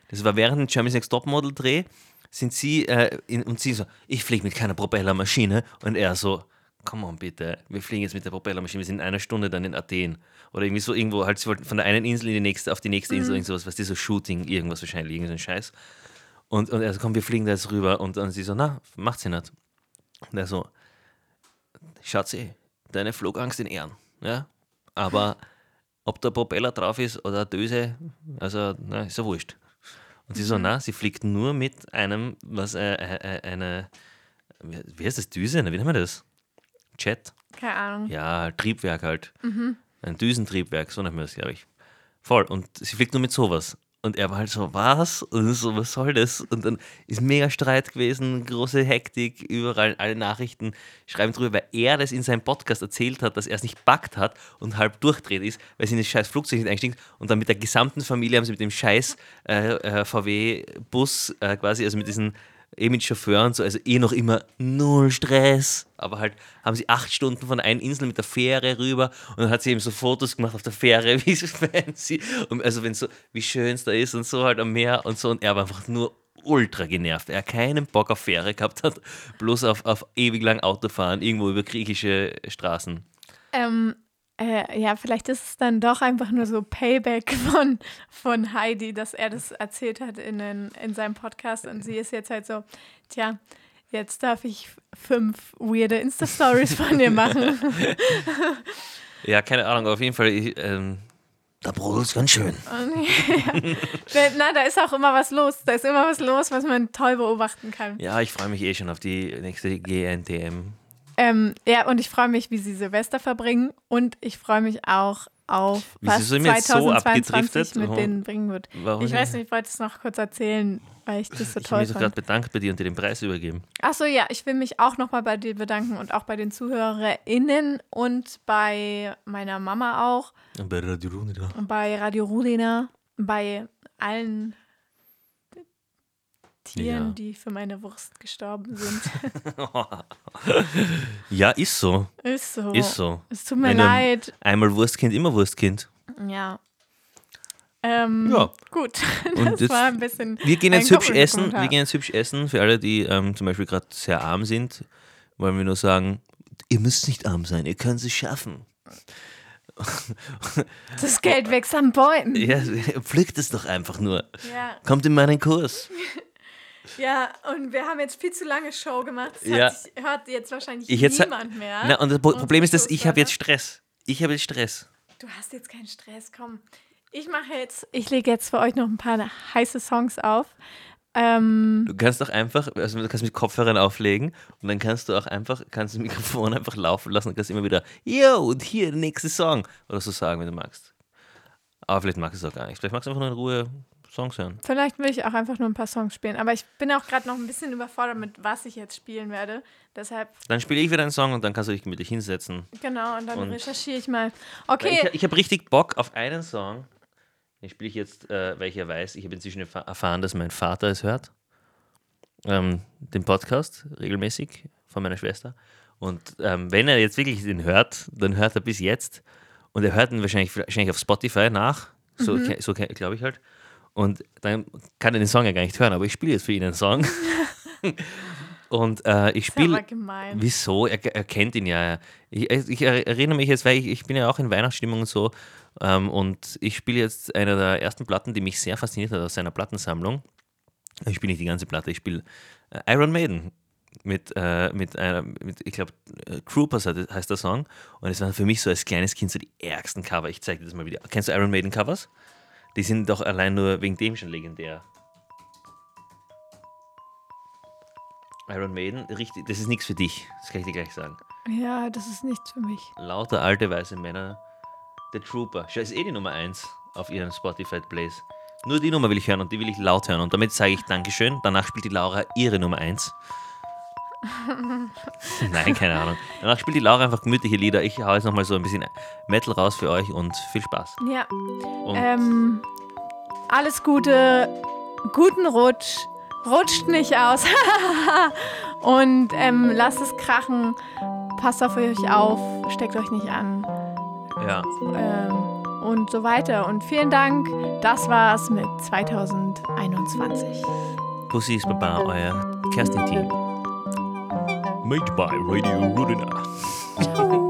Das war während dem Germany's Next Topmodel-Dreh, sind sie, äh, in, und sie so, ich fliege mit keiner Propellermaschine. Und er so, come on bitte, wir fliegen jetzt mit der Propellermaschine, wir sind in einer Stunde dann in Athen. Oder irgendwie so irgendwo, halt, sie wollten von der einen Insel in die nächste, auf die nächste Insel, irgend sowas, was die so Shooting, irgendwas wahrscheinlich, irgend so ein Scheiß. Und, und er so, komm, wir fliegen da jetzt rüber. Und dann sie so, na, macht sie nicht. Und er so, Schatzi, deine Flugangst in Ehren, ja, aber ob der Propeller drauf ist oder eine Döse, also, na, ist ja wurscht. Und sie so, na, sie fliegt nur mit einem, was, äh, äh, äh, eine, wie heißt das, Düse? Wie nennt man das? Jet? Keine Ahnung. Ja, Triebwerk halt. Ein Düsentriebwerk, so nennt man das, glaube ich. Voll. Und sie fliegt nur mit sowas. Und er war halt so, was? Und so, was soll das? Und dann ist mega Streit gewesen, große Hektik, überall, alle Nachrichten schreiben drüber, weil er das in seinem Podcast erzählt hat, dass er es nicht packt hat und halb durchdreht ist, weil sie in das scheiß Flugzeug nicht eingestiegen und dann mit der gesamten Familie haben sie mit dem scheiß äh, äh, VW-Bus äh, quasi, also mit diesen eh mit Chauffeur und so, also eh noch immer null Stress. Aber halt haben sie acht Stunden von einer Insel mit der Fähre rüber und dann hat sie eben so Fotos gemacht auf der Fähre, wie so fancy. Und also wenn so, wie schön es da ist und so halt am Meer und so. Und er war einfach nur ultra genervt. Er keinen Bock auf Fähre gehabt hat, bloß auf, auf ewig lang Autofahren, irgendwo über griechische Straßen. Ähm, äh, ja, vielleicht ist es dann doch einfach nur so Payback von, von Heidi, dass er das erzählt hat in, den, in seinem Podcast und sie ist jetzt halt so, tja, jetzt darf ich fünf weirde Insta-Stories von dir machen. Ja, keine Ahnung, auf jeden Fall. Ich, ähm, da brodelt es ganz schön. Ja, na, da ist auch immer was los. Da ist immer was los, was man toll beobachten kann. Ja, ich freue mich eh schon auf die nächste GNTM. Ähm, ja, und ich freue mich, wie sie Silvester verbringen und ich freue mich auch auf, was sind wir jetzt so 2022 abgedriftet? mit Warum- denen bringen wird. Warum Ich weiß nicht, ich wollte es noch kurz erzählen, weil ich das so Ich habe toll mich so gerade fand. bedankt bei dir und dir den Preis übergeben. Achso, ja, ich will mich auch nochmal bei dir bedanken und auch bei den ZuhörerInnen und bei meiner Mama auch, Und bei Radio Runida. und bei Radio Rudina, bei allen Tieren, Ja. die für meine Wurst gestorben sind. Ja, ist so. ist so. Ist so. Es tut mir Wenn leid. Einmal Wurstkind, immer Wurstkind. Ja. Ähm, Ja. Gut. Und Das jetzt- war ein bisschen. Wir gehen jetzt hübsch essen. Kommentar. Wir gehen jetzt hübsch essen. Für alle, die ähm, zum Beispiel gerade sehr arm sind, wollen wir nur sagen, ihr müsst nicht arm sein, ihr könnt es schaffen. Das Geld wächst an Bäumen. Ja, pflückt es doch einfach nur. Ja. Kommt in meinen Kurs. Ja, und wir haben jetzt viel zu lange Show gemacht. Das Ja. sich, hört jetzt wahrscheinlich Ich jetzt- niemand mehr. Na, und das Unsere Problem ist, dass ich habe jetzt Stress. Ich habe jetzt Stress. Du hast jetzt keinen Stress, komm. Ich mache jetzt, ich lege jetzt für euch noch ein paar heiße Songs auf. Ähm, Du kannst doch einfach, also du kannst mit Kopfhörern auflegen und dann kannst du auch einfach, kannst das Mikrofon einfach laufen lassen und kannst immer wieder, yo, und hier der nächste Song oder so sagen, wenn du magst. Aber vielleicht magst du es auch gar nicht. Vielleicht magst du einfach nur in Ruhe Songs hören. vielleicht will ich auch einfach nur ein paar Songs spielen. Aber ich bin auch gerade noch ein bisschen überfordert mit, was ich jetzt spielen werde. Deshalb, Dann spiele ich wieder einen Song und dann kannst du dich mit dich hinsetzen. genau, und dann Und- recherchiere ich mal. Okay, Ich, ich habe richtig Bock auf einen Song. Den spiele ich jetzt, äh, weil ich ja weiß, ich habe inzwischen erfa- erfahren, dass mein Vater es hört. Ähm, den Podcast regelmäßig von meiner Schwester. Und ähm, wenn er jetzt wirklich den hört, dann hört er bis jetzt. Und er hört ihn wahrscheinlich, wahrscheinlich auf Spotify nach. So, ke- so glaube ich halt. Und dann kann er den Song ja gar nicht hören, aber ich spiele jetzt für ihn einen Song. Und äh, ich spiele. gemein. Wieso? Er, er kennt ihn ja. Ich, ich erinnere mich jetzt, weil ich, ich bin ja auch in Weihnachtsstimmung und so. Ähm, und ich spiele jetzt eine der ersten Platten, die mich sehr fasziniert hat aus seiner Plattensammlung. Ich spiele nicht die ganze Platte, ich spiele äh, Iron Maiden mit, äh, mit, einer, mit ich glaube, Troopers heißt heißt der Song. Und es waren für mich so als kleines Kind so die ärgsten Cover. Ich zeige dir das mal wieder. Kennst du Iron Maiden Covers? Die sind doch allein nur wegen dem schon legendär. Iron Maiden, richtig, das ist nichts für dich. Das kann ich dir gleich sagen. Ja, das ist nichts für mich. Lauter alte weiße Männer. The Trooper. Schau, ist eh die Nummer 1 auf ihren Spotify Plays. Nur die Nummer will ich hören und die will ich laut hören. Und damit sage ich Dankeschön. Danach spielt die Laura ihre Nummer 1. Nein, keine Ahnung. Danach spielt die Laura einfach gemütliche Lieder. Ich hau jetzt nochmal so ein bisschen Metal raus für euch und viel Spaß. Ja. Ähm, alles Gute, guten Rutsch, rutscht nicht aus und ähm, lasst es krachen. Passt auf euch auf, steckt euch nicht an ja. ähm, und so weiter. Und vielen Dank, das war's mit 2021. Pussys Baba, euer Kerstin-Team. Made by Radio Rudina.